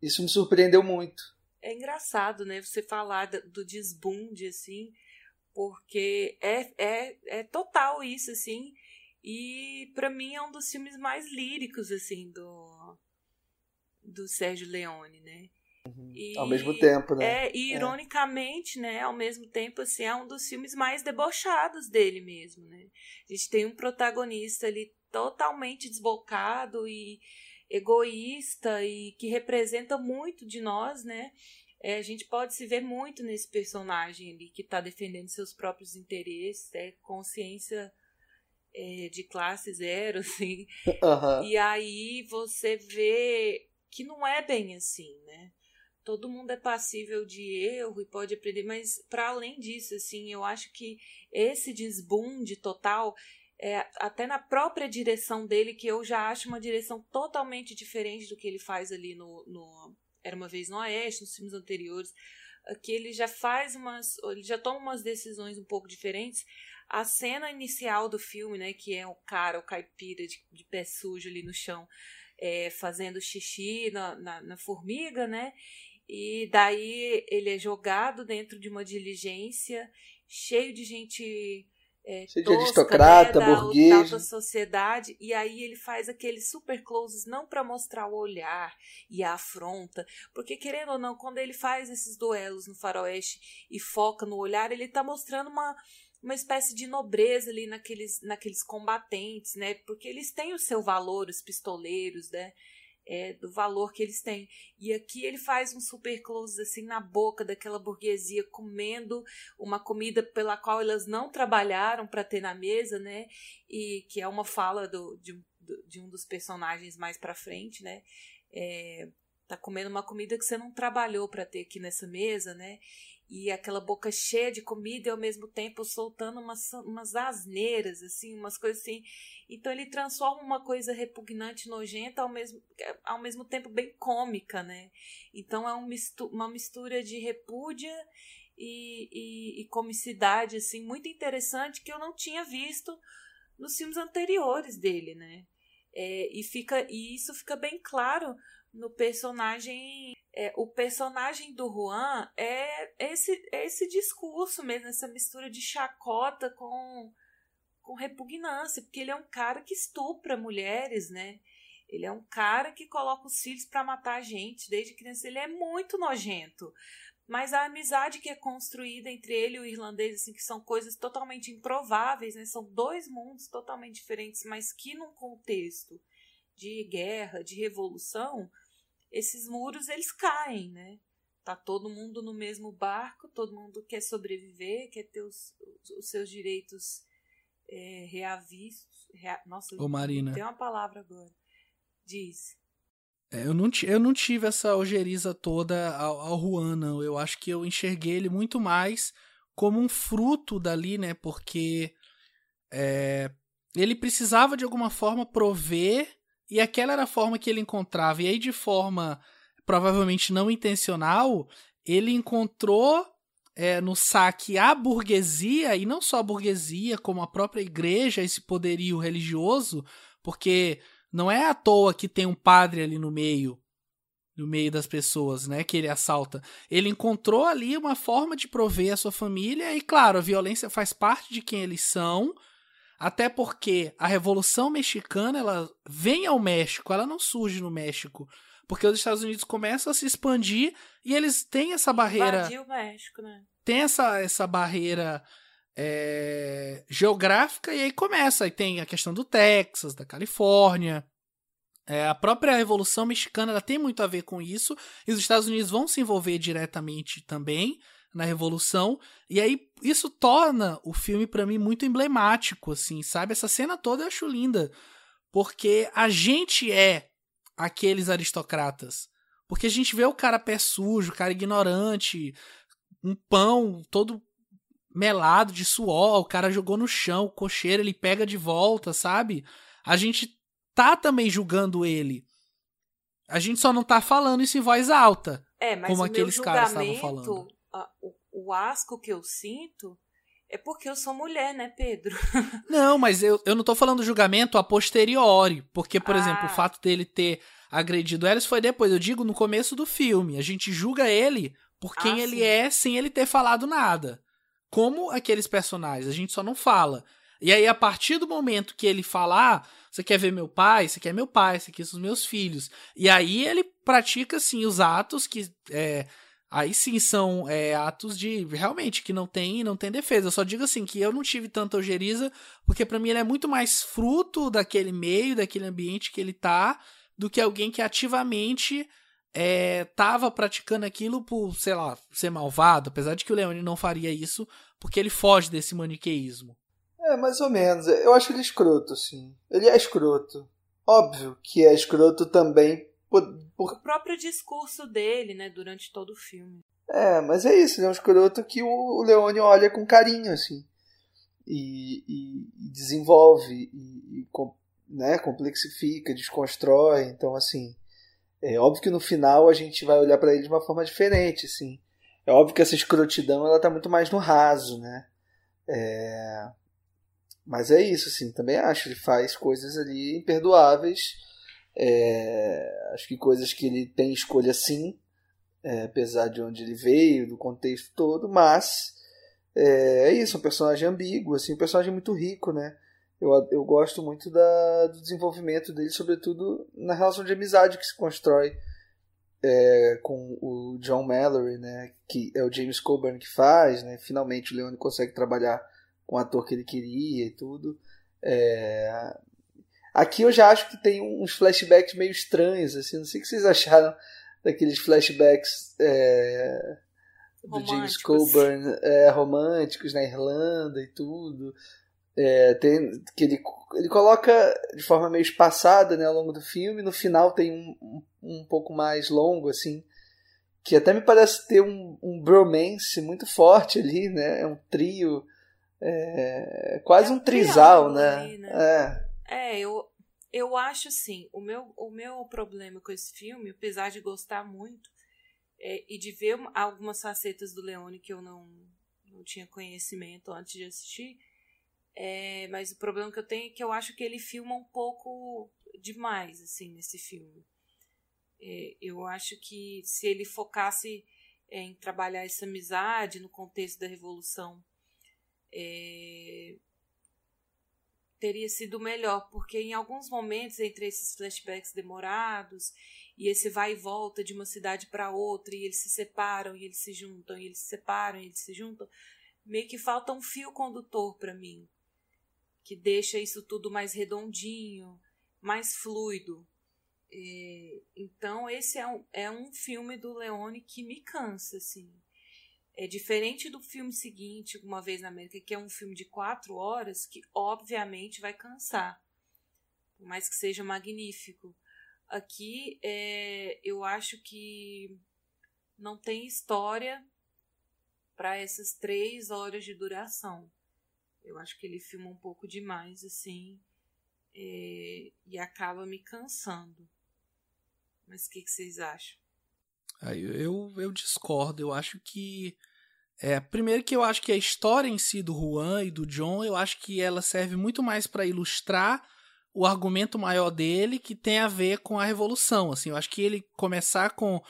Isso me surpreendeu muito. É engraçado, né? Você falar do, desbunde, assim, porque é, é, é total isso, assim. E para mim é um dos filmes mais líricos, assim, do, do Sérgio Leone, né? E- Ao mesmo tempo, né? É, e ironicamente, né, ao mesmo tempo, assim, é um dos filmes mais debochados dele mesmo, né? A gente tem um protagonista ali totalmente desbocado e egoísta e que representa muito de nós, né? É, a gente pode se ver muito nesse personagem ali que está defendendo seus próprios interesses, é consciência é, de classe zero, assim. Aham. E aí você vê que não é bem assim, né? Todo mundo é passível de erro e pode aprender, mas para além disso, assim, eu acho que esse desbunde total, é, até na própria direção dele, que eu já acho uma direção totalmente diferente do que ele faz ali no, no Era uma vez no Oeste, nos filmes anteriores, que ele já faz umas, ele já toma umas decisões um pouco diferentes. A cena inicial do filme, né, que é o cara, o caipira de, de pé sujo ali no chão, é, fazendo xixi na, na, na formiga, né? E daí ele é jogado dentro de uma diligência, cheio de gente é, Cheio de tosca, aristocrata, né, da, burguês. da alta sociedade. E aí ele faz aqueles super closes não para mostrar o olhar e a afronta, porque querendo ou não, quando ele faz esses duelos no faroeste e foca no olhar, ele tá mostrando uma uma espécie de nobreza ali naqueles, naqueles combatentes, né? Porque eles têm o seu valor, os pistoleiros, né? É, do valor que eles têm. E aqui ele faz um super close assim na boca daquela burguesia comendo uma comida pela qual elas não trabalharam para ter na mesa, né? E que é uma fala do, de, do- de um dos personagens mais para frente, né? É, tá comendo uma comida que você não trabalhou para ter aqui nessa mesa, né? E aquela boca cheia de comida e ao mesmo tempo soltando umas, umas asneiras, assim, umas coisas assim. Então ele transforma uma coisa repugnante, nojenta, ao mesmo, ao mesmo tempo bem cômica, né? Então é um mistu uma mistura de repúdia e, e, e comicidade assim muito interessante que eu não tinha visto nos filmes anteriores dele, né? É, e fica e isso fica bem claro no personagem é, o personagem do Juan é esse é esse discurso mesmo essa mistura de chacota com com repugnância porque ele é um cara que estupra mulheres né? Ele é um cara que coloca os filhos para matar a gente desde criança. Ele é muito nojento. Mas a amizade que é construída entre ele e o irlandês, assim, que são coisas totalmente improváveis, né? São dois mundos totalmente diferentes, mas que num contexto de guerra, de revolução, esses muros eles caem, né? Tá todo mundo no mesmo barco, todo mundo quer sobreviver, quer ter os, os seus direitos é, reavistos. Rea... Nossa, Ô, Marina. tem uma palavra agora. Diz. É, eu, não, eu não tive essa ojeriza toda ao, ao Juan, não. Eu acho que eu enxerguei ele muito mais como um fruto dali, né? Porque é, ele precisava de alguma forma prover e aquela era a forma que ele encontrava. E aí, de forma provavelmente não intencional, ele encontrou é, no saque a burguesia, e não só a burguesia, como a própria igreja, esse poderio religioso, porque não é à toa que tem um padre ali no meio, no meio das pessoas, né, que ele assalta. Ele encontrou ali uma forma de prover a sua família e claro, a violência faz parte de quem eles são, até porque a Revolução Mexicana, ela vem ao México, ela não surge no México. Porque os Estados Unidos começam a se expandir e eles têm essa barreira. o México, né? Tem essa, essa barreira é, geográfica, e aí começa. Aí tem a questão do Texas, da Califórnia. É, a própria Revolução Mexicana ela tem muito a ver com isso, e os Estados Unidos vão se envolver diretamente também na Revolução, e aí isso torna o filme para mim muito emblemático, assim, sabe? Essa cena toda eu acho linda, porque a gente é aqueles aristocratas. Porque a gente vê o cara pé sujo, o cara ignorante, um pão todo melado de suor, o cara jogou no chão, o cocheiro ele pega de volta, sabe? A gente tá também julgando ele. A gente só não tá falando isso em voz alta. É, mas como aqueles caras estavam falando. A- o, o asco que eu sinto é porque eu sou mulher, né, Pedro? Não, mas eu, eu não tô falando do julgamento a posteriori. Porque, por Ah. exemplo, o fato dele ter agredido elas foi depois. Eu digo no começo do filme. A gente julga ele por quem Ah, ele sim. é sem ele ter falado nada. Como aqueles personagens, a gente só não fala. E aí, a partir do momento que ele falar, você quer ver meu pai? Você quer meu pai? Você quer os meus filhos? E aí ele pratica, sim, os atos que. É, aí sim são é, atos de. Realmente, que não tem, não tem defesa. Eu só digo assim que eu não tive tanta ojeriza, porque pra mim ele é muito mais fruto daquele meio, daquele ambiente que ele tá, do que alguém que ativamente é, tava praticando aquilo por, sei lá, ser malvado, apesar de que o Leone não faria isso, porque ele foge desse maniqueísmo. É, mais ou menos. Eu acho ele escroto, sim. Ele é escroto. Óbvio que é escroto também por, por- O próprio discurso dele, né, durante todo o filme. É, mas é isso. Ele é um escroto que o, Leone olha com carinho, assim. E, e- e desenvolve, e, e com- né, complexifica, desconstrói. Então, assim, é óbvio que no final a gente vai olhar pra ele de uma forma diferente, assim. É óbvio que essa escrotidão ela tá muito mais no raso, né? É, Mas é isso, assim, também acho. Ele faz coisas ali imperdoáveis. É, Acho que coisas que ele tem escolha sim, é, apesar de onde ele veio, do contexto todo, mas é, é isso, um personagem ambíguo, assim, um personagem muito rico, né? Eu, eu gosto muito da, do desenvolvimento dele, sobretudo na relação de amizade que se constrói é, com o John Mallory, né? Que é o James Coburn que faz, né? Finalmente o Leone consegue trabalhar com o ator que ele queria e tudo. É, Aqui eu já acho que tem uns flashbacks meio estranhos, assim, não sei o que vocês acharam daqueles flashbacks é, do James. Coburn é, românticos na Irlanda e tudo. É, tem, que ele, ele coloca de forma meio espaçada né, ao longo do filme, no final tem um, um, um pouco mais longo, assim, que até me parece ter um, um bromance muito forte ali, né? É um trio, é, quase É um um trisal, né? ali, né? É. É, eu, eu acho assim, o meu, o meu problema com esse filme, apesar de gostar muito, é, e de ver algumas facetas do Leone que eu não, não tinha conhecimento antes de assistir. É, mas o problema que eu tenho é que eu acho que ele filma um pouco demais, assim, nesse filme. É, eu acho que se ele focasse em trabalhar essa amizade no contexto da Revolução, é, teria sido melhor, porque em alguns momentos, entre esses flashbacks demorados e esse vai e volta de uma cidade para outra, e eles se separam, e eles se juntam, e eles se separam, e eles se juntam, meio que falta um fio condutor para mim, que deixa isso tudo mais redondinho, mais fluido. É, então, esse é um, é um filme do Leone que me cansa, assim. É diferente do filme seguinte, Uma Vez na América, que é um filme de quatro horas, que obviamente vai cansar. Por mais que seja magnífico. Aqui, é, eu acho que não tem história para essas três horas de duração. Eu acho que ele filma um pouco demais, assim, é, e acaba me cansando. Mas o que, que vocês acham? Eu, eu discordo. Eu acho que. É, primeiro que eu acho que a história em si do Juan e do John, eu acho que ela serve muito mais para ilustrar o argumento maior dele que tem a ver com a revolução. Assim, eu acho que ele começar com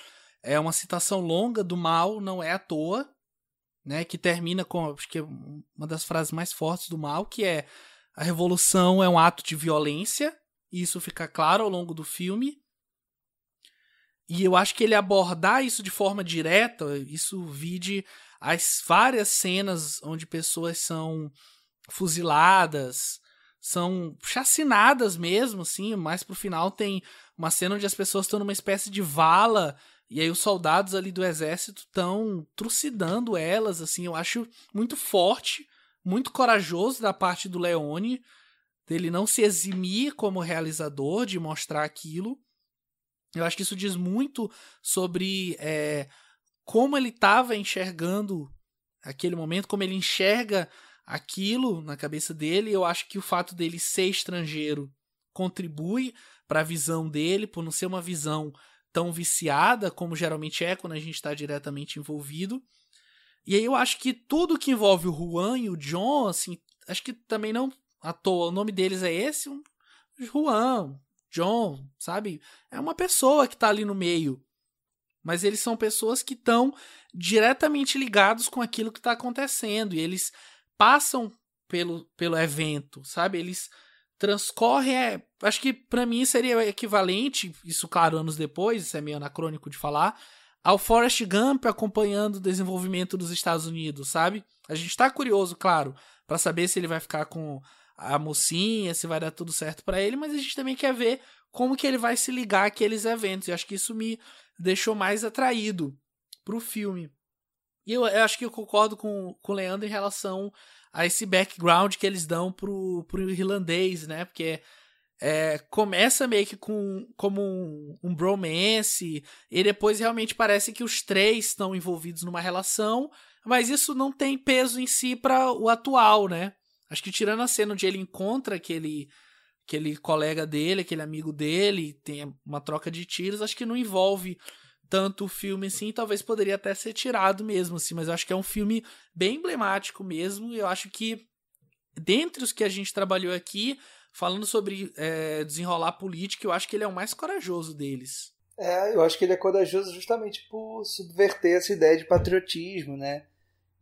é uma citação longa do mal não é à toa, né? Que termina com acho que é uma das frases mais fortes do mal, que é a revolução é um ato de violência. E isso fica claro ao longo do filme. E eu acho que ele abordar isso de forma direta, isso vide as várias cenas onde pessoas são fuziladas, são chacinadas mesmo, assim, mais pro final tem uma cena onde as pessoas estão numa espécie de vala e aí os soldados ali do exército estão trucidando elas, assim, eu acho muito forte, muito corajoso da parte do Leone, dele não se eximir como realizador, de mostrar aquilo. Eu acho que isso diz muito sobre é, como ele estava enxergando aquele momento, como ele enxerga aquilo na cabeça dele. Eu acho que o fato dele ser estrangeiro contribui para a visão dele, por não ser uma visão tão viciada como geralmente é quando a gente está diretamente envolvido. E aí eu acho que tudo que envolve o Juan e o John, assim, acho que também não à toa, o nome deles é esse, um Juan, John, sabe? É uma pessoa que está ali no meio. Mas eles são pessoas que estão diretamente ligados com aquilo que está acontecendo. E eles passam pelo, pelo evento, sabe? Eles transcorrem. É, acho que para mim seria equivalente, isso claro, anos depois, isso é meio anacrônico de falar, ao Forrest Gump acompanhando o desenvolvimento dos Estados Unidos, sabe? A gente está curioso, claro, para saber se ele vai ficar com a mocinha, se vai dar tudo certo para ele, mas a gente também quer ver como que ele vai se ligar àqueles eventos. E acho que isso me deixou mais atraído pro filme. E eu, eu acho que eu concordo com, com o Leandro em relação a esse background que eles dão pro, pro irlandês, né? Porque é, começa meio que com, como um, um bromance, e depois realmente parece que os três estão envolvidos numa relação, mas isso não tem peso em si para o atual, né? Acho que tirando a cena onde ele encontra aquele aquele colega dele, aquele amigo dele, tem uma troca de tiros, acho que não envolve tanto o filme assim, talvez poderia até ser tirado mesmo assim, mas eu acho que é um filme bem emblemático mesmo, e eu acho que dentre os que a gente trabalhou aqui, falando sobre é, desenrolar política, eu acho que ele é o mais corajoso deles. É, eu acho que ele é corajoso justamente por subverter essa ideia de patriotismo, né?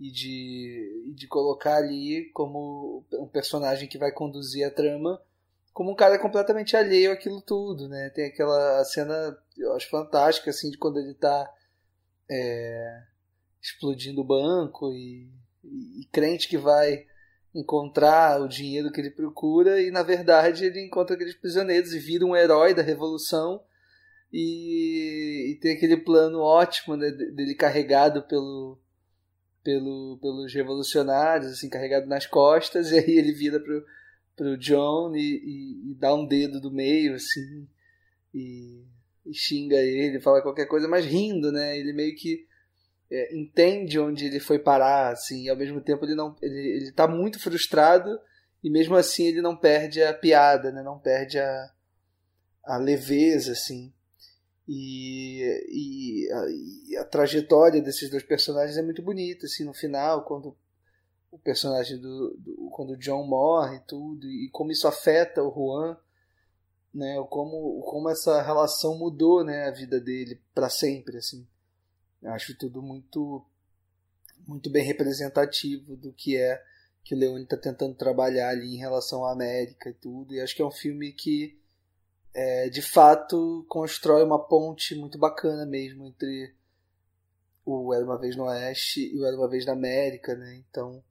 E de, de colocar ali como um personagem que vai conduzir a trama como um cara completamente alheio àquilo tudo, né? Tem aquela cena, eu acho fantástica, assim, de quando ele tá é, explodindo o banco e, e, e, crente que vai encontrar o dinheiro que ele procura e, na verdade, ele encontra aqueles prisioneiros e vira um herói da revolução e, e tem aquele plano ótimo né, dele carregado pelo pelo, pelos revolucionários, assim, carregado nas costas, e aí ele vira pro, pro John e, e, e dá um dedo do meio, assim, e, e, xinga ele, fala qualquer coisa, mas rindo, né? Ele meio que é, entende onde ele foi parar, assim, e ao mesmo tempo ele não ele, ele tá muito frustrado e mesmo assim ele não perde a piada, né? Não perde a, a leveza, assim. E, e, a, e, a, trajetória desses dois personagens é muito bonita, assim, no final, quando o personagem do, do quando o John morre e tudo, e como isso afeta o Juan, né, como, como essa relação mudou, né, a vida dele para sempre, assim. Eu acho tudo muito muito bem representativo do que é que o Leone está tentando trabalhar ali em relação à América e tudo. E acho que é um filme que é, de fato constrói uma ponte muito bacana mesmo entre o Era uma vez no Oeste e o Era uma vez na América, né? Então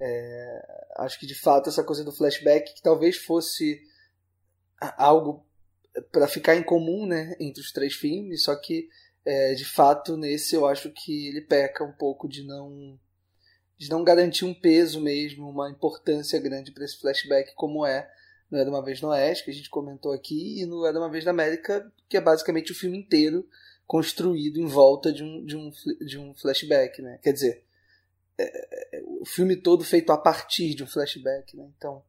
é, acho que de fato essa coisa do flashback que talvez fosse algo para ficar em comum, né, entre os três filmes, só que é, de fato nesse eu acho que ele peca um pouco de não de não garantir um peso mesmo, uma importância grande para esse flashback como é no Era Uma Vez no Oeste, que a gente comentou aqui, e no Era Uma Vez na América, que é basicamente o filme inteiro construído em volta de um, de um, de um flashback, né? Quer dizer, é, é, o filme todo feito a partir de um flashback, né? Então,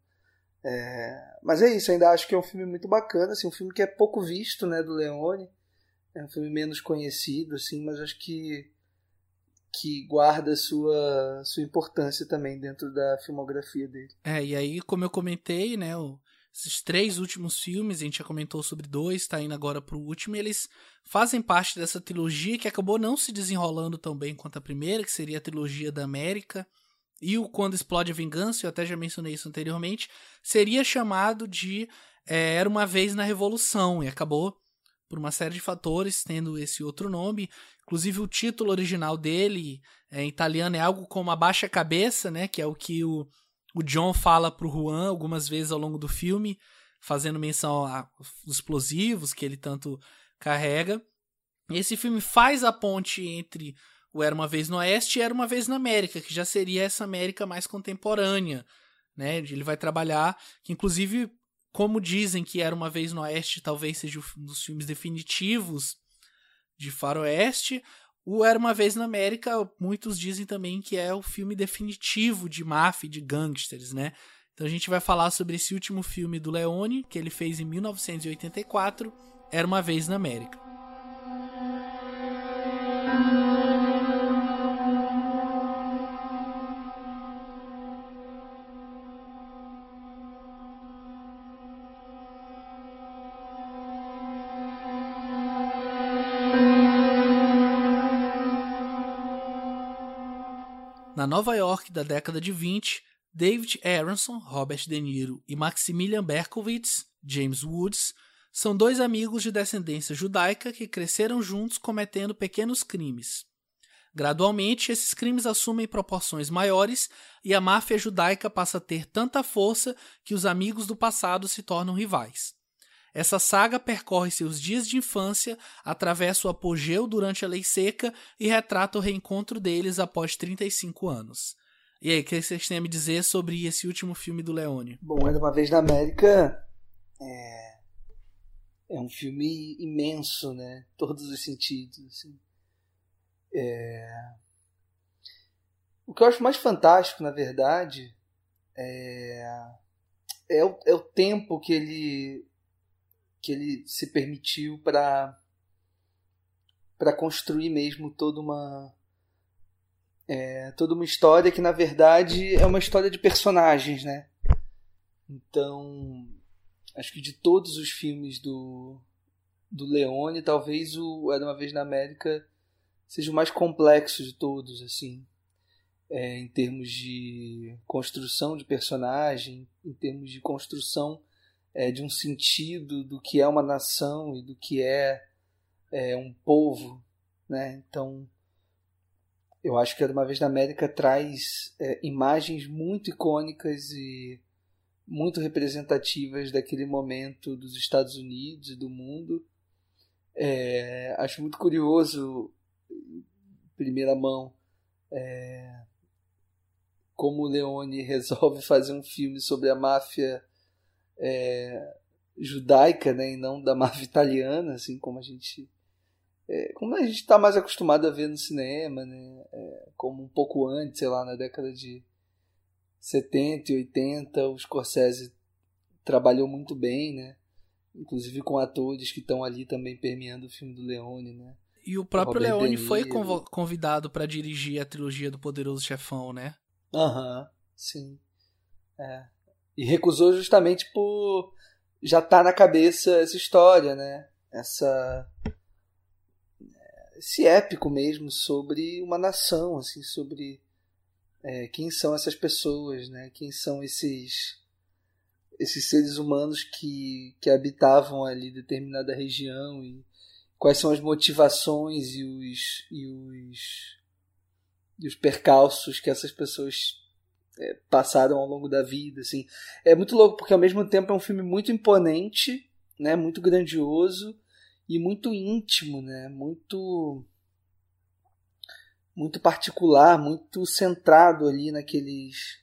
é... mas é isso, ainda acho que é um filme muito bacana, assim, um filme que é pouco visto, né, do Leone, é um filme menos conhecido, assim, mas acho que que guarda sua sua importância também dentro da filmografia dele. É, e aí, como eu comentei, né, esses três últimos filmes, a gente já comentou sobre dois, tá indo agora pro último, eles fazem parte dessa trilogia que acabou não se desenrolando tão bem quanto a primeira, que seria a trilogia da América. E o Quando Explode a Vingança, eu até já mencionei isso anteriormente, seria chamado de é, Era uma Vez na Revolução, e acabou, por uma série de fatores, tendo esse outro nome. Inclusive, o título original dele, é, em italiano, é algo como A Baixa Cabeça, né? Que é o que o o John fala pro Juan algumas vezes ao longo do filme, fazendo menção aos explosivos que ele tanto carrega. Esse filme faz a ponte entre o Era uma Vez no Oeste e Era uma Vez na América, que já seria essa América mais contemporânea. Né? Ele vai trabalhar, que inclusive, como dizem que Era uma Vez no Oeste talvez seja um dos filmes definitivos de faroeste, o Era Uma Vez na América, muitos dizem também que é o filme definitivo de máfia, de gangsters, né? Então a gente vai falar sobre esse último filme do Leone, que ele fez em 1984, Era Uma Vez na América. Na Nova York da década de 20, David Aronson, Robert De Niro e Maximilian Berkowitz, James Woods, são dois amigos de descendência judaica que cresceram juntos cometendo pequenos crimes. Gradualmente, esses crimes assumem proporções maiores e a máfia judaica passa a ter tanta força que os amigos do passado se tornam rivais. Essa saga percorre seus dias de infância, atravessa o apogeu durante a Lei Seca e retrata o reencontro deles após 35 anos. E aí, o que vocês têm a me dizer sobre esse último filme do Leone? Bom, Era Uma Vez na América é, é um filme imenso, né? Todos os sentidos. Assim. É... O que eu acho mais fantástico, na verdade, é, é, o, é o tempo que ele que ele se permitiu para para construir mesmo toda uma é, toda uma história que na verdade é uma história de personagens, né? Então acho que de todos os filmes do do Leone, talvez o Era uma vez na América seja o mais complexo de todos, assim, é, em termos de construção de personagem, em termos de construção é, de um sentido do que é uma nação e do que é, é um povo, né? Então, eu acho que Era Uma Vez na América traz é, imagens muito icônicas e muito representativas daquele momento dos Estados Unidos e do mundo. É, acho muito curioso, primeira mão, é, como o Leone resolve fazer um filme sobre a máfia é, judaica, né, e não da máfia italiana, assim como a gente é, como a gente está mais acostumado a ver no cinema, né, é, como um pouco antes, sei lá, na década de 70 e 80, o Scorsese trabalhou muito bem, né, inclusive com atores que estão ali também permeando o filme do Leone, né? E o próprio o Leone foi convidado para dirigir a trilogia do Poderoso Chefão, né? Aham, uhum, sim. É. E recusou justamente por já tá na cabeça essa história, né? Essa esse épico mesmo sobre uma nação, assim, sobre é, quem são essas pessoas, né? Quem são esses esses seres humanos que, que habitavam ali determinada região e quais são as motivações e os e os, e os percalços que essas pessoas passaram ao longo da vida, assim. É muito louco porque ao mesmo tempo é um filme muito imponente, né? Muito grandioso e muito íntimo, né? Muito muito particular, muito centrado ali naqueles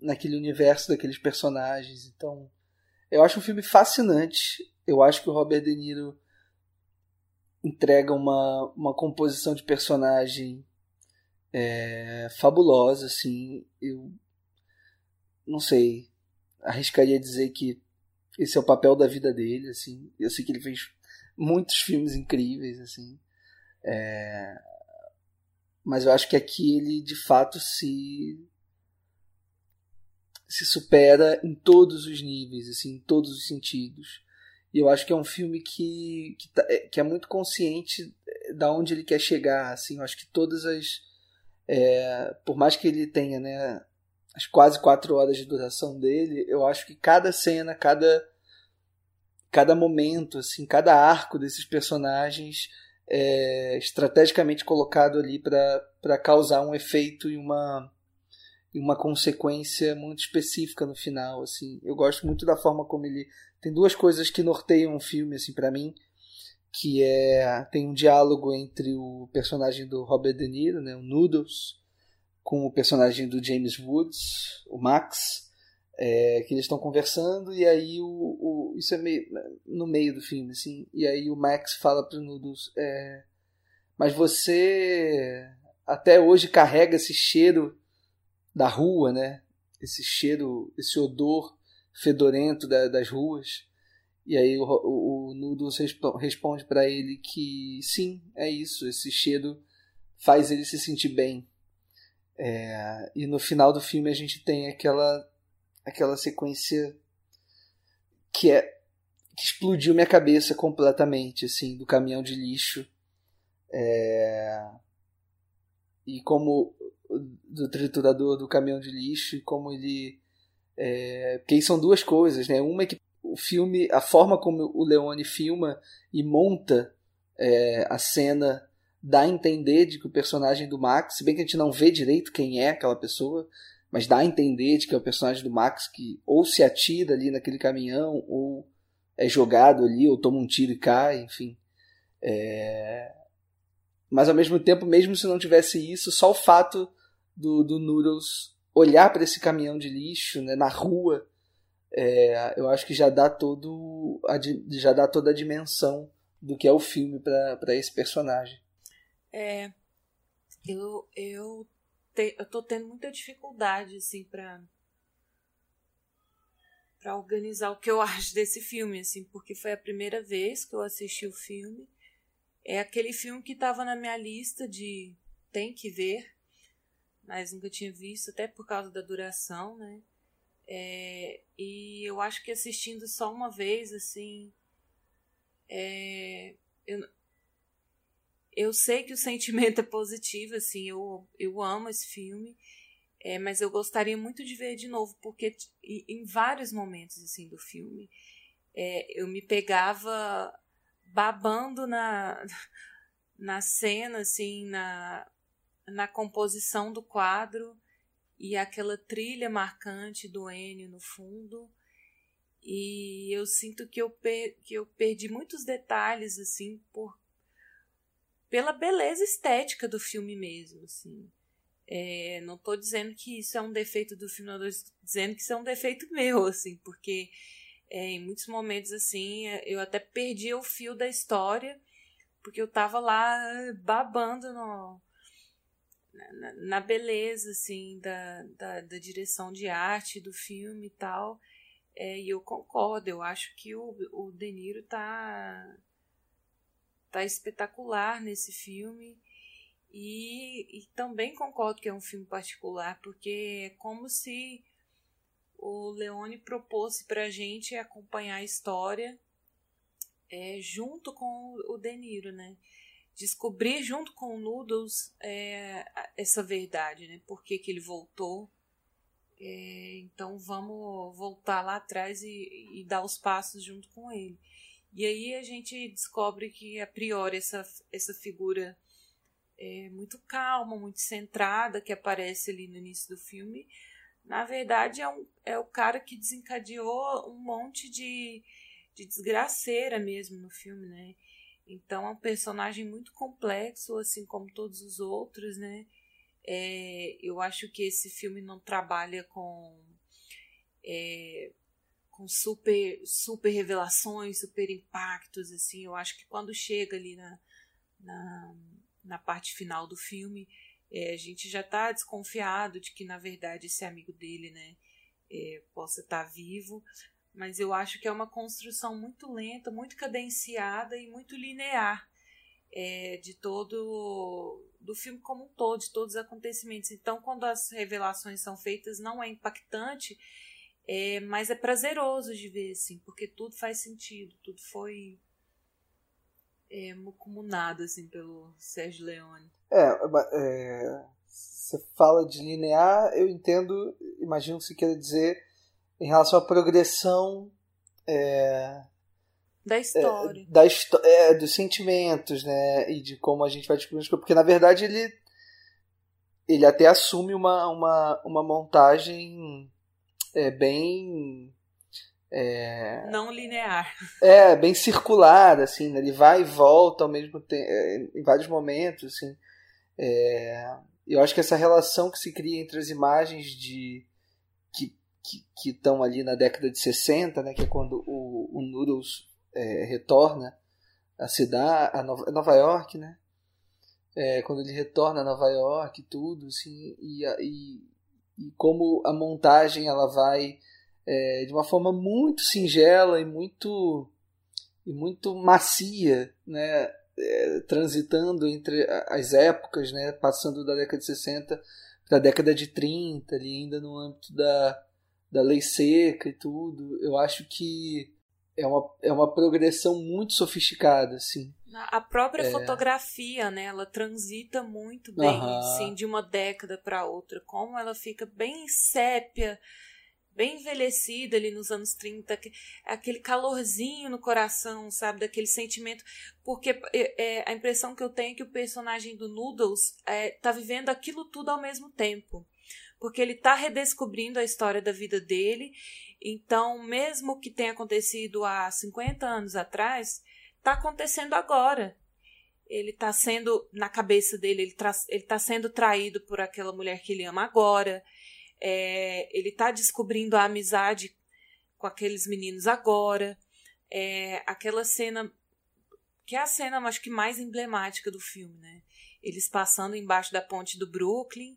naquele universo daqueles personagens. Então, eu acho um filme fascinante. Eu acho que o Robert De Niro entrega uma, uma composição de personagem é, fabulosa, assim. Eu não sei, arriscaria dizer que esse é o papel da vida dele, assim. Eu sei que ele fez muitos filmes incríveis, assim. É... Mas eu acho que aqui ele de fato se se supera em todos os níveis, assim, em todos os sentidos. E eu acho que é um filme que, que, tá, é, que é muito consciente da onde ele quer chegar, assim. Eu acho que todas as é, por mais que ele tenha, né, as quase quatro horas de duração dele, eu acho que cada cena, cada cada momento, assim, cada arco desses personagens é estrategicamente colocado ali para causar um efeito e uma e uma consequência muito específica no final, assim. Eu gosto muito da forma como ele tem duas coisas que norteiam o filme assim para mim, que é tem um diálogo entre o personagem do Robert De Niro, né, o Noodles, com o personagem do James Woods, o Max, é, que eles estão conversando e aí o, o, isso é meio no meio do filme assim e aí o Max fala para Noodles é, mas você até hoje carrega esse cheiro da rua né? Esse cheiro esse odor fedorento da, das ruas. E aí o, o, o Noodles responde para ele que sim é isso esse cheiro faz ele se sentir bem é, e no final do filme a gente tem aquela aquela sequência que é que explodiu minha cabeça completamente assim do caminhão de lixo. É, e como do triturador do caminhão de lixo e como ele é, porque são duas coisas né? Uma é que o filme a forma como o Leone filma e monta é, a cena dá a entender de que o personagem do Max, se bem que a gente não vê direito quem é aquela pessoa, mas dá a entender de que é o personagem do Max que ou se atira ali naquele caminhão, ou é jogado ali, ou toma um tiro e cai, enfim. É... Mas ao mesmo tempo, mesmo se não tivesse isso, só o fato do, do Noodles olhar para esse caminhão de lixo né, na rua, é, eu acho que já dá todo a, já dá toda a dimensão do que é o filme para esse personagem. É, eu, eu, te, eu tô tendo muita dificuldade, assim, pra, pra organizar o que eu acho desse filme, assim, porque foi a primeira vez que eu assisti o filme. É aquele filme que tava na minha lista de tem que ver, mas nunca tinha visto, até por causa da duração, né? É, e eu acho que assistindo só uma vez, assim, é, eu, eu sei que o sentimento é positivo, assim, eu, eu amo esse filme, é, mas eu gostaria muito de ver de novo, porque em vários momentos, assim, do filme, é, eu me pegava babando na, na cena, assim, na, na composição do quadro e aquela trilha marcante do Enio no fundo. E eu sinto que eu, per, que eu perdi muitos detalhes, assim, por pela beleza estética do filme mesmo, assim. É, não estou dizendo que isso é um defeito do filme, estou dizendo que isso é um defeito meu, assim, porque é, em muitos momentos, assim, eu até perdi o fio da história, porque eu estava lá babando no, na, na, beleza, assim, da, da, da, direção de arte do filme e tal. É, e eu concordo, eu acho que o, o De Niro tá, tá espetacular nesse filme. E, e também concordo que é um filme particular, porque é como se o Leone propôs pra gente acompanhar a história é, junto com o De Niro, né? Descobrir junto com o Noodles é, essa verdade, né? Por que, que ele voltou. É, então vamos voltar lá atrás e, e dar os passos junto com ele. E aí a gente descobre que, a priori, essa, essa figura é muito calma, muito centrada, que aparece ali no início do filme, na verdade é, um, é o cara que desencadeou um monte de, de desgraceira mesmo no filme, né? Então é um personagem muito complexo, assim como todos os outros, né? É, eu acho que esse filme não trabalha com é, com super super revelações, super impactos, assim. Eu acho que quando chega ali na, na na parte final do filme, é, a gente já está desconfiado de que, na verdade, esse amigo dele né, é, possa estar tá vivo. Mas eu acho que é uma construção muito lenta, muito cadenciada e muito linear é, de todo do filme como um todo, de todos os acontecimentos. Então, quando as revelações são feitas, não é impactante, é, mas é prazeroso de ver, assim, porque tudo faz sentido, tudo foi é, comunado assim pelo Sérgio Leone. É, é, você fala de linear, eu entendo, imagino que você queira dizer em relação à progressão é, da história, é, da é, dos sentimentos, né, e de como a gente vai descobrindo porque na verdade ele ele até assume uma, uma, uma montagem é, bem é, não linear. É, bem circular, assim, né? ele vai e volta ao mesmo tempo, é, em vários momentos, assim. É, eu acho que essa relação que se cria entre as imagens de que estão ali na década de 60, né, que é quando o, o Noodles é, retorna à cidade, a Nova, Nova York, né? É, quando ele retorna a Nova York tudo, assim, e, e, e como a montagem ela vai é, de uma forma muito singela e muito e muito macia, né, é, transitando entre as épocas, né, passando da década de 60 para a década de 30, ali ainda no âmbito da, da lei seca e tudo. Eu acho que é uma, é uma progressão muito sofisticada, assim. A própria é... fotografia, né, ela transita muito bem, uhum. assim, de uma década para outra, como ela fica bem sépia, bem envelhecida ali nos anos 30, aquele calorzinho no coração, sabe? Daquele sentimento. Porque é, é, a impressão que eu tenho é que o personagem do Noodles é, tá vivendo aquilo tudo ao mesmo tempo. Porque ele tá redescobrindo a história da vida dele. Então, mesmo que tenha acontecido há 50 anos atrás, tá acontecendo agora. Ele tá sendo, na cabeça dele, ele, tá, ele tá sendo traído por aquela mulher que ele ama agora é, ele está descobrindo a amizade com aqueles meninos agora. É, aquela cena que é a cena, acho que mais emblemática do filme, né? Eles passando embaixo da ponte do Brooklyn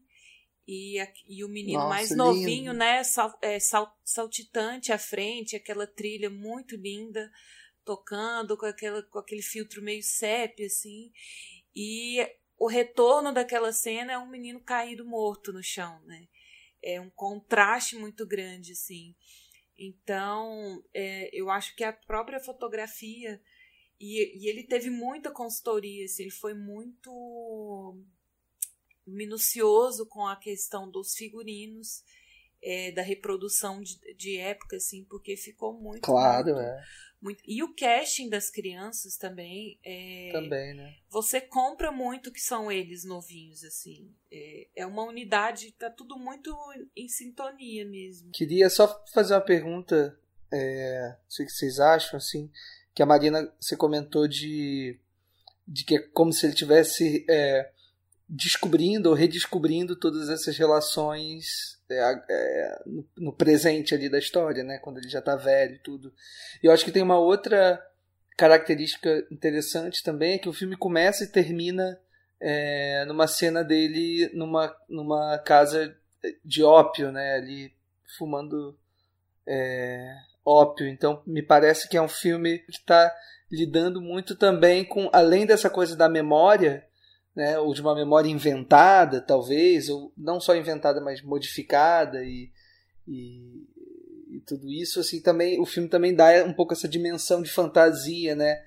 e, e o menino Nossa, mais novinho, lindo. né? Sal, é, sal, saltitante à frente, aquela trilha muito linda, tocando com, aquela, com aquele filtro meio sépia, assim. E o retorno daquela cena é um menino caído morto no chão, né? é um contraste muito grande, assim. Então, é, eu acho que a própria fotografia e, e, ele teve muita consultoria, assim, ele foi muito minucioso com a questão dos figurinos, é, da reprodução de, de época, assim, porque ficou muito. Claro, muito, é. Muito... E o casting das crianças também. É... Também, né? Você compra muito que são eles novinhos, assim. É, é uma unidade, tá tudo muito em sintonia mesmo. Queria só fazer uma pergunta, é, não sei o que vocês acham, assim, que a Marina, você comentou de, de que é como se ele tivesse é, descobrindo ou redescobrindo todas essas relações é, é, no, no, presente ali da história, né? Quando ele já está velho e tudo. E eu acho que tem uma outra característica interessante também, é que o filme começa e termina é, numa cena dele numa, numa casa de ópio, né? Ali fumando é, ópio. Então me parece que é um filme que está lidando muito também com, além dessa coisa da memória, né, ou de uma memória inventada, talvez, ou não só inventada, mas modificada e, e, e, tudo isso, assim, também o filme também dá um pouco essa dimensão de fantasia, né,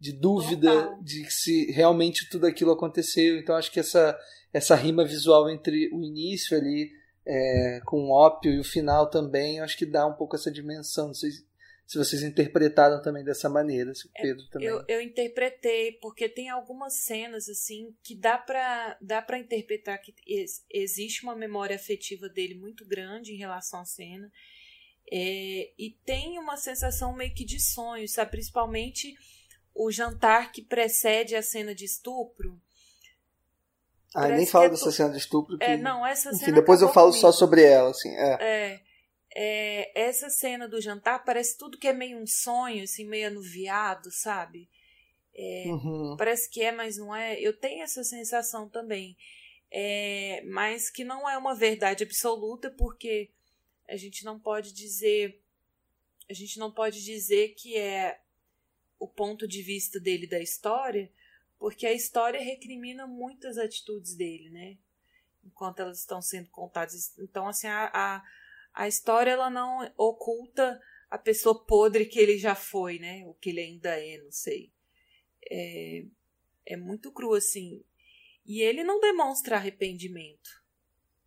de dúvida de se realmente tudo aquilo aconteceu. Então acho que essa essa rima visual entre o início ali é, com o ópio e o final também, acho que dá um pouco essa dimensão. Não sei se vocês interpretaram também dessa maneira, se o é, Pedro também. Eu, eu interpretei, porque tem algumas cenas assim que dá para dá para interpretar que existe uma memória afetiva dele muito grande em relação à cena. É, e tem uma sensação meio que de sonho, sabe? Principalmente o jantar que precede a cena de estupro. Ah, nem falo é dessa cena de estupro. Que, é, não, essa enfim, depois eu falo comigo. só sobre ela, assim. É. é. É, essa cena do jantar parece tudo que é meio um sonho, assim, meio anuviado, sabe? É, uhum. Parece que é, mas não é. Eu tenho essa sensação também. É, mas que não é uma verdade absoluta, porque a gente não pode dizer. A gente não pode dizer que é o ponto de vista dele da história, porque a história recrimina muitas atitudes dele, né? Enquanto elas estão sendo contadas. Então, assim, a, a a história ela não oculta a pessoa podre que ele já foi, né? O que ele ainda é, não sei. É, é muito cru assim. E ele não demonstra arrependimento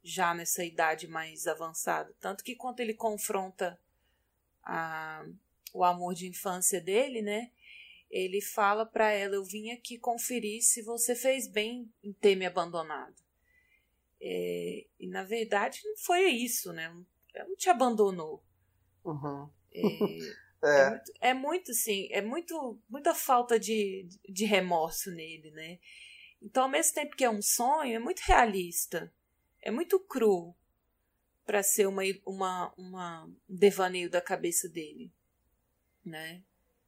já nessa idade mais avançada. Tanto que quando ele confronta a, o amor de infância dele, né? Ele fala para ela: Eu vim aqui conferir se você fez bem em ter me abandonado. É, e na verdade não foi isso, né? Ela não te abandonou. Uhum. É, é. é, muito, é muito, assim, é muito, muita falta de, de remorso nele, né? Então, ao mesmo tempo que é um sonho, é muito realista. É muito cru para ser uma, uma, uma, um devaneio da cabeça dele, né?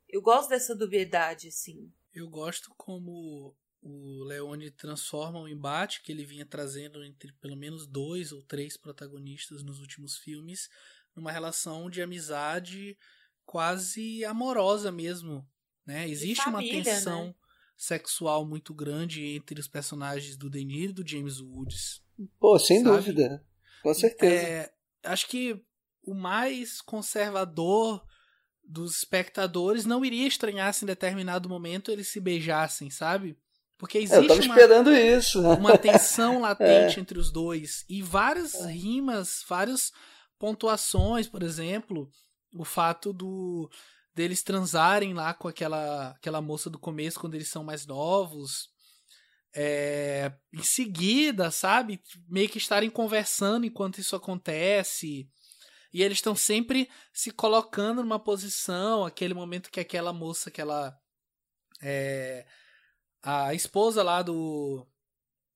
Eu gosto dessa dubiedade, assim. Eu gosto como o Leone transforma o embate que ele vinha trazendo entre pelo menos dois ou três protagonistas nos últimos filmes numa relação de amizade quase amorosa mesmo, né? Existe família, uma tensão né? sexual muito grande entre os personagens do Denir e do James Woods. Pô, sem sabe? dúvida. Com certeza. É, acho que o mais conservador dos espectadores não iria estranhar se em determinado momento eles se beijassem, sabe? Porque existe eu tava uma, isso. uma tensão latente é. entre os dois. E várias é. rimas, várias pontuações, por exemplo, o fato do deles transarem lá com aquela, aquela moça do começo quando eles são mais novos. É, em seguida, sabe? Meio que estarem conversando enquanto isso acontece. E eles estão sempre se colocando numa posição, aquele momento que aquela moça que ela é, a esposa lá do,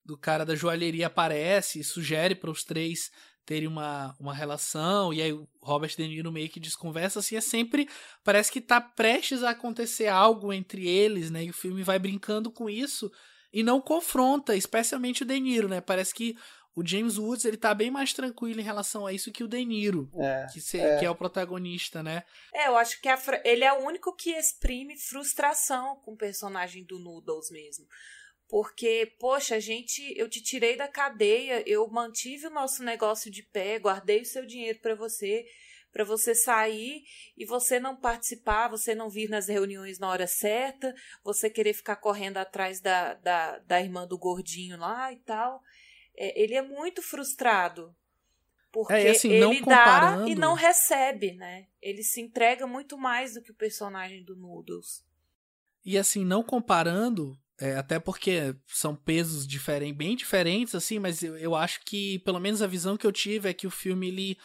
do cara da joalheria aparece e sugere para os três terem uma, uma relação, e aí o Robert De Niro meio que desconversa, assim, é sempre, parece que tá prestes a acontecer algo entre eles, né, e o filme vai brincando com isso, e não confronta, especialmente o De Niro, né, parece que o James Woods ele tá bem mais tranquilo em relação a isso que o De Niro, é, que, se, é. que é o protagonista, né? É, eu acho que a, ele é o único que exprime frustração com o personagem do Noodles mesmo. Porque, poxa, gente, eu te tirei da cadeia, eu mantive o nosso negócio de pé, guardei o seu dinheiro para você, para você sair e você não participar, você não vir nas reuniões na hora certa, você querer ficar correndo atrás da, da, da irmã do gordinho lá e tal é, ele é muito frustrado. Porque é, assim, ele comparando... dá e não recebe, né? Ele se entrega muito mais do que o personagem do Noodles. E assim, não comparando, é, até porque são pesos diferentes, bem diferentes, assim, mas eu, eu acho que, pelo menos a visão que eu tive é que o filme ele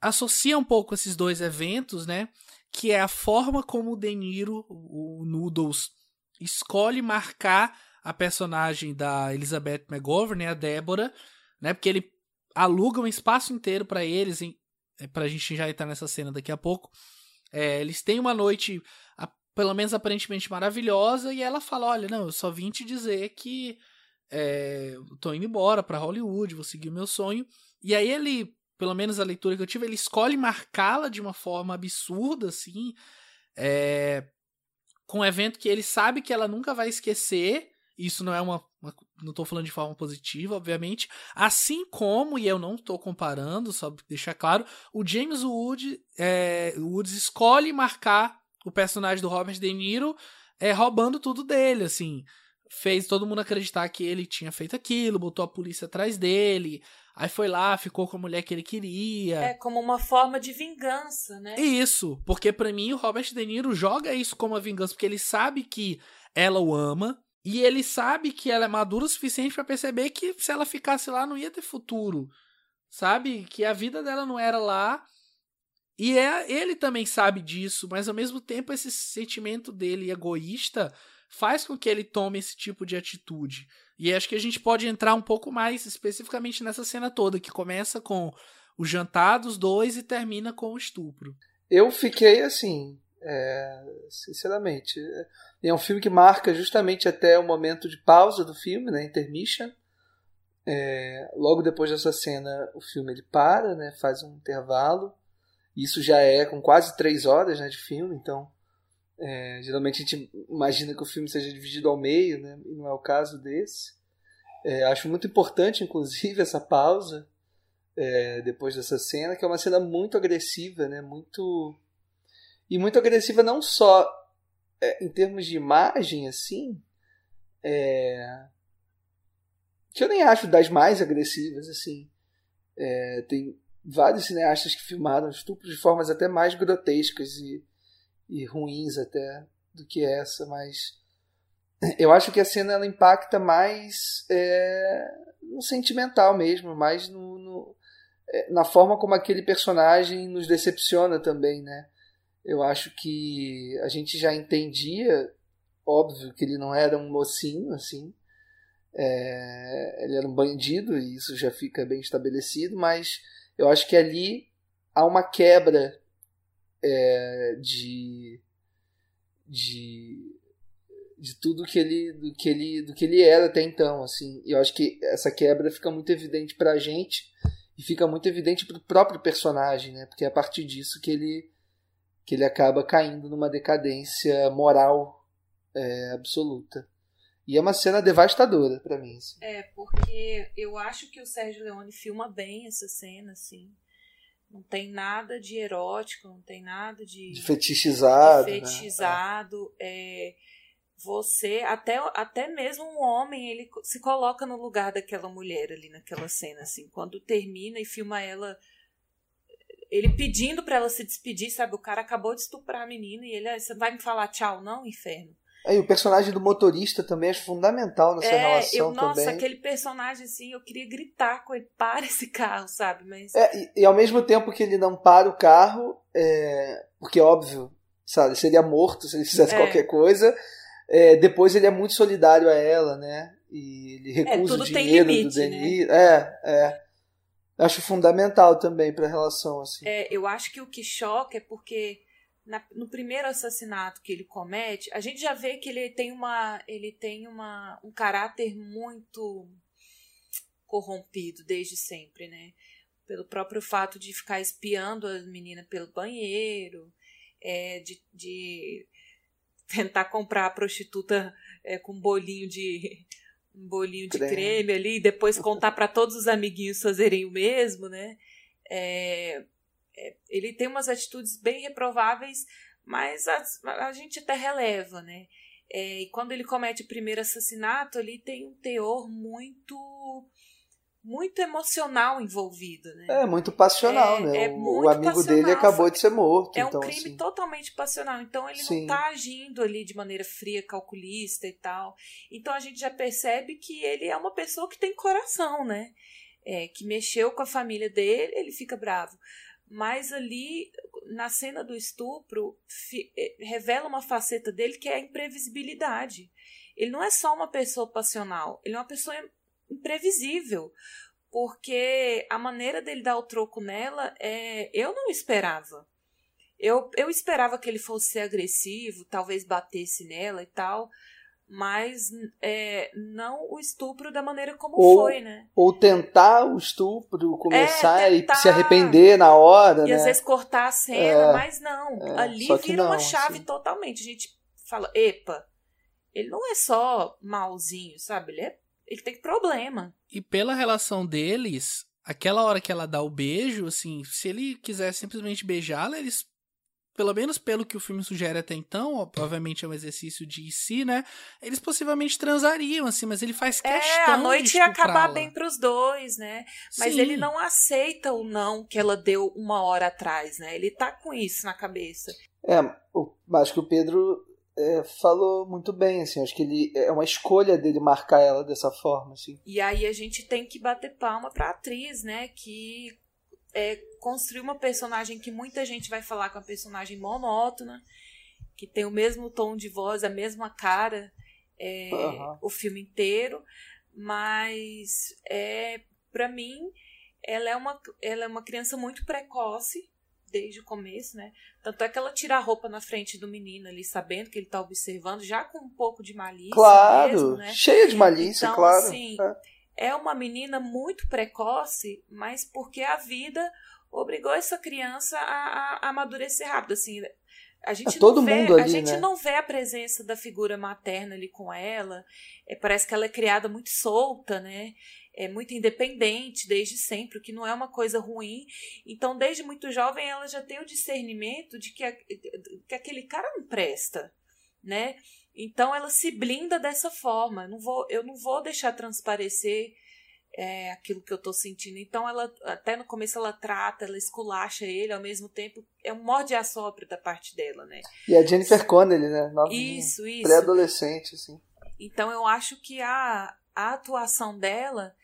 associa um pouco esses dois eventos, né? Que é a forma como o De Niro, o Noodles, escolhe marcar a personagem da Elizabeth McGovern, né, a Débora, né, porque ele aluga um espaço inteiro para eles, em, é, pra gente já entrar nessa cena daqui a pouco. É, eles têm uma noite, a, pelo menos aparentemente maravilhosa, e ela fala: Olha, não, eu só vim te dizer que é, tô indo embora para Hollywood, vou seguir o meu sonho. E aí ele pelo menos a leitura que eu tive, ele escolhe marcá-la de uma forma absurda, assim, é, com um evento que ele sabe que ela nunca vai esquecer. Isso não é uma, uma não estou falando de forma positiva, obviamente. Assim como, e eu não estou comparando, só deixar claro, o James Wood, é, Woods escolhe marcar o personagem do Robert De Niro é, roubando tudo dele, assim. Fez todo mundo acreditar que ele tinha feito aquilo, botou a polícia atrás dele, Aí foi lá, ficou com a mulher que ele queria. É como uma forma de vingança, né? Isso, porque para mim o Robert De Niro joga isso como uma vingança, porque ele sabe que ela o ama e ele sabe que ela é madura o suficiente para perceber que se ela ficasse lá não ia ter futuro. Sabe? Que a vida dela não era lá. E é, ele também sabe disso, mas ao mesmo tempo esse sentimento dele egoísta faz com que ele tome esse tipo de atitude. E acho que a gente pode entrar um pouco mais especificamente nessa cena toda, que começa com o jantar dos dois e termina com o estupro. Eu fiquei assim, é, sinceramente. É um filme que marca justamente até o momento de pausa do filme, né, intermission. É, logo depois dessa cena, o filme ele para, né, faz um intervalo. Isso já é com quase três horas né, de filme, então é, geralmente a gente imagina que o filme seja dividido ao meio, né? e não é o caso desse. É, acho muito importante, inclusive, essa pausa é, depois dessa cena, que é uma cena muito agressiva, né? muito e muito agressiva não só é, em termos de imagem, assim, é, que eu nem acho das mais agressivas, assim. É, tem vários cineastas que filmaram estupros de formas até mais grotescas e e ruins até do que essa, mas eu acho que a cena ela impacta mais é, no sentimental mesmo, mais no, no é, na forma como aquele personagem nos decepciona também, né? Eu acho que a gente já entendia, óbvio que ele não era um mocinho assim, é, ele era um bandido e isso já fica bem estabelecido, mas eu acho que ali há uma quebra é, de, de de tudo que ele do que ele do que ele era até então assim. E eu acho que essa quebra fica muito evidente para a gente e fica muito evidente para o próprio personagem né? Porque é a partir disso que ele que ele acaba caindo numa decadência moral é, absoluta e é uma cena devastadora para mim assim. é porque eu acho que o Sérgio Leone filma bem essa cena assim não tem nada de erótico, não tem nada de, de fetichizado. De fetichizado. Né? É, você, até, até mesmo um homem, ele se coloca no lugar daquela mulher ali naquela cena, assim, quando termina e filma ela. Ele pedindo para ela se despedir, sabe? O cara acabou de estuprar a menina e ele, ah, você vai me falar tchau, não, inferno? É, e o personagem do motorista também é fundamental nessa é, relação eu, nossa, também. aquele personagem assim, eu queria gritar com ele, para esse carro, sabe? Mas... É, e, e, ao mesmo tempo que ele não para o carro, é, porque óbvio, sabe, seria morto se ele fizesse é. qualquer coisa, é, depois ele é muito solidário a ela, né? E ele é, recusa o dinheiro limite, do Denis. Né? É, é. Acho fundamental também para a relação, assim. É, eu acho que o que choca é porque na, no primeiro assassinato que ele comete, a gente já vê que ele tem uma ele tem uma, um caráter muito corrompido desde sempre, né? Pelo próprio fato de ficar espiando a menina pelo banheiro, é, de, de tentar comprar a prostituta é, com bolinho de um bolinho de creme, creme ali e depois contar para todos os amiguinhos fazerem o mesmo, né? É, é, ele tem umas atitudes bem reprováveis, mas a, a gente até releva, né? É, e quando ele comete o primeiro assassinato, ele tem um teor muito muito emocional envolvido, né? É, muito passional, é, né? É o amigo passional, dele acabou de ser morto. É um então, crime assim... totalmente passional. Então ele Sim. não tá agindo ali de maneira fria, calculista e tal. Então a gente já percebe que ele é uma pessoa que tem coração, né? É, que mexeu com a família dele, ele fica bravo mas ali na cena do estupro eh, revela uma faceta dele que é a imprevisibilidade. Ele não é só uma pessoa passional, ele é uma pessoa imprevisível, porque a maneira dele dar o troco nela é eu não esperava. Eu, eu esperava que ele fosse agressivo, talvez batesse nela e tal, mas é, não o estupro da maneira como ou, foi, né? Ou tentar o estupro, começar é, tentar, e se arrepender na hora, e né? às vezes cortar a cena, é, mas não. É, ali vira não, uma chave assim. totalmente. A gente fala, epa, ele não é só malzinho, sabe? Ele, é, ele tem problema. E pela relação deles, aquela hora que ela dá o beijo, assim, se ele quiser simplesmente beijá-la, eles pelo menos pelo que o filme sugere até então, obviamente é um exercício de si, né? Eles possivelmente transariam, assim, mas ele faz questão. É, a noite ia acabar bem para os dois, né? Mas Sim. ele não aceita o não que ela deu uma hora atrás, né? Ele tá com isso na cabeça. É, o, acho que o Pedro é, falou muito bem, assim, acho que ele é uma escolha dele marcar ela dessa forma, assim. E aí a gente tem que bater palma pra atriz, né? Que é, construir uma personagem que muita gente vai falar que é uma personagem monótona, que tem o mesmo tom de voz, a mesma cara é, uhum. o filme inteiro, mas é, para mim ela é, uma, ela é uma criança muito precoce desde o começo, né? Tanto é que ela tira a roupa na frente do menino ali, sabendo que ele tá observando, já com um pouco de malícia. Claro, mesmo, né? cheia de malícia, então, claro. Assim, é. é uma menina muito precoce, mas porque a vida obrigou essa criança a, a, a amadurecer rápido. Assim, a gente, é todo não, vê, mundo ali, a gente né? não vê a presença da figura materna ali com ela. É, parece que ela é criada muito solta, né? É muito independente desde sempre, o que não é uma coisa ruim. Então, desde muito jovem, ela já tem o discernimento de que, a, que aquele cara não presta, né? Então, ela se blinda dessa forma. Eu não vou, eu não vou deixar transparecer é, aquilo que eu tô sentindo. Então, ela até no começo ela trata, ela esculacha ele, ao mesmo tempo é um morde a sopra da parte dela, né? E a Jennifer Connelly, né? Novinha, isso, isso. Pré-adolescente, assim. Então, eu acho que a, a atuação dela,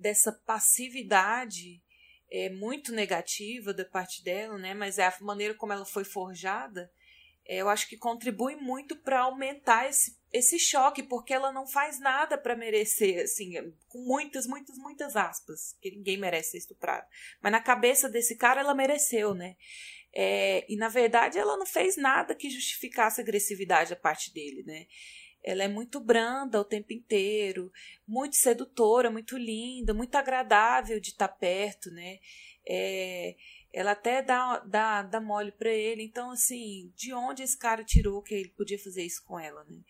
dessa passividade, é muito negativa da parte dela, né? Mas é a maneira como ela foi forjada, é, eu acho que contribui muito para aumentar esse esse choque, porque ela não faz nada para merecer, assim, com muitas, muitas, muitas aspas, que ninguém merece ser estuprado. Mas na cabeça desse cara ela mereceu, né? É, e na verdade ela não fez nada que justificasse a agressividade da parte dele, né? Ela é muito branda o tempo inteiro, muito sedutora, muito linda, muito agradável de estar perto, né? É, ela até dá, dá, dá mole para ele. Então, assim, de onde esse cara tirou que ele podia fazer isso com ela, né?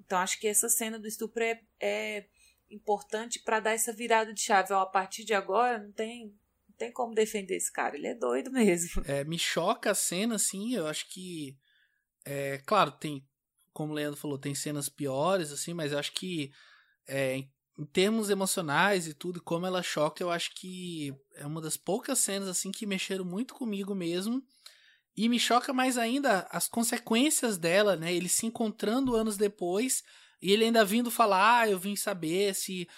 Então, acho que essa cena do estupro é, é importante para dar essa virada de chave. Ó, a partir de agora, não tem, não tem como defender esse cara. Ele é doido mesmo. É, me choca a cena, assim. Eu acho que. É, claro, tem. Como o Leandro falou, tem cenas piores, assim, mas eu acho que. É, em termos emocionais e tudo, como ela choca, eu acho que é uma das poucas cenas assim que mexeram muito comigo mesmo. E me choca mais ainda as consequências dela, né? Ele se encontrando anos depois e ele ainda vindo falar: ah, eu vim saber se,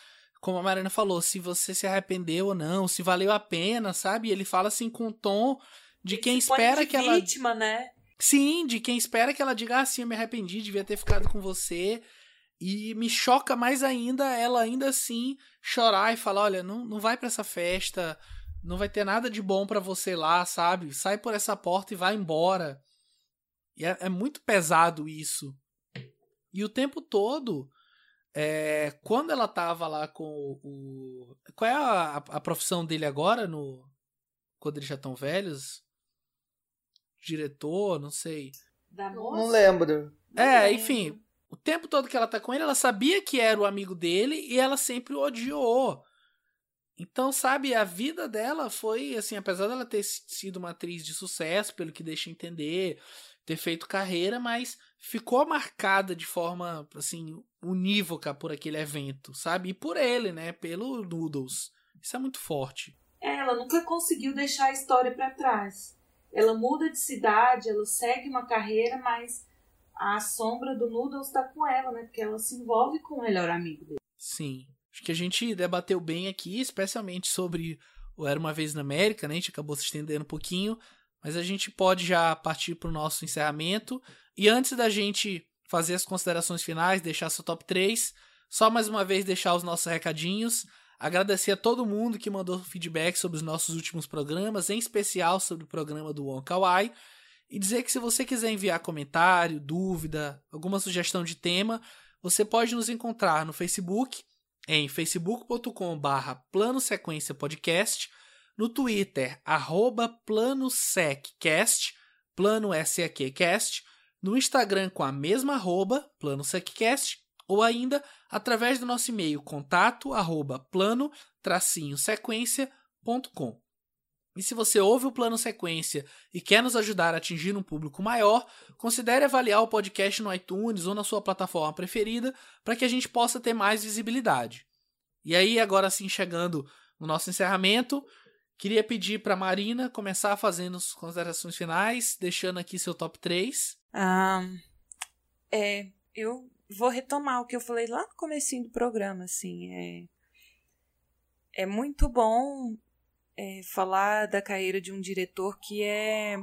como a Mariana falou, se você se arrependeu ou não, se valeu a pena, sabe? E ele fala assim com um tom de ele quem espera de que vítima, ela. vítima, né? Sim, de quem espera que ela diga assim: eu me arrependi, devia ter ficado com você. E me choca mais ainda ela ainda assim chorar e falar: olha, não, não vai para essa festa não vai ter nada de bom para você lá, sabe? Sai por essa porta e vai embora. E é, é muito pesado isso. E o tempo todo, é, quando ela tava lá com o. o qual é a, a, profissão dele agora, no quando eles já estão velhos? Diretor, não sei. Da moça? Não lembro. É, enfim. O tempo todo que ela tá com ele, ela sabia que era o amigo dele e ela sempre o odiou. Então, sabe, a vida dela foi, assim, apesar dela ter sido uma atriz de sucesso, pelo que deixa entender, ter feito carreira, mas ficou marcada de forma, assim, unívoca por aquele evento, sabe? E por ele, né? Pelo Noodles. Isso é muito forte. É, ela nunca conseguiu deixar a história para trás. Ela muda de cidade, ela segue uma carreira, mas a sombra do Noodles tá com ela, né? Porque ela se envolve com o melhor amigo dele. Sim. Acho que a gente debateu bem aqui, especialmente sobre o Era Uma Vez na América, né? A gente acabou se estendendo um pouquinho, mas a gente pode já partir para o nosso encerramento. E antes da gente fazer as considerações finais, deixar seu top 3, só mais uma vez deixar os nossos recadinhos. Agradecer a todo mundo que mandou feedback sobre os nossos últimos programas, em especial sobre o programa do Kawai. E dizer que se você quiser enviar comentário, dúvida, alguma sugestão de tema, você pode nos encontrar no Facebook, em facebook.com.br Plano Sequência Podcast, no Twitter, arroba PlanoSecCast, Plano SEQcast, no Instagram com a mesma arroba, Plano SecCast, ou ainda através do nosso e-mail contato arroba plano-sequência.com. E se você ouve o Plano Sequência e quer nos ajudar a atingir um público maior, considere avaliar o podcast no iTunes ou na sua plataforma preferida para que a gente possa ter mais visibilidade. E aí, agora sim, chegando no nosso encerramento, queria pedir para Marina começar fazendo as considerações finais, deixando aqui seu top 3. Ah, é, eu vou retomar o que eu falei lá no começo do programa, assim, é, é muito bom é, falar da carreira de um diretor que é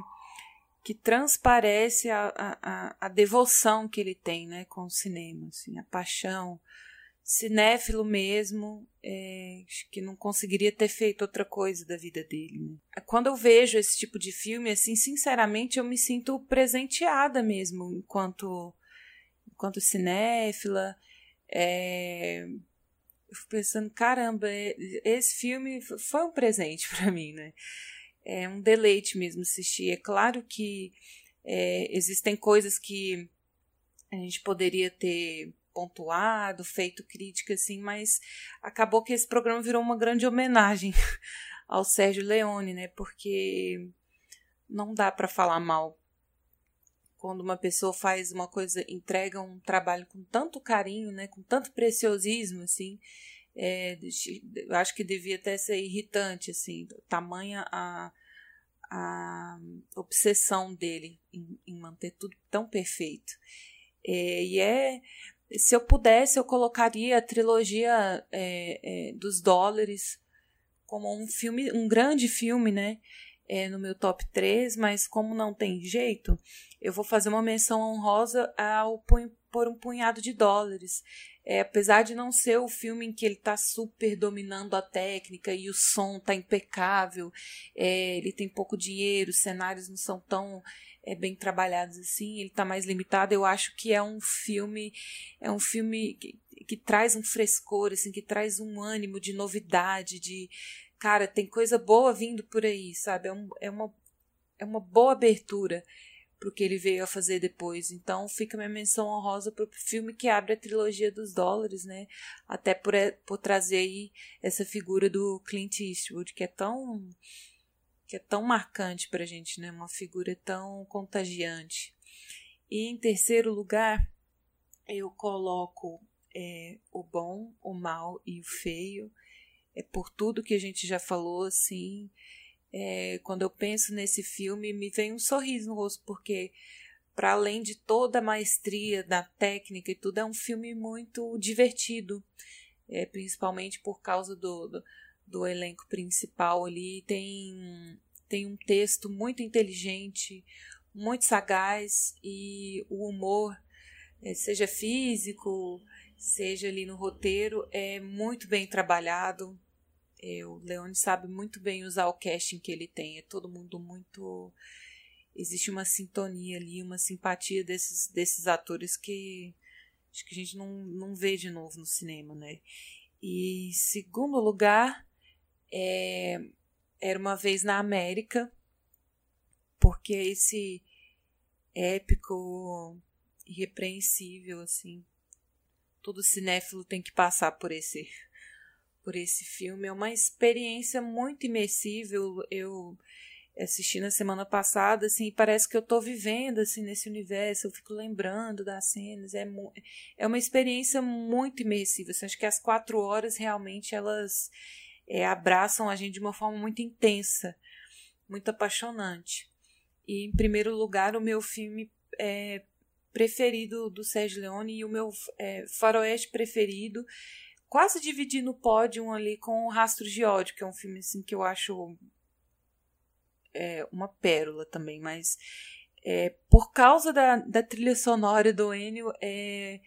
que transparece a, a, a devoção que ele tem né, com o cinema, assim, a paixão, cinéfilo mesmo, é, que não conseguiria ter feito outra coisa da vida dele. Né? Quando eu vejo esse tipo de filme, assim, sinceramente, eu me sinto presenteada mesmo enquanto, enquanto cinéfila. É, eu fico pensando, caramba, é, esse filme foi um presente para mim, né? É um deleite mesmo assistir. É claro que é, existem coisas que a gente poderia ter pontuado, feito crítica, assim, mas acabou que esse programa virou uma grande homenagem ao Sérgio Leone, né? Porque não dá para falar mal quando uma pessoa faz uma coisa, entrega um trabalho com tanto carinho, né, com tanto preciosismo, assim, é, eu acho que devia até ser irritante, assim, tamanha a, a obsessão dele em, em manter tudo tão perfeito. É, e é, se eu pudesse, eu colocaria a trilogia é, é dos dólares como um filme, um grande filme, né? É, no meu top 3, mas como não tem jeito, eu vou fazer uma menção honrosa ao por um punhado de dólares. É, apesar de não ser o filme em que ele está super dominando a técnica e o som está impecável, é, ele tem pouco dinheiro, os cenários não são tão é, bem trabalhados assim, ele está mais limitado. Eu acho que é um filme, é um filme que, que traz um frescor, assim, que traz um ânimo de novidade, de cara, tem coisa boa vindo por aí, sabe? É, um, é, uma, é uma boa abertura pro que ele veio a fazer depois. Então fica minha menção honrosa pro filme que abre a trilogia dos dólares, né? Até por, por trazer aí essa figura do Clint Eastwood, que é tão que é tão marcante pra gente, né? Uma figura tão contagiante. E em terceiro lugar, eu coloco é, o bom, o mal e o feio é por tudo que a gente já falou, assim. É, quando eu penso nesse filme, me vem um sorriso no rosto, porque, para além de toda a maestria da técnica e tudo, é um filme muito divertido, é, principalmente por causa do, do, do elenco principal ali. Tem, tem um texto muito inteligente, muito sagaz e o humor, é, seja físico, seja ali no roteiro, é muito bem trabalhado. É, o Leone sabe muito bem usar o casting que ele tem. É todo mundo muito. Existe uma sintonia ali, uma simpatia desses, desses atores que acho que a gente não, não vê de novo no cinema, né? E segundo lugar, é, era uma vez na América, porque esse épico, irrepreensível, assim. Todo cinéfilo tem que passar por esse por esse filme. É uma experiência muito imersível. Eu assisti na semana passada, assim, parece que eu estou vivendo assim nesse universo, eu fico lembrando das cenas. É, é uma experiência muito imersiva. Assim, acho que as quatro horas realmente elas é, abraçam a gente de uma forma muito intensa, muito apaixonante. E em primeiro lugar, o meu filme é, preferido do Sérgio Leone e o meu é, faroeste preferido quase dividi no pódio ali com o Rastros de Ódio, que é um filme assim que eu acho é, uma pérola também, mas é, por causa da, da trilha sonora do Ennio, é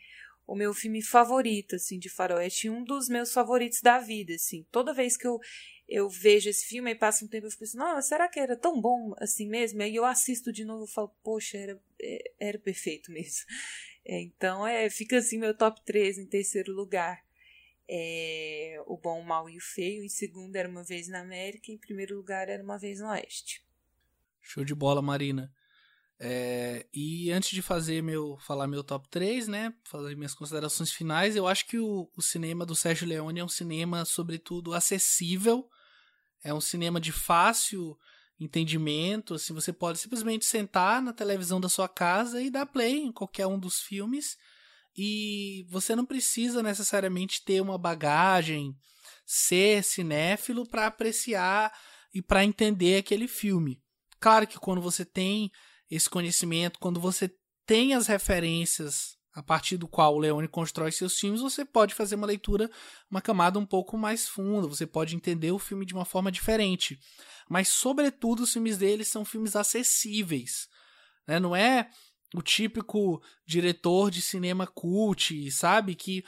o meu filme favorito, assim, de faroeste, um dos meus favoritos da vida, assim. Toda vez que eu, eu vejo esse filme e passa um tempo, eu fico assim, não, será que era tão bom assim mesmo? Aí eu assisto de novo e falo, poxa, era, é, era perfeito mesmo. É, então é, fica assim meu top 3 em terceiro lugar. É, o Bom, o Mal e o Feio. Em segundo era Uma Vez na América. Em primeiro lugar era Uma Vez no Oeste. Show de bola, Marina. É, e antes de fazer meu falar meu top 3, né, fazer minhas considerações finais, eu acho que o, o cinema do Sérgio Leone é um cinema, sobretudo, acessível, é um cinema de fácil entendimento, assim, você pode simplesmente sentar na televisão da sua casa e dar play em qualquer um dos filmes, e você não precisa necessariamente ter uma bagagem, ser cinéfilo para apreciar e para entender aquele filme. Claro que quando você tem esse conhecimento, quando você tem as referências a partir do qual o Leone constrói seus filmes, você pode fazer uma leitura, uma camada um pouco mais funda, você pode entender o filme de uma forma diferente. Mas, sobretudo, os filmes dele são filmes acessíveis. Né? Não é o típico diretor de cinema cult, sabe? Que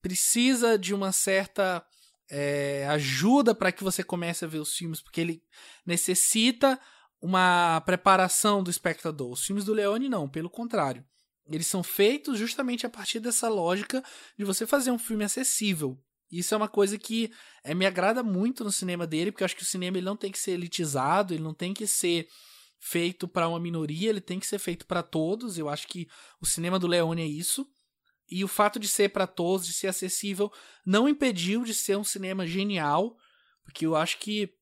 precisa de uma certa é, ajuda para que você comece a ver os filmes, porque ele necessita uma preparação do espectador. Os filmes do Leone não, pelo contrário. Eles são feitos justamente a partir dessa lógica de você fazer um filme acessível. Isso é uma coisa que é, me agrada muito no cinema dele, porque eu acho que o cinema ele não tem que ser elitizado, ele não tem que ser feito para uma minoria, ele tem que ser feito para todos. Eu acho que o cinema do Leone é isso. E o fato de ser para todos, de ser acessível, não impediu de ser um cinema genial, porque eu acho que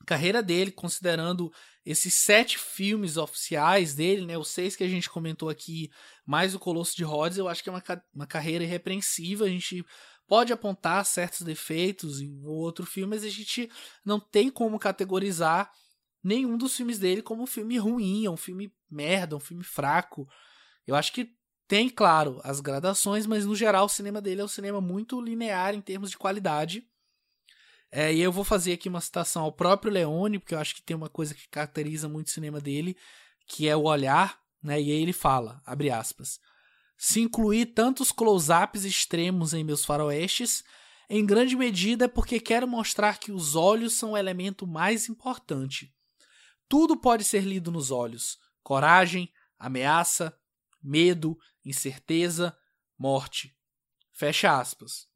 a carreira dele, considerando esses sete filmes oficiais dele, né, os seis que a gente comentou aqui, mais o Colosso de Rhodes, eu acho que é uma, uma carreira irrepreensível. A gente pode apontar certos defeitos em outro filme, mas a gente não tem como categorizar nenhum dos filmes dele como um filme ruim, um filme merda, um filme fraco. Eu acho que tem, claro, as gradações, mas no geral o cinema dele é um cinema muito linear em termos de qualidade. É, e eu vou fazer aqui uma citação ao próprio Leone, porque eu acho que tem uma coisa que caracteriza muito o cinema dele, que é o olhar, né? E aí ele fala, abre aspas, se incluir tantos close-ups extremos em meus faroestes, em grande medida é porque quero mostrar que os olhos são o elemento mais importante. Tudo pode ser lido nos olhos: coragem, ameaça, medo, incerteza, morte. Fecha aspas.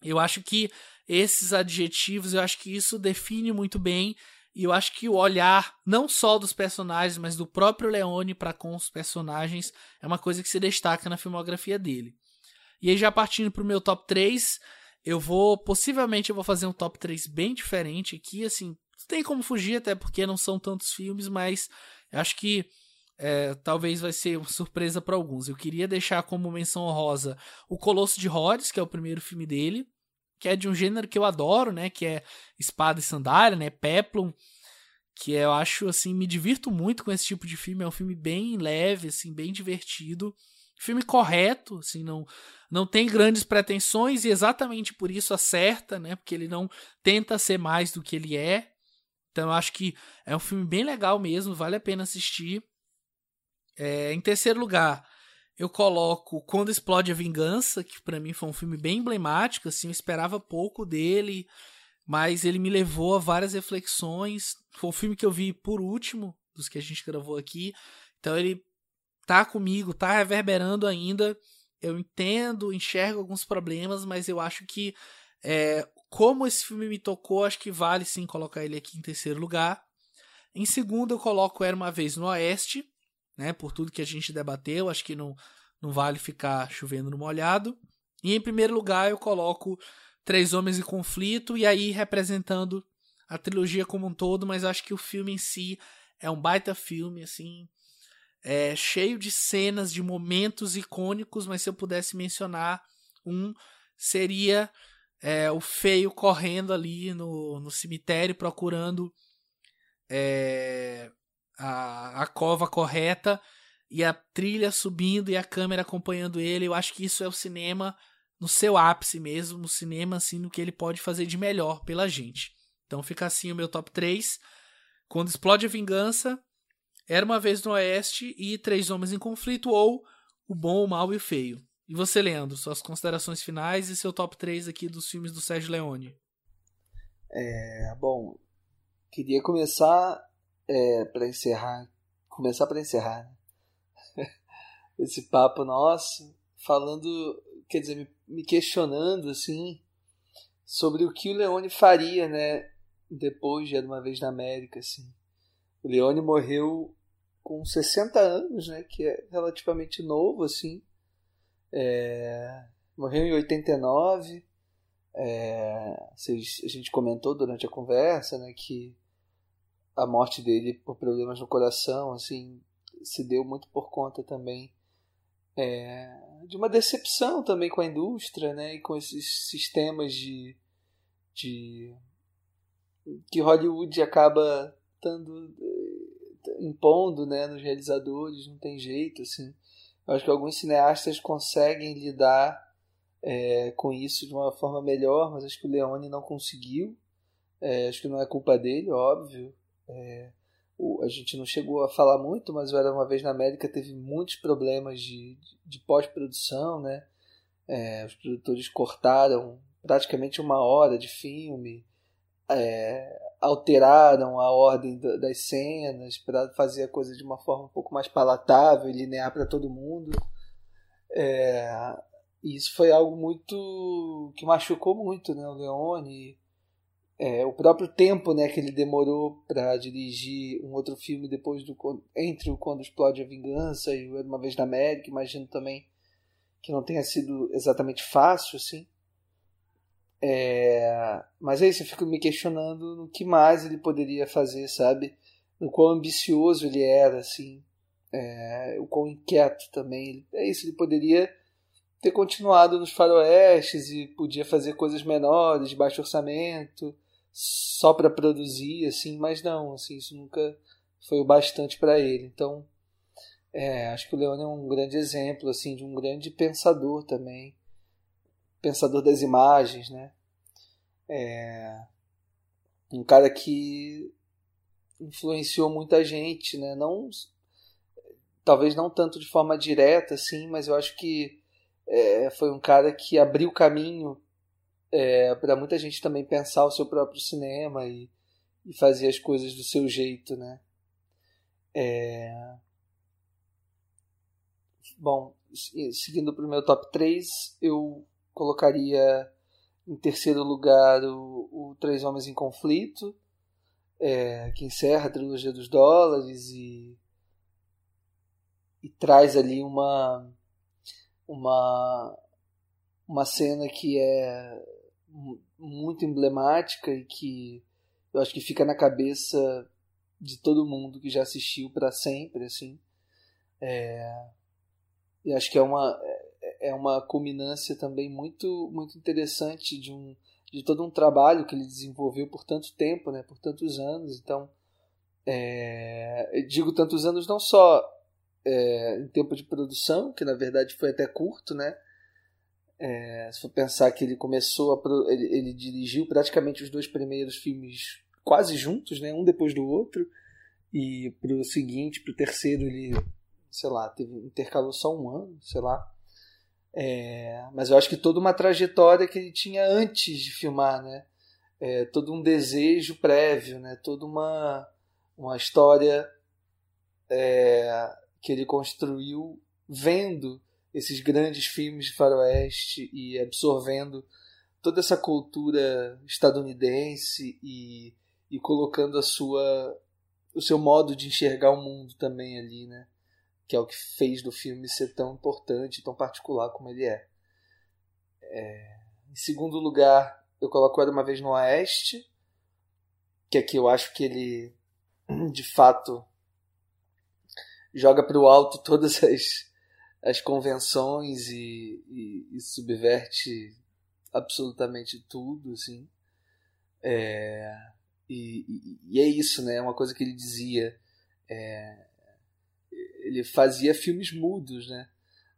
Eu acho que esses adjetivos, eu acho que isso define muito bem e eu acho que o olhar não só dos personagens, mas do próprio Leone para com os personagens é uma coisa que se destaca na filmografia dele. E aí já partindo para o meu top 3, eu vou possivelmente eu vou fazer um top 3 bem diferente aqui, assim, não tem como fugir até porque não são tantos filmes, mas acho que é, talvez vai ser uma surpresa para alguns. Eu queria deixar como menção honrosa o Colosso de Rhodes, que é o primeiro filme dele que é de um gênero que eu adoro, né? Que é espada e sandália, né? Peplum. Que eu acho, assim, me divirto muito com esse tipo de filme. É um filme bem leve, assim, bem divertido. Filme correto, assim, não, não tem grandes pretensões e exatamente por isso acerta, né? Porque ele não tenta ser mais do que ele é. Então eu acho que é um filme bem legal mesmo, vale a pena assistir. É, em terceiro lugar, eu coloco Quando Explode a Vingança, que para mim foi um filme bem emblemático, assim, eu esperava pouco dele, mas ele me levou a várias reflexões. Foi um filme que eu vi por último dos que a gente gravou aqui. Então ele tá comigo, tá reverberando ainda. Eu entendo, enxergo alguns problemas, mas eu acho que é, como esse filme me tocou, acho que vale sim colocar ele aqui em terceiro lugar. Em segundo, eu coloco Era uma Vez no Oeste, né? Por tudo que a gente debateu, acho que não, não vale ficar chovendo no molhado. E em primeiro lugar eu coloco Três Homens em Conflito, e aí representando a trilogia como um todo, mas acho que o filme em si é um baita filme, assim, é cheio de cenas, de momentos icônicos, mas se eu pudesse mencionar um, seria é, o feio correndo ali no, no cemitério procurando é, a, a cova correta e a trilha subindo e a câmera acompanhando ele. Eu acho que isso é o cinema no seu ápice mesmo, o cinema assim no que ele pode fazer de melhor pela gente. Então fica assim o meu top 3. Quando explode a vingança, Era uma vez no Oeste e Três Homens em Conflito ou O Bom, o Mal e o Feio. E você, Leandro, suas considerações finais e seu top 3 aqui dos filmes do Sérgio Leone. É, bom, queria começar é, para encerrar, começar para encerrar. Né? esse papo nosso, falando, quer dizer, me, me questionando assim sobre o que o Leone faria, né, depois de uma vez na América, assim. O Leone morreu com 60 anos, né, que é relativamente novo, assim. É, morreu em 89. É, a gente comentou durante a conversa, né, que a morte dele por problemas no coração, assim, se deu muito por conta também é, de uma decepção também com a indústria, né, e com esses sistemas de, de que Hollywood acaba dando, impondo, né, nos realizadores, não tem jeito, assim. Acho que alguns cineastas conseguem lidar é, com isso de uma forma melhor, mas acho que o Leone não conseguiu. É, acho que não é culpa dele, óbvio. É, o, a gente não chegou a falar muito, mas o Era Uma Vez na América teve muitos problemas de, de, de pós-produção, né? É, os produtores cortaram praticamente uma hora de filme, é, alteraram a ordem das cenas para fazer a coisa de uma forma um pouco mais palatável e linear para todo mundo. É, e isso foi algo muito que machucou muito né, o Leone. É, o próprio tempo né, que ele demorou para dirigir um outro filme depois do entre o Quando Explode a Vingança e o Uma Vez na América, imagino também que não tenha sido exatamente fácil, assim. É, mas é isso, eu fico me questionando no que mais ele poderia fazer, sabe? No quão ambicioso ele era, assim. É, o quão inquieto também. É isso, ele poderia ter continuado nos faroestes e podia fazer coisas menores, de baixo orçamento, só para produzir, assim, mas não, assim, isso nunca foi o bastante para ele. Então, é, acho que o Leone é um grande exemplo, assim, de um grande pensador também pensador das imagens, né? É um cara que influenciou muita gente, né? Não, talvez não tanto de forma direta, assim, mas eu acho que é, foi um cara que abriu caminho é, para muita gente também pensar o seu próprio cinema e, e fazer as coisas do seu jeito, né? É... Bom, seguindo para o meu top 3, eu colocaria em terceiro lugar o, o Três Homens em Conflito, é, que encerra a trilogia dos dólares e, e traz ali uma, uma, uma cena que é muito emblemática e que eu acho que fica na cabeça de todo mundo que já assistiu para sempre assim. É, e acho que é uma é uma culminância também muito muito interessante de um de todo um trabalho que ele desenvolveu por tanto tempo, né, por tantos anos. Então, é, digo tantos anos não só é, em tempo de produção, que na verdade foi até curto, né? É, se for pensar que ele começou a ele, ele, dirigiu praticamente os dois primeiros filmes quase juntos, né, um depois do outro, e para o seguinte, para o terceiro ele, sei lá, teve intercalou só um ano, sei lá. É, mas eu acho que toda uma trajetória que ele tinha antes de filmar, né? É, todo um desejo prévio, né? Toda uma, uma história é, que ele construiu vendo esses grandes filmes de faroeste e absorvendo toda essa cultura estadunidense e, e colocando a sua o seu modo de enxergar o mundo também ali, né? Que é o que fez do filme ser tão importante, tão particular como ele é. é... Em segundo lugar, eu coloco Era Uma Vez no Oeste, que aqui eu acho que ele, de fato, joga para o alto todas as, as convenções e, e, e subverte absolutamente tudo, assim. É, e, e, é isso, né? É uma coisa que ele dizia. É, ele fazia filmes mudos, né?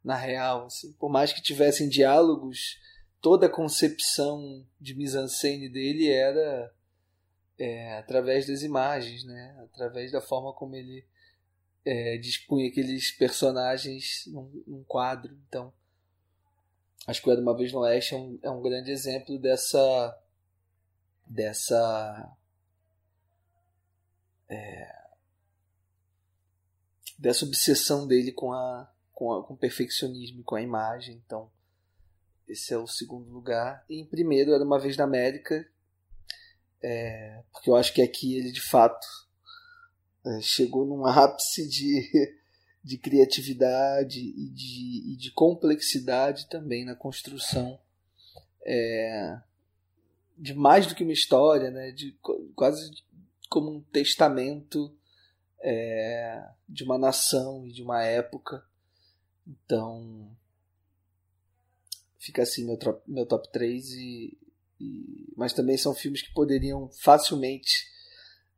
Na real, assim, por mais que tivessem diálogos, toda a concepção de mise-en-scène dele era é, através das imagens, né? Através da forma como ele é, dispunha aqueles personagens num, num, quadro. Então, acho que o Uma Vez no Oeste é um, é um grande exemplo dessa dessa é, dessa obsessão dele com a, com, a, com perfeccionismo e com a imagem. Então, esse é o segundo lugar. E em primeiro era Uma Vez na América, é, porque eu acho que aqui ele de fato é, chegou num ápice de, de criatividade e de, e de complexidade também na construção é, de mais do que uma história, né, de quase como um testamento é, de uma nação e de uma época. Então, fica assim meu, meu top 3 e, e, mas também são filmes que poderiam facilmente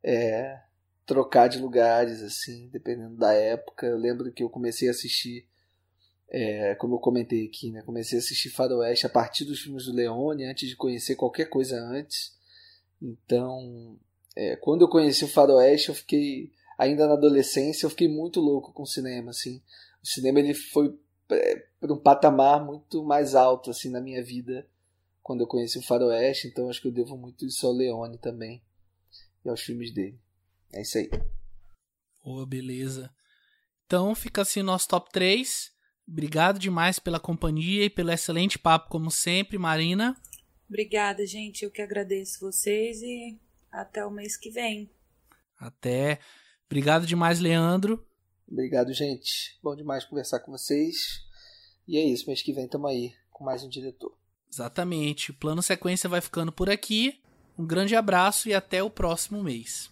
é, trocar de lugares assim dependendo da época eu lembro que eu comecei a assistir é, como eu comentei aqui né comecei a assistir Faroeste a partir dos filmes do Leone antes de conhecer qualquer coisa antes então é, quando eu conheci o Faroeste eu fiquei ainda na adolescência eu fiquei muito louco com o cinema assim o cinema ele foi é, para um patamar muito mais alto assim na minha vida quando eu conheci o Faroeste, então acho que eu devo muito isso ao Leone também e aos filmes dele. É isso aí. Boa, beleza. Então fica assim o nosso top 3. Obrigado demais pela companhia e pelo excelente papo, como sempre, Marina. Obrigada, gente. Eu que agradeço vocês e até o mês que vem. Até. Obrigado demais, Leandro. Obrigado, gente. Bom demais conversar com vocês. E é isso, mês que vem estamos aí com mais um diretor. Exatamente. O plano sequência vai ficando por aqui. Um grande abraço e até o próximo mês.